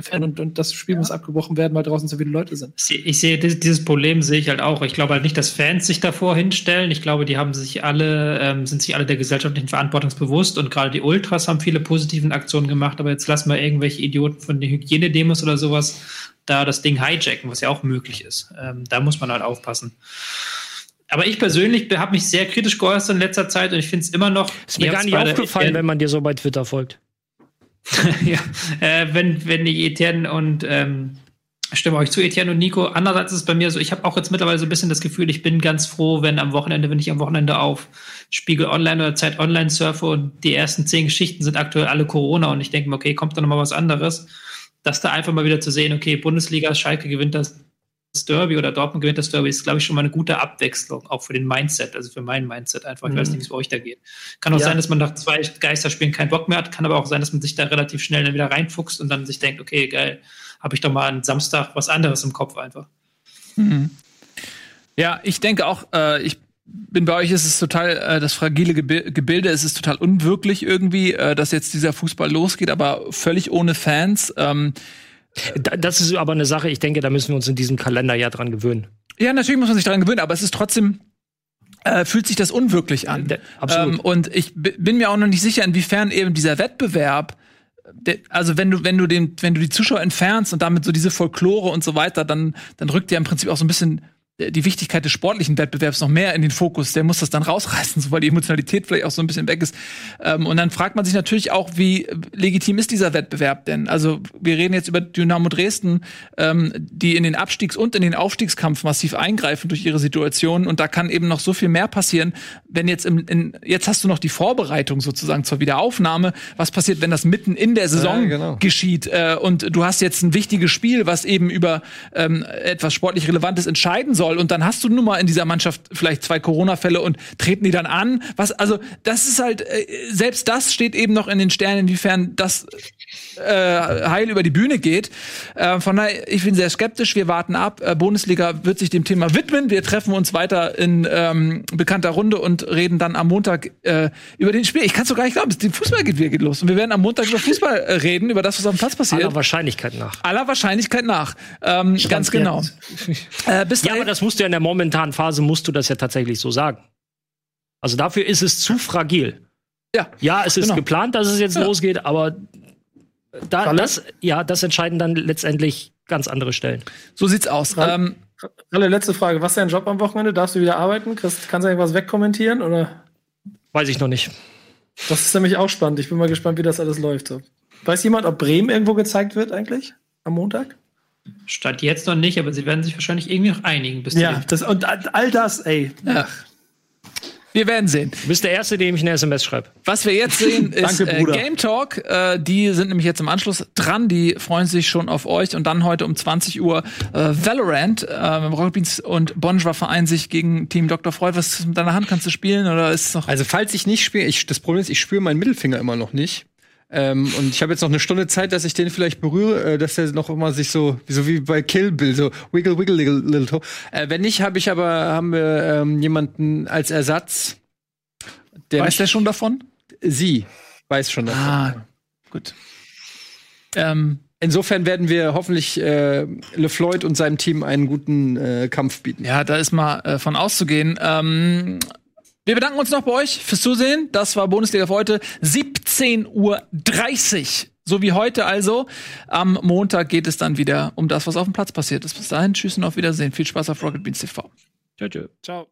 Fan und, und das Spiel muss abgebrochen werden, weil draußen so viele Leute sind. Ich sehe- dieses Problem sehe ich halt auch. Ich glaube halt nicht, dass Fans sich davor hinstellen. Ich glaube, die haben sich alle, ähm, sind sich alle der gesellschaftlichen Verantwortung bewusst und gerade die Ultras haben viele positiven Aktionen gemacht, aber jetzt lassen wir irgendwelche Idioten von den Hygienedemos oder sowas da das Ding hijacken, was ja auch möglich ist. Ähm, da muss man halt aufpassen. Aber ich persönlich habe mich sehr kritisch geäußert in letzter Zeit und ich finde es immer noch. Ist mir gar nicht aufgefallen, wenn man dir so bei Twitter folgt. ja, äh, wenn, wenn ich Etienne und ähm, stimme euch zu, Etienne und Nico. Andererseits ist es bei mir so, ich habe auch jetzt mittlerweile so ein bisschen das Gefühl, ich bin ganz froh, wenn am Wochenende, wenn ich am Wochenende auf Spiegel Online oder Zeit Online surfe und die ersten zehn Geschichten sind aktuell alle Corona und ich denke mir, okay, kommt da noch mal was anderes, dass da einfach mal wieder zu sehen, okay, Bundesliga, Schalke gewinnt das Derby oder Dortmund gewinnt das Derby, ist, glaube ich, schon mal eine gute Abwechslung, auch für den Mindset, also für mein Mindset einfach. Ich weiß nicht, wie es bei euch da geht. Kann auch Ja. sein, dass man nach zwei Geisterspielen keinen Bock mehr hat, kann aber auch sein, dass man sich da relativ schnell dann wieder reinfuchst und dann sich denkt, okay, geil, habe ich doch mal am Samstag was anderes im Kopf einfach. Ja, ich denke auch, äh, ich bin bei euch, ist es total äh, das fragile Gebi Gebilde, es ist total unwirklich irgendwie, äh, dass jetzt dieser Fußball losgeht, aber völlig ohne Fans. Ähm, Das ist aber eine Sache, ich denke, da müssen wir uns in diesem Kalenderjahr dran gewöhnen. ja, natürlich muss man sich daran gewöhnen, aber es ist trotzdem äh, fühlt sich das unwirklich an. Ja, absolut. Ähm, und ich bin mir auch noch nicht sicher, inwiefern eben dieser Wettbewerb also wenn du wenn du den wenn du die Zuschauer entfernst und damit so diese Folklore und so weiter, dann dann rückt ja im Prinzip auch so ein bisschen äh, die Wichtigkeit des sportlichen Wettbewerbs noch mehr in den Fokus. Der muss das dann rausreißen, so, weil die Emotionalität vielleicht auch so ein bisschen weg ist. Ähm, und dann fragt man sich natürlich auch, wie legitim ist dieser Wettbewerb denn? Also wir reden jetzt über Dynamo Dresden, ähm, die in den Abstiegs- und in den Aufstiegskampf massiv eingreifen durch ihre Situation. Und da kann eben noch so viel mehr passieren, wenn jetzt im, in, jetzt hast du noch die Vorbereitung sozusagen zur Wiederaufnahme. Was passiert, wenn das mitten in der Saison Ja, genau. geschieht äh, und du hast jetzt ein wichtiges Spiel, was eben über ähm, etwas sportlich Relevantes entscheiden soll und dann hast du nun mal in dieser Mannschaft vielleicht zwei Corona-Fälle und treten die dann an. Was also das ist halt äh, selbst das steht eben noch in den Sternen, inwiefern das äh, heil über die Bühne geht. Äh, von daher, ich bin sehr skeptisch. Wir warten ab. Äh, Bundesliga wird sich dem Thema widmen. Wir treffen uns weiter in ähm, bekannter Runde und reden dann am Montag äh, über den Spiel. Ich kann es doch gar nicht glauben. Der Fußball geht wieder geht los und wir werden am Montag über Fußball äh, reden, über das, was dem Platz passiert. Aller Wahrscheinlichkeit nach. aller Wahrscheinlichkeit nach. Ähm, ganz genau. Äh, bis Ja, dahin- aber das musst du ja in der momentanen Phase, musst du das ja tatsächlich so sagen. Also dafür ist es zu fragil. ja. Ja, es ist Genau. geplant, dass es jetzt Ja. losgeht, aber da, Ralle? das, ja, das entscheiden dann letztendlich ganz andere Stellen. So sieht's aus. Ähm, Alle letzte Frage. Was ist dein Job am Wochenende? Darfst du wieder arbeiten? Kannst, kannst du irgendwas wegkommentieren? Oder? Weiß ich noch nicht. Das ist nämlich auch spannend. Ich bin mal gespannt, wie das alles läuft. Weiß jemand, ob Bremen irgendwo gezeigt wird eigentlich? Am Montag? Statt jetzt noch nicht, aber sie werden sich wahrscheinlich irgendwie noch einigen bis Ja, das, und all das, ey. ja. Wir werden sehen. Du bist der Erste, dem ich eine SMS schreibe. Was wir jetzt sehen, ist Danke, äh. Game Talk. Äh, die sind nämlich jetzt im Anschluss dran. Die freuen sich schon auf euch. Und dann heute um 20 Uhr äh, Valorant. Äh, Rocket Beans und Bonjour vereinen sich gegen Team Dr. Freud. Was ist mit deiner Hand? Kannst du spielen oder ist es noch? Also falls ich nicht spiele, ich, das Problem ist, ich spüre meinen Mittelfinger immer noch nicht. Ähm, und ich habe jetzt noch eine Stunde Zeit, dass ich den vielleicht berühre, äh, dass der noch immer sich so, so wie bei Kill Bill, so wiggle, wiggle, little, little toe. Äh, wenn nicht, habe ich aber, haben wir ähm, jemanden als Ersatz. Der Weiß der schon davon? Sie weiß schon davon. Ah, gut. Ähm, Insofern werden wir hoffentlich äh, LeFloid und seinem Team einen guten äh, Kampf bieten. ja, da ist mal äh, von auszugehen. Ähm, wir bedanken uns noch bei euch fürs Zusehen. Das war Bundesliga für heute. 17.30 Uhr. So wie heute also. Am Montag geht es dann wieder um das, was auf dem Platz passiert ist. Bis dahin, tschüss und auf Wiedersehen. Viel Spaß auf Rocket Beans TV. Tschö, tschö. Ciao.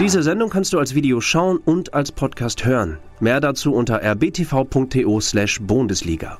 Diese Sendung kannst du als Video schauen und als Podcast hören. Mehr dazu unter rbtv.to/bundesliga.